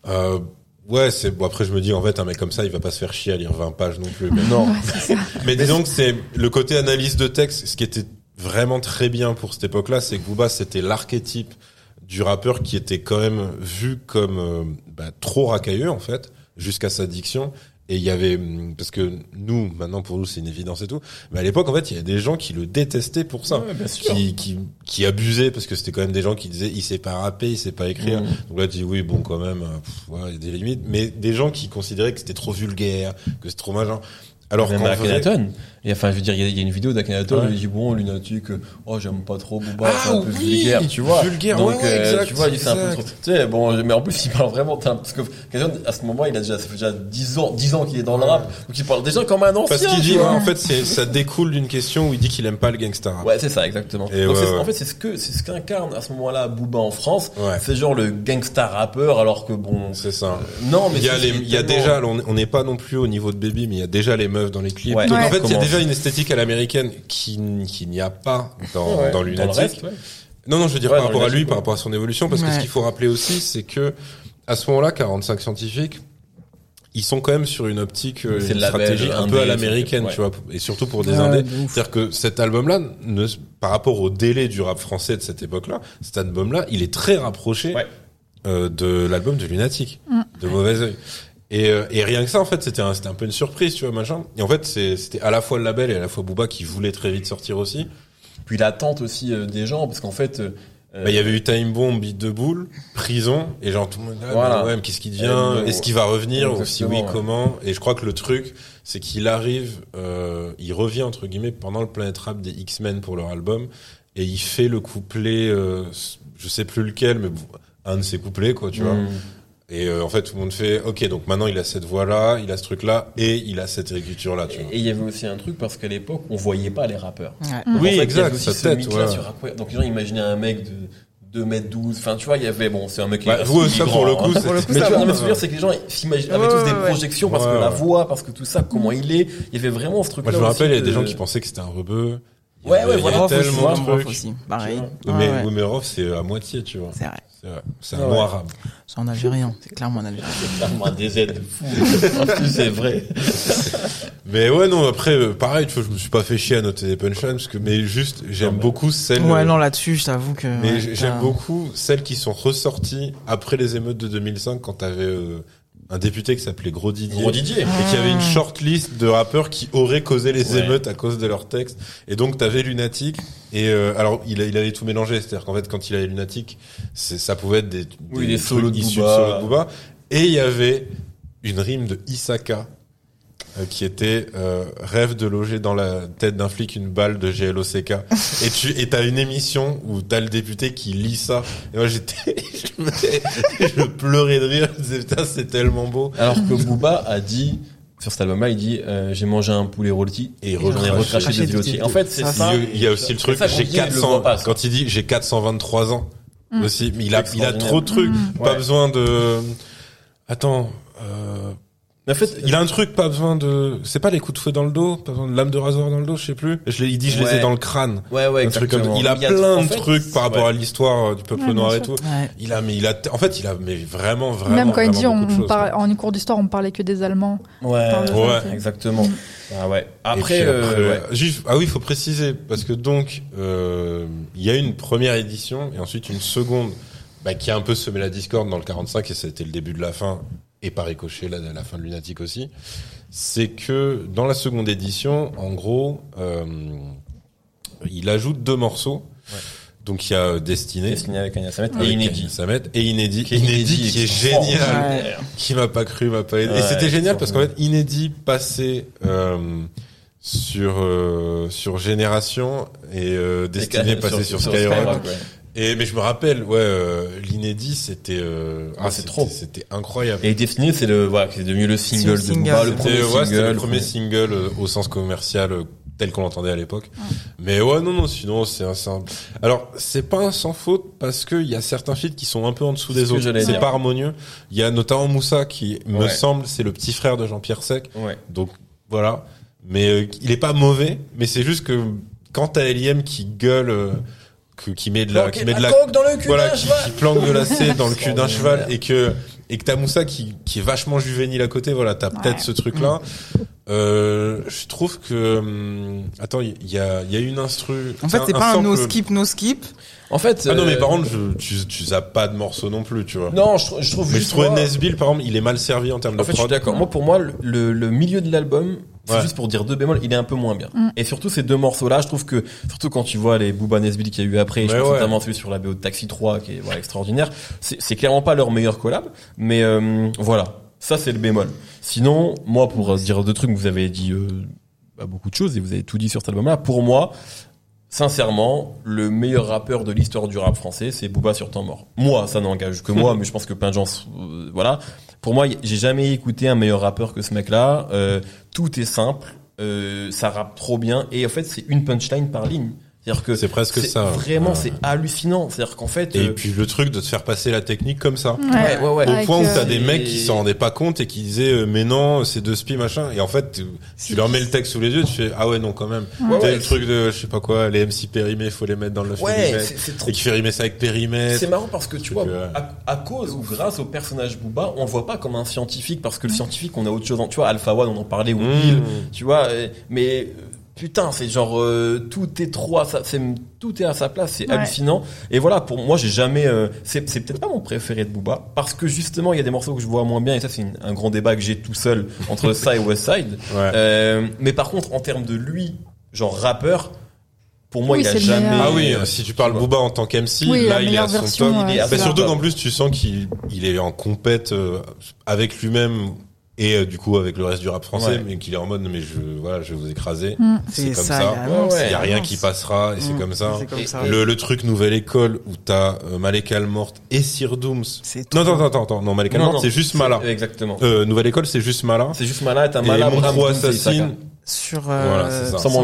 Euh, Ouais, c'est bon. Après, je me dis en fait, un mec comme ça, il va pas se faire chier à lire 20 pages non plus. Mais, Non. mais disons que c'est le côté analyse de texte, ce qui était vraiment très bien pour cette époque-là, c'est que Booba, c'était l'archétype du rappeur qui était quand même vu comme euh, bah, trop racailleux en fait, jusqu'à sa diction. Et il y avait hum, parce que nous maintenant pour nous c'est une évidence et tout, mais à l'époque en fait il y a des gens qui le détestaient pour ça, Ouais, qui qui qui abusaient parce que c'était quand même des gens qui disaient il sait pas rapper, il sait pas écrire. Mhm. Donc là tu dis oui bon quand même, euh, ouais, il y a des limites, mais des gens qui considéraient que c'était trop vulgaire, que c'est trop machin. Alors Même Akhenaton. Et enfin, je veux dire, il y a- il y, a une vidéo d'Akhenaton Ouais. où il dit bon, Lunatic, euh, oh j'aime pas trop Booba, Ah c'est un peu oui, vulgaire, tu vois. vulgaire, Donc, ouais, euh, exact, tu vois, il dit, c'est un peu trop. Tu sais, bon, mais en plus il parle vraiment, parce que à ce moment, il a déjà, ça fait déjà 10 ans, 10 ans qu'il est dans le rap, donc il parle déjà comme un ancien. parce qu'il dit ouais, en fait ça découle d'une question où il dit qu'il aime pas le gangsta rap. Ouais, c'est ça, exactement. Et Donc, ouais, c'est- ouais. En fait, c'est ce que, c'est ce qu'incarne à ce moment-là Booba en France. Ouais. C'est genre le gangsta rappeur, alors que bon, C'est ça. non, mais Il y a c'est- les, c'est il y a tellement- déjà, on n'est pas non plus au niveau de Baby, mais il y a déjà les meufs dans les clips. Ouais. Donc Ouais. en fait, déjà une esthétique à l'américaine qui, qui n'y a pas dans, Ouais, dans le Lunatic. ouais. Non, non, je veux dire Ouais, par rapport à lui, par rapport à son évolution, parce que ce qu'il faut rappeler aussi, c'est que à ce moment-là, 45 scientifiques, ils sont quand même sur une optique, euh, C'est une label, stratégie un peu à l'américaine, ouais. tu vois, et surtout pour des Ouais, indés. C'est-à-dire que cet album-là, ne, par rapport au délai du rap français de cette époque-là, cet album-là, il est très rapproché Ouais. euh, de l'album de Lunatic, de Mauvais Oeil. Et, euh, et rien que ça, en fait, c'était un, c'était un peu une surprise, tu vois, machin. Et en fait, c'était à la fois le label et à la fois Booba qui voulait très vite sortir aussi. Puis l'attente aussi euh, des gens, parce qu'en fait, euh, Bah, il y avait eu Time Bomb, Beat de Boule, Prison, et genre tout le monde, ah, Voilà. ouais, mais qu'est-ce qui devient Euh, Est-ce qu'il va revenir Ou si oui, ouais. comment Et je crois que le truc, c'est qu'il arrive, euh, il revient entre guillemets pendant le Planet Rap des X-Men pour leur album, et il fait le couplet, euh, je sais plus lequel, mais bon, un de ses couplets, quoi, tu vois. Et euh, en fait, tout le monde fait, ok, donc maintenant il a cette voix-là, il a ce truc-là, et il a cette écriture-là, tu vois. Et il y avait aussi un truc parce qu'à l'époque, on voyait pas les rappeurs. Ouais. Donc, en Oui, fait, exact, avait aussi sa ce tête, mythe-là ouais. sur Rap- Donc les gens imaginaient un mec de 2 mètres 12. Enfin, tu vois, il y avait, bon, c'est un mec qui Bah, est vous, ça, grand, pour le hein. coup, Pour le c'était- coup, Mais ça tu vois, ce que je veux dire, c'est que les gens s'imaginaient, avaient Ouais, tous des ouais, projections parce Ouais, que la voix, parce que tout ça, comment il est. Il y avait vraiment ce truc Moi, je me rappelle, il y a des gens qui pensaient que c'était un rebeu. Ouais, ouais, voilà. Tellement de trucs. aussi. Pareil. Mais, Rof, c'est à moitié, tu vois. C'est vrai. C'est. C'est un mot arabe. C'est en algérien. C'est clairement en algérien. Clairement un DZ de fou. En plus, c'est vrai. Mais ouais, non, après, euh, pareil, tu vois, je me suis pas fait chier à noter des punchlines, parce que, mais juste, j'aime beaucoup celles, Ouais, euh, non, là-dessus, je t'avoue que. mais ouais, j'aime beaucoup celles qui sont ressorties après les émeutes de 2005 quand t'avais, euh, un député qui s'appelait Gros Didier. Gros Didier. Et qui avait une short list de rappeurs qui auraient causé les Ouais. émeutes à cause de leurs textes. Et donc t'avais Lunatic. Et euh, alors il, il avait tout mélangé, c'est-à-dire qu'en fait quand il avait Lunatic, c'est ça pouvait être des, Oui, des trucs solos de Booba. Et il y avait une rime de Isaka qui était euh, rêve de loger dans la tête d'un flic une balle de GLOCK. et tu et t'as une émission où t'as le député qui lit ça. Et moi j'étais, je, pleurais de rire. Je disais putain c'est tellement beau. Alors que Booba a dit, sur cet album-là, il dit, euh, j'ai mangé un poulet rôti Et j'en ai recraché. des pilotis. En fait, c'est Ça. Il y a- il y a aussi le truc, j'ai dit, il le 400, voit pas, ça. quand il dit j'ai 423 ans, aussi, mais il a, il a trop de trucs, pas Ouais. besoin de, attends, euh, en fait, il a un truc, pas besoin de, c'est pas les coups de feu dans le dos, pas besoin de lame de rasoir dans le dos, je sais plus. Je il dit je les ai Ouais. dans le crâne. ouais, ouais, Un truc comme, exactement. il a y plein en de fait, trucs par rapport ouais. à l'histoire euh, du peuple Ouais, noir et tout. Ouais. Il a, mais il a, en fait, il a, mais vraiment, vraiment. Même quand il vraiment dit, on, choses, parle- quoi. en cours d'histoire, on parlait que des Allemands. Ouais, Ouais. exactement. Ah ouais. Après, euh, ouais. juste- ah oui, il faut préciser parce que donc euh, il y a une première édition et ensuite une seconde bah, qui a un peu semé la discorde dans le 45 et c'était le début de la fin et par ricochet la, la fin de Lunatic aussi. C'est que dans la seconde édition, en gros, euh, il ajoute deux morceaux. Donc il y a euh, Destiné. Destiné avec Anya Samet et inédit. Samet, et inédit, Qui est inédit, inédit, qui est génial, qui m'a pas cru, m'a pas aidé. et Ouais, c'était génial parce qu'en fait, inédit passé euh, sur euh, sur Génération et euh, Destiné passé sur, Skyrock. ouais. Et mais je me rappelle, ouais, euh, l'inédit c'était euh, Ah, c'est trop. c'était incroyable. Et Destiné, c'est le, voilà, c'est devenu le single de le single. Booba, le C'était, premier ouais, c'était single. le premier single euh, au sens commercial euh, tel qu'on l'entendait à l'époque. Mais ouais, non, non, sinon c'est un, c'est un- Alors, c'est pas un sans faute parce que il y a certains feats qui sont un peu en dessous des autres. C'est pas harmonieux. Il y a notamment Moussa qui me semble c'est le petit frère de Jean-Pierre Sec. Ouais. Donc voilà. Mais euh, il est pas mauvais, mais c'est juste que quand t'as Eliem qui gueule euh, que- qui met de la, qui met de la, coque dans le cul voilà, d'un qui, cheval. qui planque de la C dans le cul d'un cheval et que et que t'as Moussa qui qui est vachement juvénile à côté. Voilà, t'as peut-être ce truc là. Euh, je trouve que hum, attends, il y a il y a une instru. En fait, c'est pas un no skip, no skip. En fait, Ah non, mais euh, par contre, je, tu tu zappes pas de morceaux non plus, tu vois. non, je, je trouve mais je juste trouvais moi- Nesbill, par exemple, il est mal servi en termes de En fait, je suis d'accord. Moi, pour moi, le, le, le milieu de l'album, c'est Ouais. juste pour dire deux bémols, il est un peu moins bien. Mm. Et surtout, ces deux morceaux-là, je trouve que, surtout quand tu vois les Booba Nesbill qu'il y a eu après, je pense ouais. notamment celui sur la BO de Taxi 3, qui est voilà, extraordinaire, c'est c'est clairement pas leur meilleur collab, mais euh, voilà. Ça, c'est le bémol. Sinon, moi, pour euh, dire deux trucs, vous avez dit euh, bah, beaucoup de choses et vous avez tout dit sur cet album-là. Pour moi, sincèrement, le meilleur rappeur de l'histoire du rap français, c'est Booba sur temps mort. Moi, ça n'engage que moi, mais je pense que plein de gens, euh, voilà. Pour moi, j'ai jamais écouté un meilleur rappeur que ce mec-là. Euh, tout est simple, euh, ça rappe trop bien, et en fait, c'est une punchline par ligne. C'est-à-dire que C'est presque ça. Vraiment, Ouais. c'est hallucinant. C'est-à-dire qu'en fait, Et euh, puis le truc de te faire passer la technique comme ça. ouais, ouais, ouais. Au Avec, point où euh, t'as des mecs qui s'en rendaient pas compte et qui disaient euh, mais non c'est deux spi machin et en fait tu, tu leur mets le texte sous les yeux tu fais ah ouais non quand même Ouais, T'as ouais, le truc de je sais pas quoi les MC périmés faut les mettre dans le 9 Ouais, trop et qui fait rimer ça avec périmètre C'est marrant parce que tu vois, à, à cause ou grâce au personnage Booba, on le voit pas comme un scientifique parce que le scientifique, on a autre chose. En, tu vois, Alpha One, on en parlait ou Mmh. Bill, tu vois. Mais putain, c'est genre euh, tout est trop à sa, tout est à sa place, c'est Ouais. hallucinant. Et voilà, pour moi, j'ai jamais. euh, c'est peut-être pas mon préféré de Booba parce que justement, il y a des morceaux que je vois moins bien et ça, c'est un grand débat que j'ai tout seul entre ça et West Side. ouais. Euh, mais par contre, en termes de lui, genre rappeur, pour moi, Oui, il a jamais. ah oui si tu parles. Booba en tant qu'MC Oui, là il est à son top il est à ouais, Bah, surtout qu'en plus tu sens qu'il il est en compète euh, avec lui-même et euh, du coup avec le reste du rap français Ouais. mais qu'il est en mode mais je voilà je vais vous écraser Mm. c'est comme ça, il y a- Ouais, y a rien non, qui passera et c'est Mm. comme ça C'est comme Et- ça. et- Le, le truc Nouvelle École où t'as euh, Malek Almort et Sir Dooms. C'est Non, trop- attends, attends, attends, non, Malek Non, Almort, non, c'est juste Mala. Exactement. Euh, Nouvelle École, c'est juste Mala. C'est juste Mala, t'as Et Mala, Pro Boom, c'est Assassin. Sur euh, Voilà, c'est ça. Sans Sans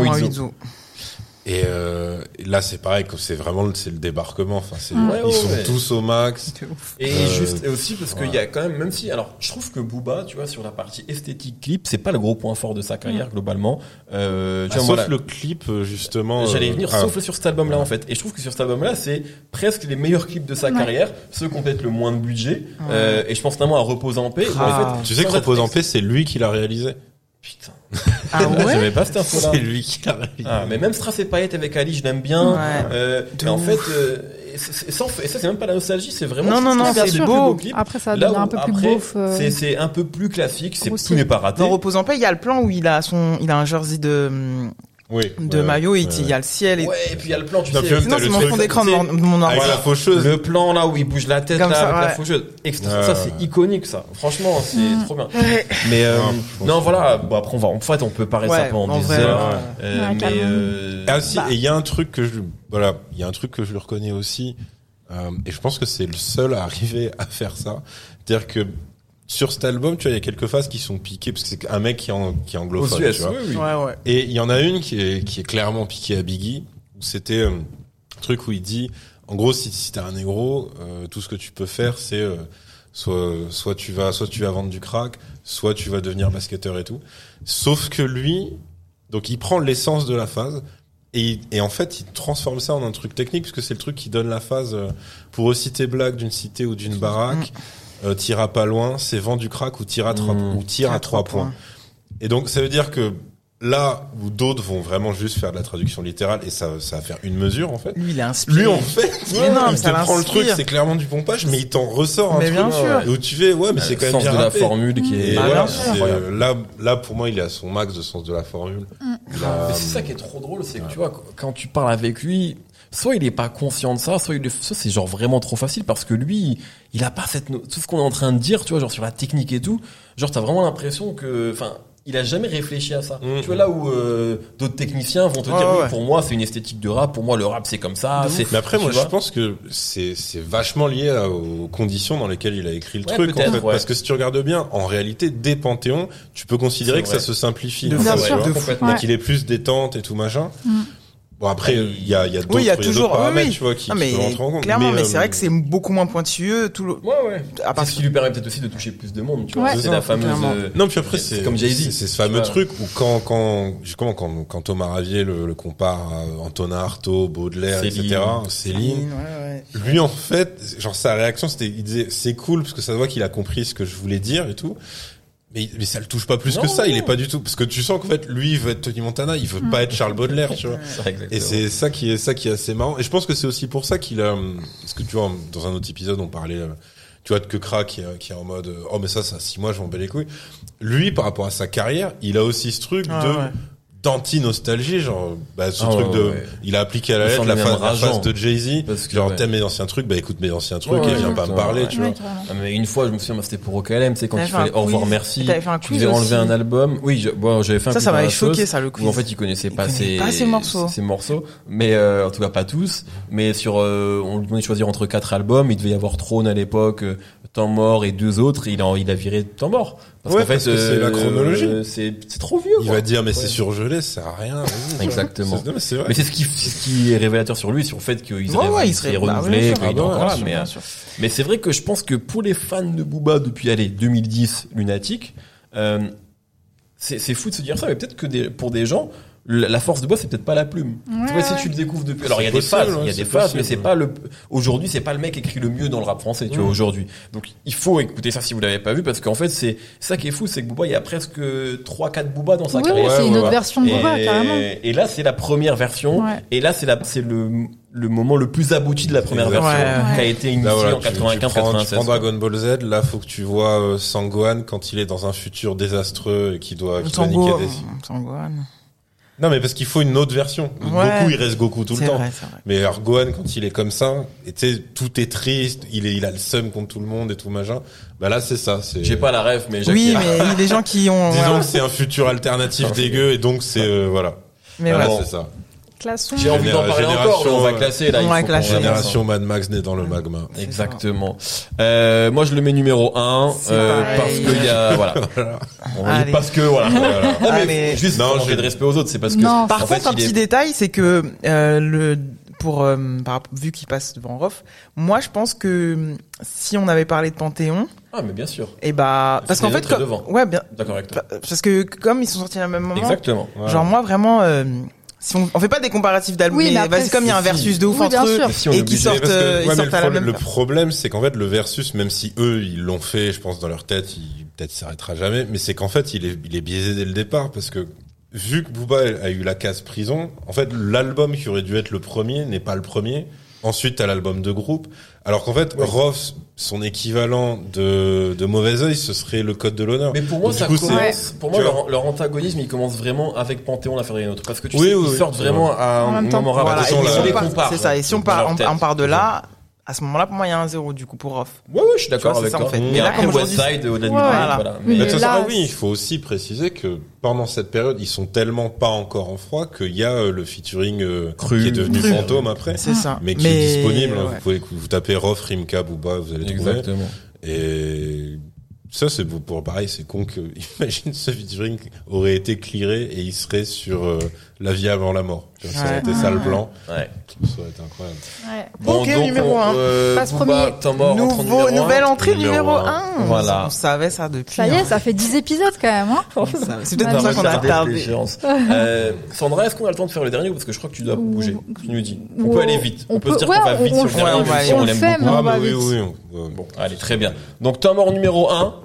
Et euh, là, c'est pareil, c'est vraiment le- c'est le débarquement. Enfin, c'est Mm. Ouais, ils ouais, sont ouais. tous au max. Et Euh, juste, et aussi parce qu'il y a quand même, même si, alors, je trouve que Booba, tu vois, sur la partie esthétique clip, c'est pas le gros point fort de sa carrière, globalement. Euh, tu Ah, vois, sauf le clip, euh, justement. J'allais y euh, venir, ah, sauf sur cet album-là, Ouais. en fait. Et je trouve que sur cet album-là, c'est presque les meilleurs clips de sa Ouais. carrière, ceux qui ont peut-être le moins de budget. Ouais. Euh, et je pense notamment à Repose en paix. où, Ah. en fait, Tu sais que Repose en paix, c'est lui qui l'a réalisé. Putain. Ah ouais J'avais pas cette info-là. C'est lui qui l'a réalisé. Ah, mais même Strass et Paillettes avec Ali, je l'aime bien. Ouais. Euh, et en fait, euh, et c'est- c'est- sans- et ça, c'est même pas la nostalgie, c'est vraiment. Non, non, non, c'est c'est un beau. plus clip. Après, ça où un peu plus après, beauf. euh, c'est c'est un peu plus classique, c'est tout n'est pas raté. Dans Repose en paix, il y a le plan où il a son, il a un jersey de, hum, Oui. de ouais, maillot et ouais, il y a le ciel et Ouais, et puis il y a le plan, tu Non, sais. Sinon, c'est mon fond d'écran de mon, mon ordi. la faucheuse. Le plan là où il bouge la tête Comme là, ça, avec la faucheuse. Extra, Ouais, ça ouais. c'est iconique ça. Franchement, c'est Mm. trop bien. Ouais. Mais euh, Non, non, voilà. Bon après on va, en fait on peut parler ça pendant en des vrai, heures. ouais. Euh, Ouais, mais euh, Ah si, Bah. et il y a un truc que je, voilà, il y a un truc que je lui reconnais aussi, euh, et je pense que c'est le seul à arriver à faire ça. C'est-à-dire que sur cet album, tu vois, il y a quelques phases qui sont piquées parce que c'est un mec qui est, en, qui est aux anglophone, US, tu vois. oui, oui. Ouais, ouais. Et il y en a une qui est, qui est clairement piquée à Biggie, où c'était euh, un truc où il dit, en gros, si, si t'es un négro, euh, tout ce que tu peux faire, c'est euh, soit, soit tu vas, soit tu vas vendre du crack, soit tu vas devenir basketteur et tout. Sauf que lui, donc il prend l'essence de la phase. Et, en fait, il transforme ça en un truc technique, puisque c'est le truc qui donne la phase euh, pour reciter blague d'une cité ou d'une baraque. Euh, t'iras pas loin, c'est vend du crack ou tire à trois, Mm. ou tire à trois points. Et donc, ça veut dire que là où d'autres vont vraiment juste faire de la traduction littérale et ça, ça va faire une mesure en fait. Lui, il est inspiré. Lui, en fait, Mais non, mais il ça te prend le truc, c'est clairement du pompage, mais il t'en ressort un Mais truc bien sûr. où tu fais, ouais, mais c'est quand Le même sens bien de la formule qui est. Et Bah, voilà, Incroyable. euh, là, là, pour moi, il est à son max de sens de la formule. A- Mais c'est ça qui est trop drôle, c'est que tu vois, quand tu parles avec lui, soit il est pas conscient de ça, soit il, est- soit c'est genre vraiment trop facile parce que lui, il a pas cette, tout ce qu'on est en train de dire, tu vois, genre sur la technique et tout, genre t'as vraiment l'impression que, enfin, il a jamais réfléchi à ça. Mhm. Tu vois là où euh, d'autres techniciens vont te dire, oui, pour moi c'est une esthétique de rap, pour moi le rap c'est comme ça. C'est- Mais après, moi, je pense que c'est, c'est vachement lié à- aux conditions dans lesquelles il a écrit le Ouais, truc, en fait. ouais. Parce que si tu regardes bien, en réalité, des Panthéons, tu peux considérer C'est que vrai. ça se simplifie. De en fou, fait, sûr. de fou. qu'il est plus détente et tout machin. Mm. Bon après, il y a, il y a d'autres Oui, il y a d'autres toujours oui, paramètres, oui. tu vois, qui, Non, qui mais peuvent rentrer en compte. clairement, mais, euh, c'est vrai que c'est beaucoup moins pointueux. Tout le... Ouais, ouais. À part ce qui lui permet peut-être aussi de toucher plus de monde, tu vois. Ouais. C'est la ça, fameuse. clairement. euh, Non, puis après, C'est c'est comme Jay-Z. C'est c'est ce fameux truc où quand, quand, comment, quand, quand Thomas Ravier le, le compare à Antonin Artaud, Baudelaire, Céline. etc., Céline, Ouais, ouais. lui, en fait, genre, sa réaction, c'était, il disait, c'est cool parce que ça se voit qu'il a compris ce que je voulais dire et tout. Mais, mais ça le touche pas plus Non, que ça, il est pas du tout, parce que tu sens qu'en fait, lui, il veut être Tony Montana, il veut pas être Charles Baudelaire, tu vois. c'est exactement. Et c'est ça qui est ça qui est assez marrant. Et je pense que c'est aussi pour ça qu'il a, parce que tu vois, dans un autre épisode, on parlait, euh, tu vois, de Kekra qui, est- qui est en mode, euh, oh mais ça, ça, six mois, je m'en bats les couilles. Lui, par rapport à sa carrière, il a aussi ce truc Ah, de ouais. D'anti-nostalgie, genre, bah, ce Ah, truc ouais, de, ouais. il a appliqué à la Le lettre la même la phase de Jay-Z. Parce que, Genre, ouais. t'aimes mes anciens trucs, bah écoute mes anciens trucs Ouais, et viens pas me parler, ouais. tu vois. Ah, mais une fois, je me souviens, c'était pour OKLM, tu sais, quand il fallait au revoir, merci. T'avais fait un Tu devais enlever un album. Oui, je, bon, j'avais fait un Ça, ça m'avait choqué, ça, le Où quiz. en fait, il connaissait pas ses, morceaux. ses morceaux. Mais, euh, en tout cas, pas tous. Mais sur, euh, on lui demandait de choisir entre quatre albums. Il devait y avoir Trône à l'époque, Temps mort et deux autres. Il a, il a viré Temps mort. Parce Ouais, qu'en fait, c'est la chronologie. euh, c'est, c'est trop vieux, Il quoi. va dire, mais c'est surgelé, ça sert à rien. Exactement. C'est- non, mais c'est vrai. Mais c'est ce qui, c'est ce qui est révélateur sur lui, sur le fait qu'il Ouais, ouais, il serait- bah, renouvelé, est Ah bah Mais, euh, mais c'est vrai que je pense que pour les fans de Booba depuis, allez, 2010, Lunatic, euh, c'est c'est fou de se dire ça, mais peut-être que des, pour des gens, la force de Booba, c'est peut-être pas la plume. Ouais, tu vois, si tu le découvres depuis, alors il y a des phases, il y a des phases, mais c'est pas le, aujourd'hui, c'est pas le mec qui écrit le mieux dans le rap français, tu vois, aujourd'hui. Donc, il faut écouter ça si vous l'avez pas vu, parce qu'en fait, c'est ça qui est fou, c'est que Booba, il y a presque 3-4 Booba dans sa Oui, carrière. c'est une ouais, autre ouais. version de Booba, Et, carrément. et là, c'est la première version. Ouais. Et là, c'est la, c'est le, le moment le plus abouti de la première version, ouais. qui a été initiée Là, voilà, en tu- tu 95, prends- tu 96. prends quoi. Dragon Ball Z, là, faut que tu vois euh, Sangohan quand il est dans un futur désastreux et qui doit, qui doit Tango, niquer des... Non, mais parce qu'il faut une autre version. Ouais. Goku, il reste Goku tout le temps. vrai, c'est vrai. Mais alors Gohan, quand il est comme ça, et tu sais, tout est triste, il, est, il a le seum contre tout le monde et tout machin. Bah là, c'est ça. c'est- J'ai pas la rêve, mais Oui, mais il y a des gens qui ont. Disons voilà. que c'est un futur alternatif dégueu et donc c'est euh, voilà. Mais Voilà, voilà. c'est ça. Classons. j'ai envie d'en parler génération, encore, mais on va classer là. on va classer. Génération Mad Max né dans le magma. Exactement. Euh, moi, je le mets numéro 1 C'est euh, parce qu'il y a voilà. Allez. parce que voilà. Voilà. Non, mais Allez. juste Non, manquer de respect aux autres, c'est parce que Non. Par fait, contre, un est- petit détail, c'est que euh, le pour euh, par- vu qu'il passe devant Rof, moi je pense que si on avait parlé de Panthéon, Ah, mais bien sûr. et bah parce qu'en fait ouais bien D'accord avec toi. parce que comme ils sont sortis à un même moment, Exactement. Voilà. genre moi vraiment euh, si on, on fait pas des comparatifs d'albums, Oui, mais vas-y comme il y a un si. versus de ouf Oui, entre eux. Si et qui sortent que- euh, ouais, ils mais sortent le, à la problème, même le problème, c'est qu'en fait, le versus, même si eux, ils l'ont fait, je pense, dans leur tête, il, peut-être s'arrêtera jamais, mais c'est qu'en fait, il est, il est biaisé dès le départ, parce que, vu que Booba a eu la case prison, en fait, l'album qui aurait dû être le premier n'est pas le premier. Ensuite, t'as l'album de groupe. Alors qu'en fait, Roth, son équivalent de, de Mauvais Oeil, ce serait le code de l'honneur. Mais pour moi, Donc, ça coup, commence. Pour moi, leur, leur antagonisme, il commence vraiment avec Panthéon, la faire une autre. Parce que tu Oui, sais, oui, ils oui. sortent vraiment à En un même temps. moment rap. voilà, attention, et là, si on les part- compare, c'est ça et si on part leur on, tête. on part de là à ce moment-là pour moi il y a un zéro du coup pour Rof Ouais, ouais, je suis d'accord avec ça, toi. en fait. Mais là, après, comme aujourd'hui, Westside, au-delà du voilà. Mais- de toute façon, ah oui, il faut aussi préciser que pendant cette période, ils sont tellement pas encore en froid qu'il y a euh, le featuring euh, Cru. qui est devenu Cru. fantôme après, c'est ça mais qui est disponible. hein. ouais. Vous pouvez vous tapez Rof, Rimka, Booba, vous allez trouver. Exactement. Et ça, c'est pour, pour pareil, c'est con que imagine ce featuring aurait été clearé et il serait sur euh, La vie avant la mort. Tu vois, Ça aurait Ouais. été ça le plan. Ouais. Ça aurait été incroyable. Ouais. Ok, numéro on- un. euh, Passe premier. temps mort, Nouveau, numéro un. nouvelle entrée Numéro numéro un. 1 Voilà. on savait ça depuis Ça y est, hein. ça fait 10 épisodes quand même. Hein c'est peut-être Ouais, pour ça qu'on a tardé. Euh, Sandra, est-ce qu'on a le temps de faire le dernier ou parce que je crois que tu dois bouger Tu nous dis. On peut aller vite. On, on peut se dire ouais, qu'on va on- vite on sur le dernier. on va même si aller. on on le l'aime beaucoup. Ah, va bah oui, vite. oui, oui. on- Bon, allez, très bien. Donc, temps mort numéro 1.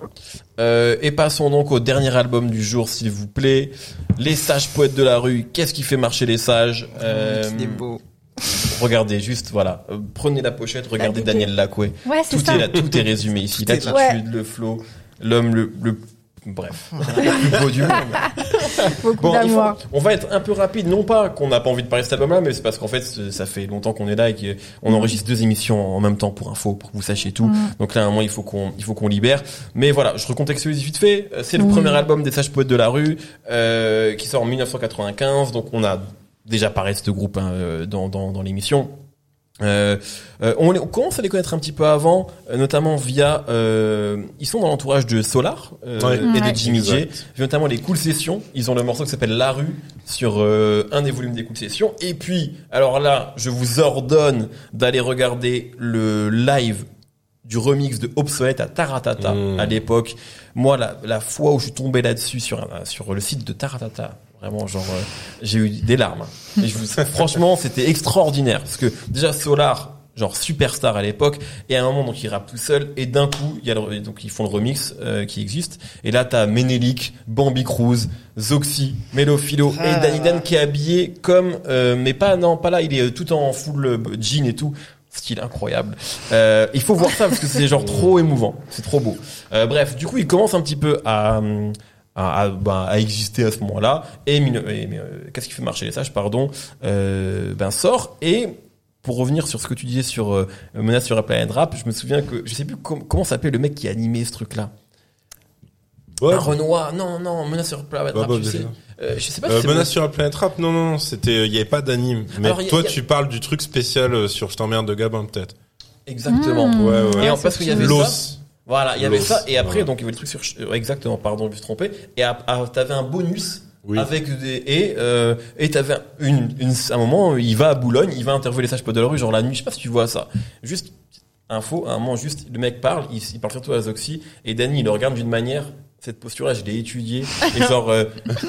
Euh, et passons donc au dernier album du jour, s'il vous plaît. Les sages poètes de la rue. Qu'est-ce qui fait marcher les sages Euh, il est beau Regardez, juste, voilà. Euh, prenez la pochette, regardez La Daniel Lacoué. Ouais, c'est Tout ça. est là, tout est résumé ici. L'attitude, le flow, l'homme le, le, bref, beau du monde. Beaucoup Bon, faut- on va être un peu rapide, non pas qu'on n'a pas envie de parler de cet album-là, mais c'est parce qu'en fait, ça fait longtemps qu'on est là et qu'on enregistre deux émissions en même temps pour info, pour que vous sachiez tout. Mm. Donc là, à un moment, il faut qu'on, il faut qu'on libère. Mais voilà, je recontextualise vite fait. Euh, C'est le Oui. premier album des Sages Poètes de la rue, euh, qui sort en 1995. Donc on a déjà parlé de ce groupe hein, euh, dans, dans, dans l'émission. Euh, euh, on, les- on commence à les connaître un petit peu avant, euh, notamment via. euh, ils sont dans l'entourage de Solar euh, Ouais. et Ouais. de Jimmy J, notamment les Cool Sessions. Ils ont le morceau qui s'appelle La Rue sur euh, un des volumes des Cool Sessions. Et puis, alors là, je vous ordonne d'aller regarder le live du remix de Obsolete à Taratata Mm. à l'époque. Moi, la, la fois où je suis tombé là-dessus sur sur le site de Taratata, vraiment genre euh, j'ai eu des larmes. Et je vous, franchement, c'était extraordinaire parce que déjà Solar genre superstar à l'époque et à un moment donc il rappe tout seul et d'un coup il y a le, donc ils font le remix euh, qui existe et là t'as Menelik, Bambi Cruz, Zoxy, Melophilo Ah. et Danny Dan qui est habillé comme euh, mais pas non pas là il est tout en full euh, jean et tout style incroyable. Euh, il faut voir ça parce que c'est genre trop émouvant, c'est trop beau. Euh, bref, du coup, il commence un petit peu à hum, à, à, ben, à exister à ce moment-là. Et, euh, qu'est-ce qui fait marcher les sages, pardon, euh, ben sort et pour revenir sur ce que tu disais sur euh, Menace sur la planète rap, je me souviens que je sais plus com- comment s'appelait le mec qui animait ce truc-là. Ouais. Un Renoir, non non, Menace sur la planète Bah, rap, bah, tu sais. déjà. Euh, je sais pas Euh, Menace sur la planète rap, non, non, c'était, il y avait pas d'anime. Mais Alors, toi, a- tu parles du truc spécial sur Je t'emmerde de Gabin, peut-être. exactement. Mmh. Ouais, ouais. Et en, parce qu'il y avait ça. Voilà, il y avait ça, et après, donc il y avait le truc sur, euh, exactement, pardon, je me suis trompé, et à- à- t'avais un bonus Oui. avec des, et, euh, et t'avais une, une, un moment, il va à Boulogne, il va interviewer les sages de la rue, genre la nuit, je sais pas si tu vois ça. Juste, info, à un moment, juste, le mec parle, il, il parle surtout à Zoxy, et Danny, il le regarde d'une manière, cette posture-là, je l'ai étudiée, et genre, euh,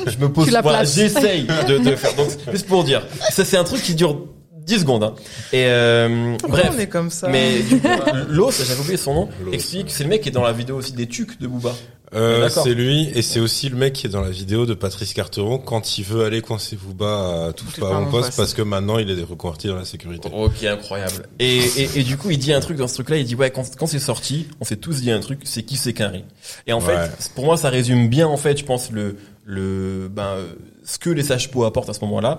je me pose, voilà, j'essaye de, de faire, donc, juste pour dire, ça c'est un truc qui dure 10 secondes, hein. Et, euh, bref. on est comme ça Mais du coup, Los, j'avais oublié son nom, Los, explique, c'est le mec qui est dans la vidéo aussi des tucs de Booba. Euh, c'est lui, et c'est aussi le mec qui est dans la vidéo de Patrice Carteron quand il veut aller coincer Booba à tout pas à mon poste parce que maintenant il est reconverti dans la sécurité. Ok, incroyable. Et, et, et du coup, il dit un truc dans ce truc-là, il dit, ouais, quand, quand c'est sorti, on s'est tous dit un truc, c'est qui c'est qu'un riz. Et en Ouais. fait, pour moi, ça résume bien, en fait, je pense, le, le, ben, ce que les sages pots apportent à ce moment-là.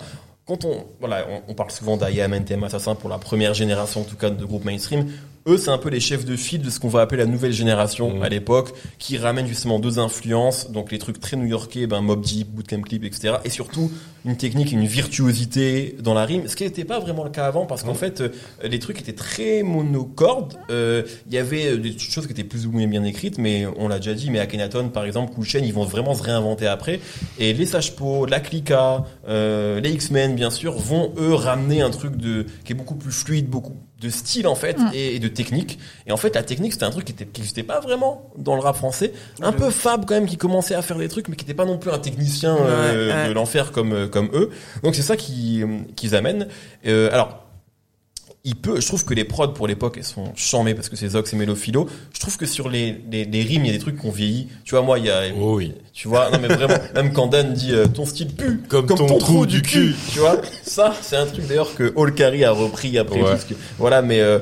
Quand on, voilà, on, on parle souvent d'IAM, NTM Assassin pour la première génération, en tout cas, de groupe mainstream. Eux, c'est un peu les chefs de file de ce qu'on va appeler la nouvelle génération Mhm. à l'époque, qui ramène justement deux influences, donc les trucs très new-yorkais, ben Mob Deep, Bootcamp Clip, etc. Et surtout une technique, une virtuosité dans la rime, ce qui n'était pas vraiment le cas avant, parce qu'en fait, euh, les trucs étaient très monocordes. Euh, Il y avait euh, des choses qui étaient plus ou moins bien écrites, mais on l'a déjà dit, mais Akhenaton, par exemple, Cool Chain, ils vont vraiment se réinventer après. Et les Sages-Po, la Clica, euh, les X-Men, bien sûr, vont eux ramener un truc de qui est beaucoup plus fluide, beaucoup de style en fait Mm. et, et de technique. Et en fait, la technique c'était un truc qui était qui n'existait pas vraiment dans le rap français. Un peu Fab quand même qui commençait à faire des trucs, mais qui n'était pas non plus un technicien euh, Ouais, ouais. de l'enfer comme euh, comme eux. Donc c'est ça qui qu'ils amènent. Euh, alors il peut, je trouve que les prods pour l'époque elles sont charmées parce que c'est Zox et Mélophilo. Je trouve que sur les, les, les rimes il y a des trucs qu'on vieillit. Tu vois moi il y a Oh oui. tu vois non mais vraiment même quand Dan dit euh, ton style pue Comme ton trou du cul. tu vois ça c'est un truc d'ailleurs que Carry a repris après Ouais. que voilà mais euh,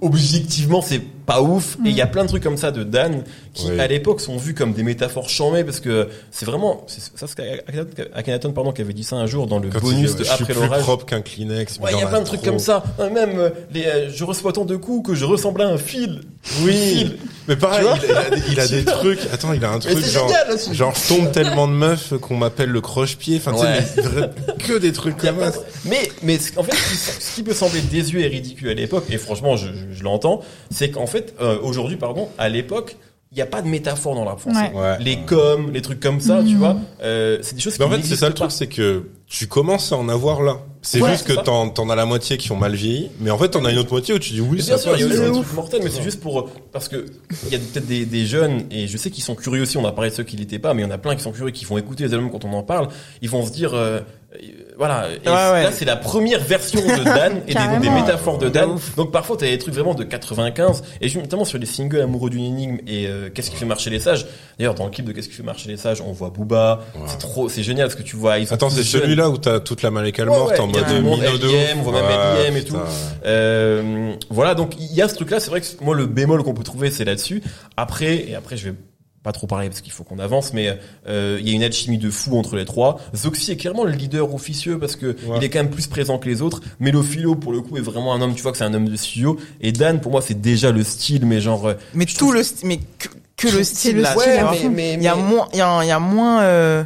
objectivement c'est pas ouf et il y a plein de trucs comme ça de Dan qui Oui. à l'époque sont vus comme des métaphores charmées parce que c'est vraiment c'est ça c'est Akhenaton pardon qui avait dit ça un jour dans le Quand il bonus de après plus l'orage propre qu'un Kleenex. mais Ouais, il y a plein de trucs comme ça. Même euh, les, euh, je reçois tant de coups que je ressemble à un fil. Oui. Fil. Mais pareil, Tu il a, il a- il des trucs. Attends, il a un truc genre, génial, genre je tombe tellement de meufs qu'on m'appelle le croche-pied. Enfin, tu Ouais. sais, vra- que des trucs comme ça. Mais, mais en fait, ce qui- ce qui peut sembler désuet et ridicule à l'époque, et franchement, je, je, je l'entends, c'est qu'en fait, euh, aujourd'hui, pardon, à l'époque, il n'y a pas de métaphore dans le rap français. Ouais. Ouais. Les coms, les trucs comme ça, tu Mhm. vois, euh, c'est des choses Mais qui en fait, c'est ça le truc, c'est que tu commences à en avoir là. C'est Ouais, juste que t'en, t'en as la moitié qui ont mal vieilli, mais en fait, t'en as une autre moitié où tu dis oui, Mais ça bien sûr, il y a des trucs mortels, mais c'est juste pour parce que il y a peut-être des, des jeunes et je sais qu'ils sont curieux aussi. On a parlé de ceux qui l'étaient pas, mais il y en a plein qui sont curieux, qui vont écouter les albums quand on en parle. Ils vont se dire, euh, voilà. Et Ouais, ouais. là, c'est la première version de Dan et des, métaphores de Dan. Donc parfois, t'as des trucs vraiment de 95 et notamment sur les singles Amoureux d'une énigme et euh, Qu'est-ce qui fait marcher les sages. D'ailleurs, dans le clip de Qu'est-ce qui fait marcher les sages, on voit Booba. Ouais. C'est trop, c'est génial parce que tu vois. Ils sont Attends, c'est celui-là où t'as toute la malécale Ouais, morte ouais, en mode tout le monde, Mino de ouf. LDM, on voit même Ouais, LDM et tout. Euh, voilà, donc il y a ce truc-là. C'est vrai que moi le bémol qu'on peut trouver, c'est là-dessus. Après, et après je vais pas trop parler parce qu'il faut qu'on avance, mais euh, il y a une alchimie de fou entre les trois. Zoxy est clairement le leader officieux parce que Ouais. il est quand même plus présent que les autres. Mélophilo pour le coup est vraiment un homme. Tu vois que c'est un homme de studio. Et Dan pour moi c'est déjà le style, mais genre. euh, Mais tout trouve- le style, mais que, que le style le fond. mais, Il y a mais- moins, il y a, il y a moins, euh,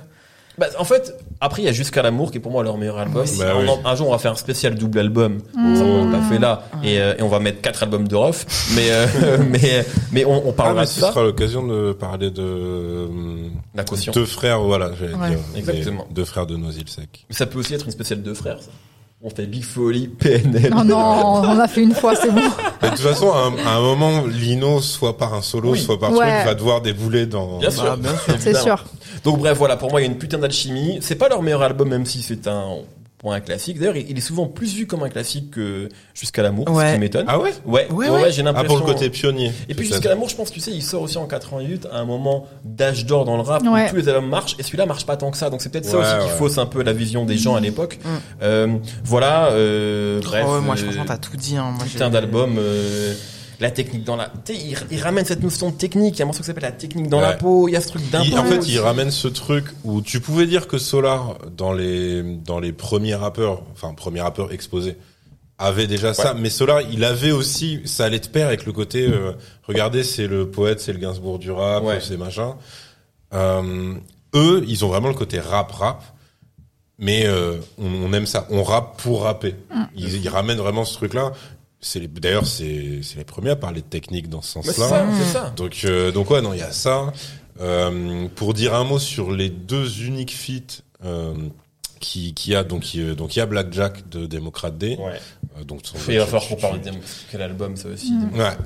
Bah, en fait, Après, il y a Jusqu'à l'amour qui est pour moi leur meilleur album. Bah On oui. en- un jour, on va faire un spécial double album. Mmh. Ça, on l'a fait là. Et, euh, et on va mettre quatre albums de Rof. Mais, euh, mais, mais on, on Ah, parlera mais de ce ça. sera l'occasion de parler de euh, La caution. deux frères, voilà, j'allais Ouais. dire. Exactement. Deux frères de Noisy-le-Sec. Mais ça peut aussi être une spéciale deux frères, ça. On fait Big Folly, PNL. Non, non, on en a fait une fois, c'est bon. Mais de toute façon, à un, à un moment, Lino, soit par un solo, Oui. soit par Ouais. truc, va devoir débouler dans. Bien sûr. Bah, bien C'est Évidemment. sûr. Donc bref, voilà, pour moi, il y a une putain d'alchimie. C'est pas leur meilleur album, même si c'est un, pour un classique. D'ailleurs, il est souvent plus vu comme un classique que Jusqu'à l'amour, ce Ouais. qui m'étonne. Ah ouais? Ouais, Ouais, ouais, j'ai Ah, l'impression. pour le côté pionnier. Et puis. Jusqu'à l'amour, je pense, tu sais, il sort aussi en 88 à un moment d'âge d'or dans le rap Ouais. où tous les albums marchent et celui-là marche pas tant que ça. Donc c'est peut-être ça Ouais, aussi qui fausse un peu la vision des gens à l'époque. Mm. Euh, voilà, euh, bref. Oh, ouais, moi, je euh, franchement, t'as tout dit. Hein. Moi, putain d'album. euh, la technique dans la. Tu sais, il, il ramène cette notion de technique. Il y a un morceau qui s'appelle la technique dans la peau. Il y a ce truc Il- en fait, il ramène ce truc où tu pouvais dire que Solar, dans les, dans les premiers rappeurs, enfin, premiers rappeurs exposés, avait déjà ça, mais Solar, il avait aussi, ça allait de pair avec le côté, euh, regardez, c'est le poète, c'est le Gainsbourg du rap, Ouais. c'est machin. Euh, eux, ils ont vraiment le côté rap-rap, mais euh, on, on aime ça, on rappe pour rapper. Ils, ils ramènent vraiment ce truc-là. C'est les- d'ailleurs, c'est c'est les premiers à parler de technique dans ce c'est sens-là. ça, c'est ça. Donc, euh, donc ouais, non, il y a ça. Euh, pour dire un mot sur les deux uniques feats euh, qui, qui a donc qui, euh, donc il y a Blackjack de Démocrate Day. Ouais. Euh, donc Il va falloir qu'on parle de quel album ça aussi. Ouais.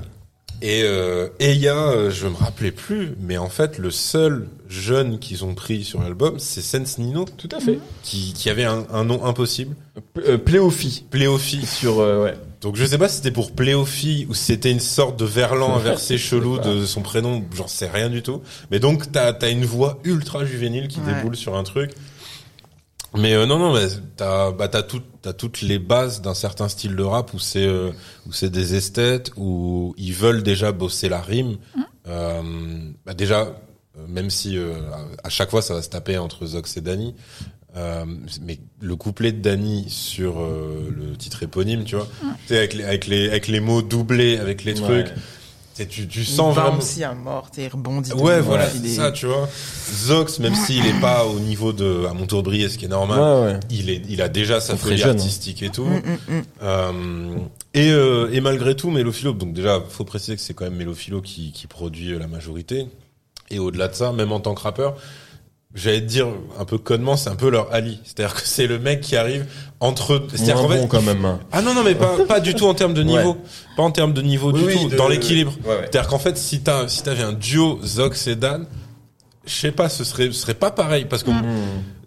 Et euh, et il y a, je me rappelais plus, mais en fait le seul jeune qu'ils ont pris sur l'album, c'est Sense Nino, Tout à fait. qui, qui avait un, un nom impossible, P- euh, Pléophi Pléophi. sur euh, ouais. Donc je sais pas si c'était pour Pléophi ou si c'était une sorte de verlan inversé chelou de son prénom, j'en sais rien du tout. Mais donc t'as as une voix ultra juvénile qui Ouais. déboule sur un truc. Mais euh, non non mais t'as bah t'as tout t'as toutes les bases d'un certain style de rap où c'est euh, où c'est des esthètes où ils veulent déjà bosser la rime. Euh, bah déjà euh, même si euh, à à chaque fois ça va se taper entre Zox et Dani. Euh, mais le couplet de Dani sur euh, le titre éponyme, tu vois, tu sais, avec les, avec les avec les mots doublés, avec les trucs, Ouais. tu sais, tu, tu Il sens va vraiment. aussi à mort, et il rebondit. Ouais, voilà, il c'est est- ça, tu vois. Zox, même s'il est pas au niveau de à mon tour de briller, ce qui est normal, Ouais, ouais. il est, il a déjà sa Il folie hein. artistique et tout. Mm, mm, mm. Euh, et, euh, et malgré tout, Mélophilo, donc déjà, faut préciser que c'est quand même Mélophilo qui, qui produit la majorité. Et au-delà de ça, même en tant que rappeur, j'allais te dire un peu connement, c'est un peu leur Ali. C'est-à-dire que c'est le mec qui arrive entre. C'est-à-dire qu'en fait, bon quand même. hein. ah non non mais pas pas du tout en termes de niveau, pas en termes de niveau Oui, du oui, tout, de- dans l'équilibre. Ouais, ouais. C'est-à-dire qu'en fait, si t'as si t'avais un duo Zox et Dan, je sais pas, ce serait ce serait pas pareil parce que Mm.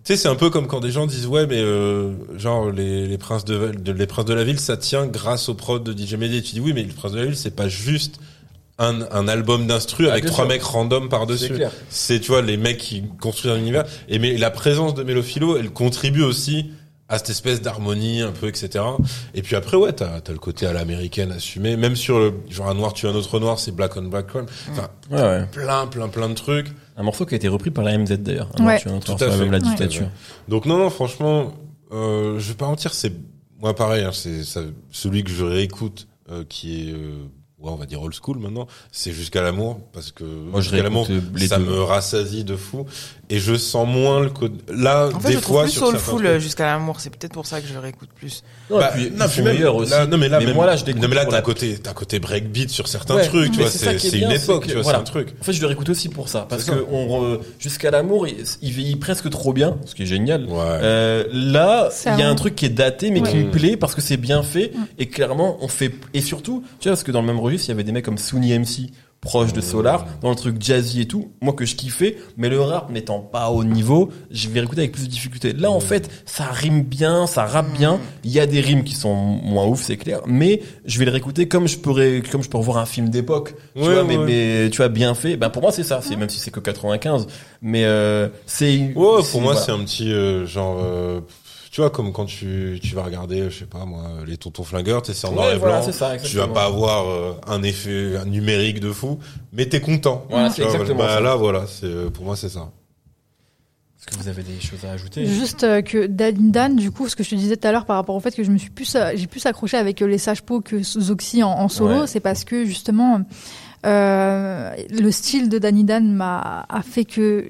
tu sais, c'est un peu comme quand des gens disent ouais, mais euh, genre les, les princes de, de- les princes de la ville, ça tient grâce au prod de DJ Mehdi. Et tu dis oui, mais les princes de la ville, c'est pas juste un, un album d'instru Ah, avec bien trois mecs random par C'est dessus. clair. C'est tu vois les mecs qui construisent un univers. Et mais la présence de Mélophilo, elle contribue aussi à cette espèce d'harmonie un peu etc. Et puis après ouais, t'as as le côté à l'américaine assumé. Même sur le genre un noir tue un autre noir, c'est black on black crime. Enfin Ouais, ouais. plein plein plein de trucs. Un morceau qui a été repris par la MZ d'ailleurs. Un Ouais. Tout à fait. la Ouais. dictature. Donc non, non, franchement, euh, je vais pas mentir, c'est moi pareil, hein, c'est ça- celui que je réécoute, euh, qui est, euh, ouais, on va dire old school maintenant, c'est jusqu'à l'amour parce que Moi, je jusqu'à l'amour, ça deux. me rassasie de fou et je sens moins le code. Là, En fait, des je le trouve fois plus soulful trucs- jusqu'à l'amour. C'est peut-être pour ça que je le réécoute plus. Non, Bah, puis, non, ils puis sont même- meilleurs aussi. là, non mais là, mais même- moi là, je l'écoute non mais là, t'as la- côté, t'as côté breakbeat sur certains Ouais, trucs, tu vois, c'est bien, une c'est époque, que- tu vois, voilà. c'est un truc. En fait, je le réécoute aussi pour ça, parce que ça. on re- jusqu'à l'amour, il, il vieillit presque trop bien, ce qui est génial. Ouais. Euh, là, il y a un- un truc qui est daté, mais qui me plaît parce que c'est bien fait Mm. et clairement on fait. Et surtout, tu vois, parce que dans le même registre, il y avait des mecs comme Souni MC proche de Solar, dans le truc jazzy et tout, moi que je kiffais, mais le rap n'étant pas au niveau, je vais réécouter avec plus de difficulté. Là, en fait, ça rime bien, ça rappe bien, il y a des rimes qui sont moins ouf, c'est clair, mais je vais le réécouter comme je pourrais, comme je peux revoir un film d'époque, tu Ouais, vois, mais, ouais. mais tu vois, bien fait. Ben, pour moi, c'est ça, c'est, même si c'est que 95, mais, euh, c'est, Ouais, pour moi, voilà. c'est un petit euh, genre. euh, tu vois, comme quand tu, tu vas regarder, je sais pas moi, les tontons flingueurs, tu sais, c'est en noir Ouais, et voilà, blanc. c'est ça, tu vas pas avoir euh, un effet un numérique de fou, mais t'es content. Voilà, c'est vois, exactement bah, ça. Là, voilà, c'est euh, pour moi, c'est ça. Est-ce que vous avez des choses à ajouter? Juste euh, que Dan, Dan, du coup, ce que je te disais tout à l'heure par rapport au fait que je me suis plus, j'ai plus accroché avec les sages pots que Zoxy en, en solo, Ouais. c'est parce que justement, euh, le style de Danny Dan m'a a fait que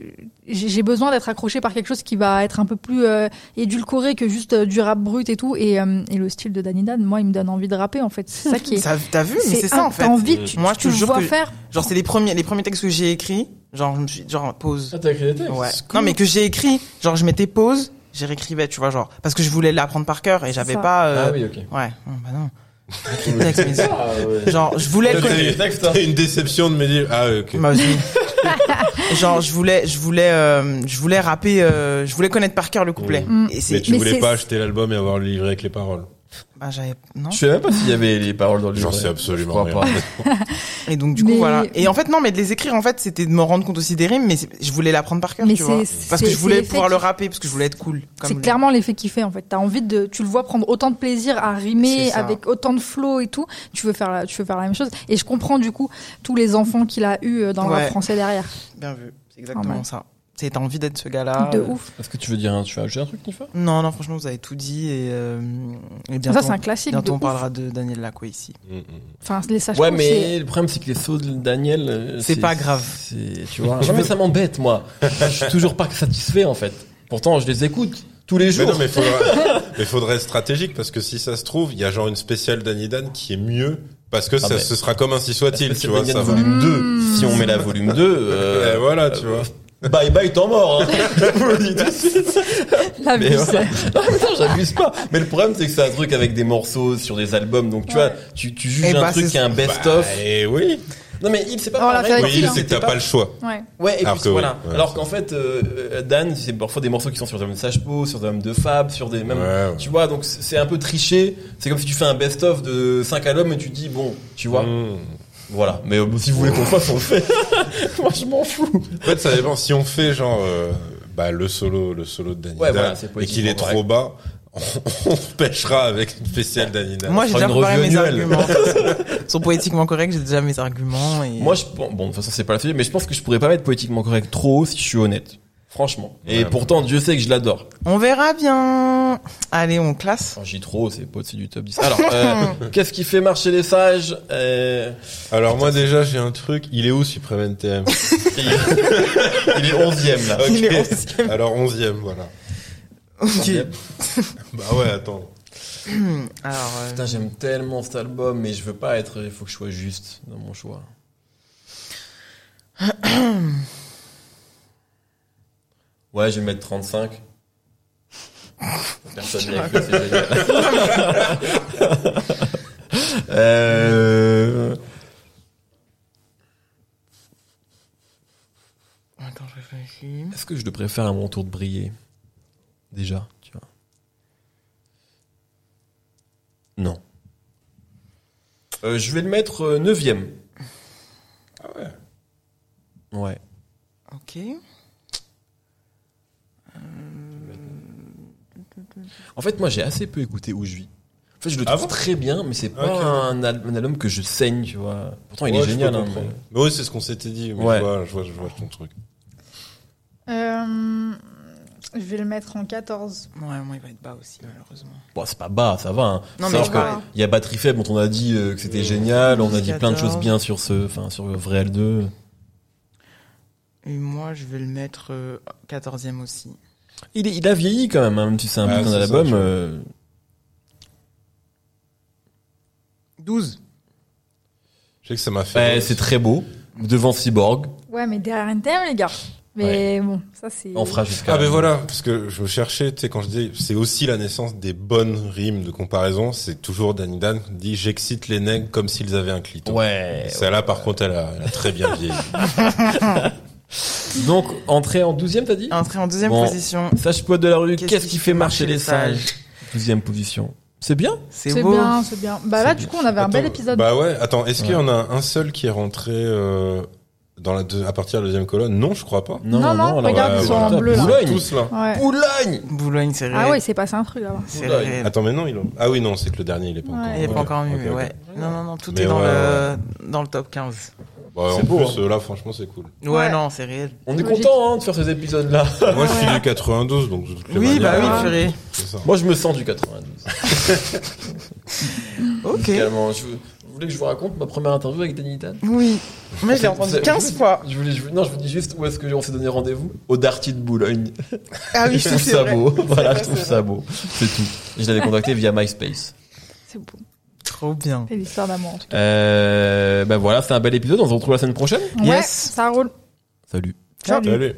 j'ai j'ai besoin d'être accroché par quelque chose qui va être un peu plus euh, édulcoré que juste euh, du rap brut et tout. Et, euh, et le style de Danny Dan, moi, il me donne envie de rapper en fait. C'est ça qui est. T'as vu Mais c'est ça en fait. T'as envie, tu, Moi, tu je te vois que- faire. Genre c'est les premiers les premiers textes que j'ai écrits. Genre je me suis genre pause. Ah, t'as écrit des textes? Ouais. Non mais que j'ai écrit. Genre je mettais pause, j'ai réécrivais, tu vois genre parce que je voulais l'apprendre par cœur et j'avais pas. euh, Ah oui, ok. Ouais. Non, bah non. Le texte, mais- Ah, ouais. Genre je voulais. Le hein. T'as une déception de me dire ah ok. Moi aussi. genre je voulais je voulais euh, je voulais rapper euh, je voulais connaître par cœur le couplet Mm. et Mais c'est tu Mais voulais c'est- pas acheter l'album et avoir le livret avec les paroles. bah j'avais non Je sais même pas s'il y avait les paroles dans le livre. J'en sais absolument Je crois rien. et donc du coup Mais- voilà et en fait non mais de les écrire en fait c'était de me rendre compte aussi des rimes mais je voulais l'apprendre par cœur Mais tu vois parce que je voulais pouvoir le rapper parce que je voulais être cool C'est clairement l'effet qu'il fait en fait. T'as envie de, tu le vois prendre autant de plaisir à rimer avec autant de flow et tout. Tu veux faire, la, tu veux faire la même chose. Et je comprends du coup tous les enfants qu'il a eu euh, dans le rap français derrière. bien vu c'est exactement Ah ça t'as envie d'être ce gars-là de euh, ouf. Est-ce que tu veux dire un, tu veux ajouter un truc, Nifa? Non non franchement vous avez tout dit et, euh, et bientôt Ça c'est un classique. bientôt de on ouf. parlera de Daniel Lacroix ici Mm, mm. Enfin les sages Ouais, mais le problème, c'est que les sauts de Daniel. euh, C'est pas grave. Tu vois. Ouais, mais ça m'embête, moi. Je suis toujours pas satisfait, en fait. Pourtant, je les écoute tous les Mais jours. non, mais faudra, mais faudrait être stratégique parce que si ça se trouve, il y a genre une spéciale Danny Dan qui est mieux parce que ça, mais- ce sera comme ainsi soit-il, tu vois. Ça va. volume 2. Mmh. Si on met la volume 2, euh, Et voilà, tu vois. Bye bye, temps mort, hein. Je vous le dis tout de suite. La Mais vie, voilà. c'est- Non, mais non, j'abuse pas. Mais le problème, c'est que c'est un truc avec des morceaux sur des albums. Donc, tu Ouais. vois, tu, tu juges Eh un bah, truc qui est un best-of. Bah, et oui. Non, mais il, c'est pas Oh, la pareil. Oui, hein. c'est que t'as pas le choix. Ouais. Ouais, et Alors puis que voilà. ouais, Alors qu'en fait, euh, euh, Dan, c'est parfois des morceaux qui sont sur des albums de Sage-Po, sur des albums de Fab, sur des même, Ouais, ouais. tu vois, donc c'est un peu triché. C'est comme si tu fais un best-of de 5 albums et tu dis, bon, tu vois, Mm. Voilà. Mais euh, si vous voulez qu'on le fasse, on le fait. Moi, je m'en fous. En fait, ça dépend. Si on fait genre euh, bah, le solo, le solo de Danny Ouais, Dan, voilà, c'est et qu'il est politiquement trop bas, on, on pêchera avec une spéciale Danny Dan. moi j'ai déjà une préparé revue mes annuelle. arguments sont poétiquement corrects j'ai déjà mes arguments et Moi, je pense, bon, de toute façon, c'est pas la suite, mais je pense que je pourrais pas mettre politiquement correct trop haut si je suis honnête. Franchement. Et Ouais, pourtant, Dieu sait que je l'adore. on verra bien allez on classe Enfin, j'y trop, c'est pas au-dessus du top 10. Alors, euh, qu'est-ce qui fait marcher les sages euh, Alors moi déjà j'ai un truc. Il est où Supreme NTM il, est 11ème là. Il est onzième. Alors onzième, voilà. ok Bah ouais, attends. alors euh, Putain, j'aime tellement cet album, mais je veux pas être. Il faut que je sois juste dans mon choix. ouais, je vais mettre 35. Personne n'y a cru, c'est génial. euh... attends je réfléchis Est-ce que je le préfère à mon tour de briller? Déjà, tu vois. Non. Euh, je vais le mettre euh, neuvième. Ah ouais. Ouais. ok En fait, moi, j'ai assez peu écouté où je vis. En fait, je le Ah trouve bon très bien, mais c'est pas un, al- un album que je saigne, tu vois. Pourtant, il Ouais, est génial. hein, mais- Mais oui, c'est ce qu'on s'était dit. Mais Ouais. je, vois, je, vois, je vois ton truc. Euh, je vais le mettre en 14. ouais moi il va être bas aussi malheureusement Bon, c'est pas bas, ça va. Hein. Non, mais il y a Batterie Faible dont on a dit euh, que c'était génial. On a dit plein de 14. choses bien sur ce, enfin, sur Vrai L2. et moi je vais le mettre euh, 14e aussi Il, est- il a vieilli quand même, hein, même si c'est un Ah, putain d'album. tu vois. euh, 12 Je sais que ça m'a fait. ouais, c'est très beau. Devant Cyborg, Ouais, mais derrière NTM, les gars. Mais bon, ça c'est. on fera jusqu'à. Ah ben voilà, parce que je cherchais, tu sais, quand je dis, c'est aussi la naissance des bonnes rimes de comparaison, c'est toujours Danny Dan qui dit j'excite les nègres comme s'ils avaient un clito. Ouais. Celle-là, par contre, elle a, elle a très bien vieilli. Donc, entrée en 12 t'as dit? Entrée en deuxième Bon. position Sage poète de la rue, qu'est-ce qui fait marcher les sages sages? 12 position. C'est bien? C'est C'est beau bien, c'est bien. Bah là, C'est du bien. coup, on avait un bel épisode. Bah ouais, attends, est-ce qu'il y Ouais. en a un seul qui est rentré euh, dans la deux- à partir de la deuxième colonne? Non, je crois pas. Non, non, regarde, ils sont en bleu, là. Boulogne Tous là. Ouais. Boulogne Boulogne c'est réel Ah ouais, il s'est passé un truc là-bas. c'est Attends, mais non, il a... Ah oui, non, c'est que le dernier, il est pas Ouais. encore. il est pas encore mieux ok, mais ok. ouais non non non tout Mais est dans ouais, le dans le top 15 Bah, en C'est beau, plus, euh, là, franchement, c'est cool. ouais, Ouais. non c'est réel On est Logique. content hein, de faire ces épisodes-là. Moi, je suis du 92, donc oui bah oui euh, purée. Moi, je me sens du 92. ok Musicalement, je, vous voulez que je vous raconte ma première interview avec Danny Tan? Oui. Moi, je l'ai En fait, entendu vous- 15 vous- fois. Je voulais, je, non, je vous dis juste où est-ce que on s'est donné rendez-vous Au Darty de Boulogne. Ah oui, je je trouve ça vrai. beau. Voilà, vrai, je trouve ça beau. C'est tout. Je l'avais contacté via MySpace. C'est beau. Trop bien. C'est l'histoire d'amour en tout cas. Euh, ben voilà, c'est un bel épisode. On se retrouve la semaine prochaine. Ouais, Yes. ça roule. Salut. Ciao. Allez.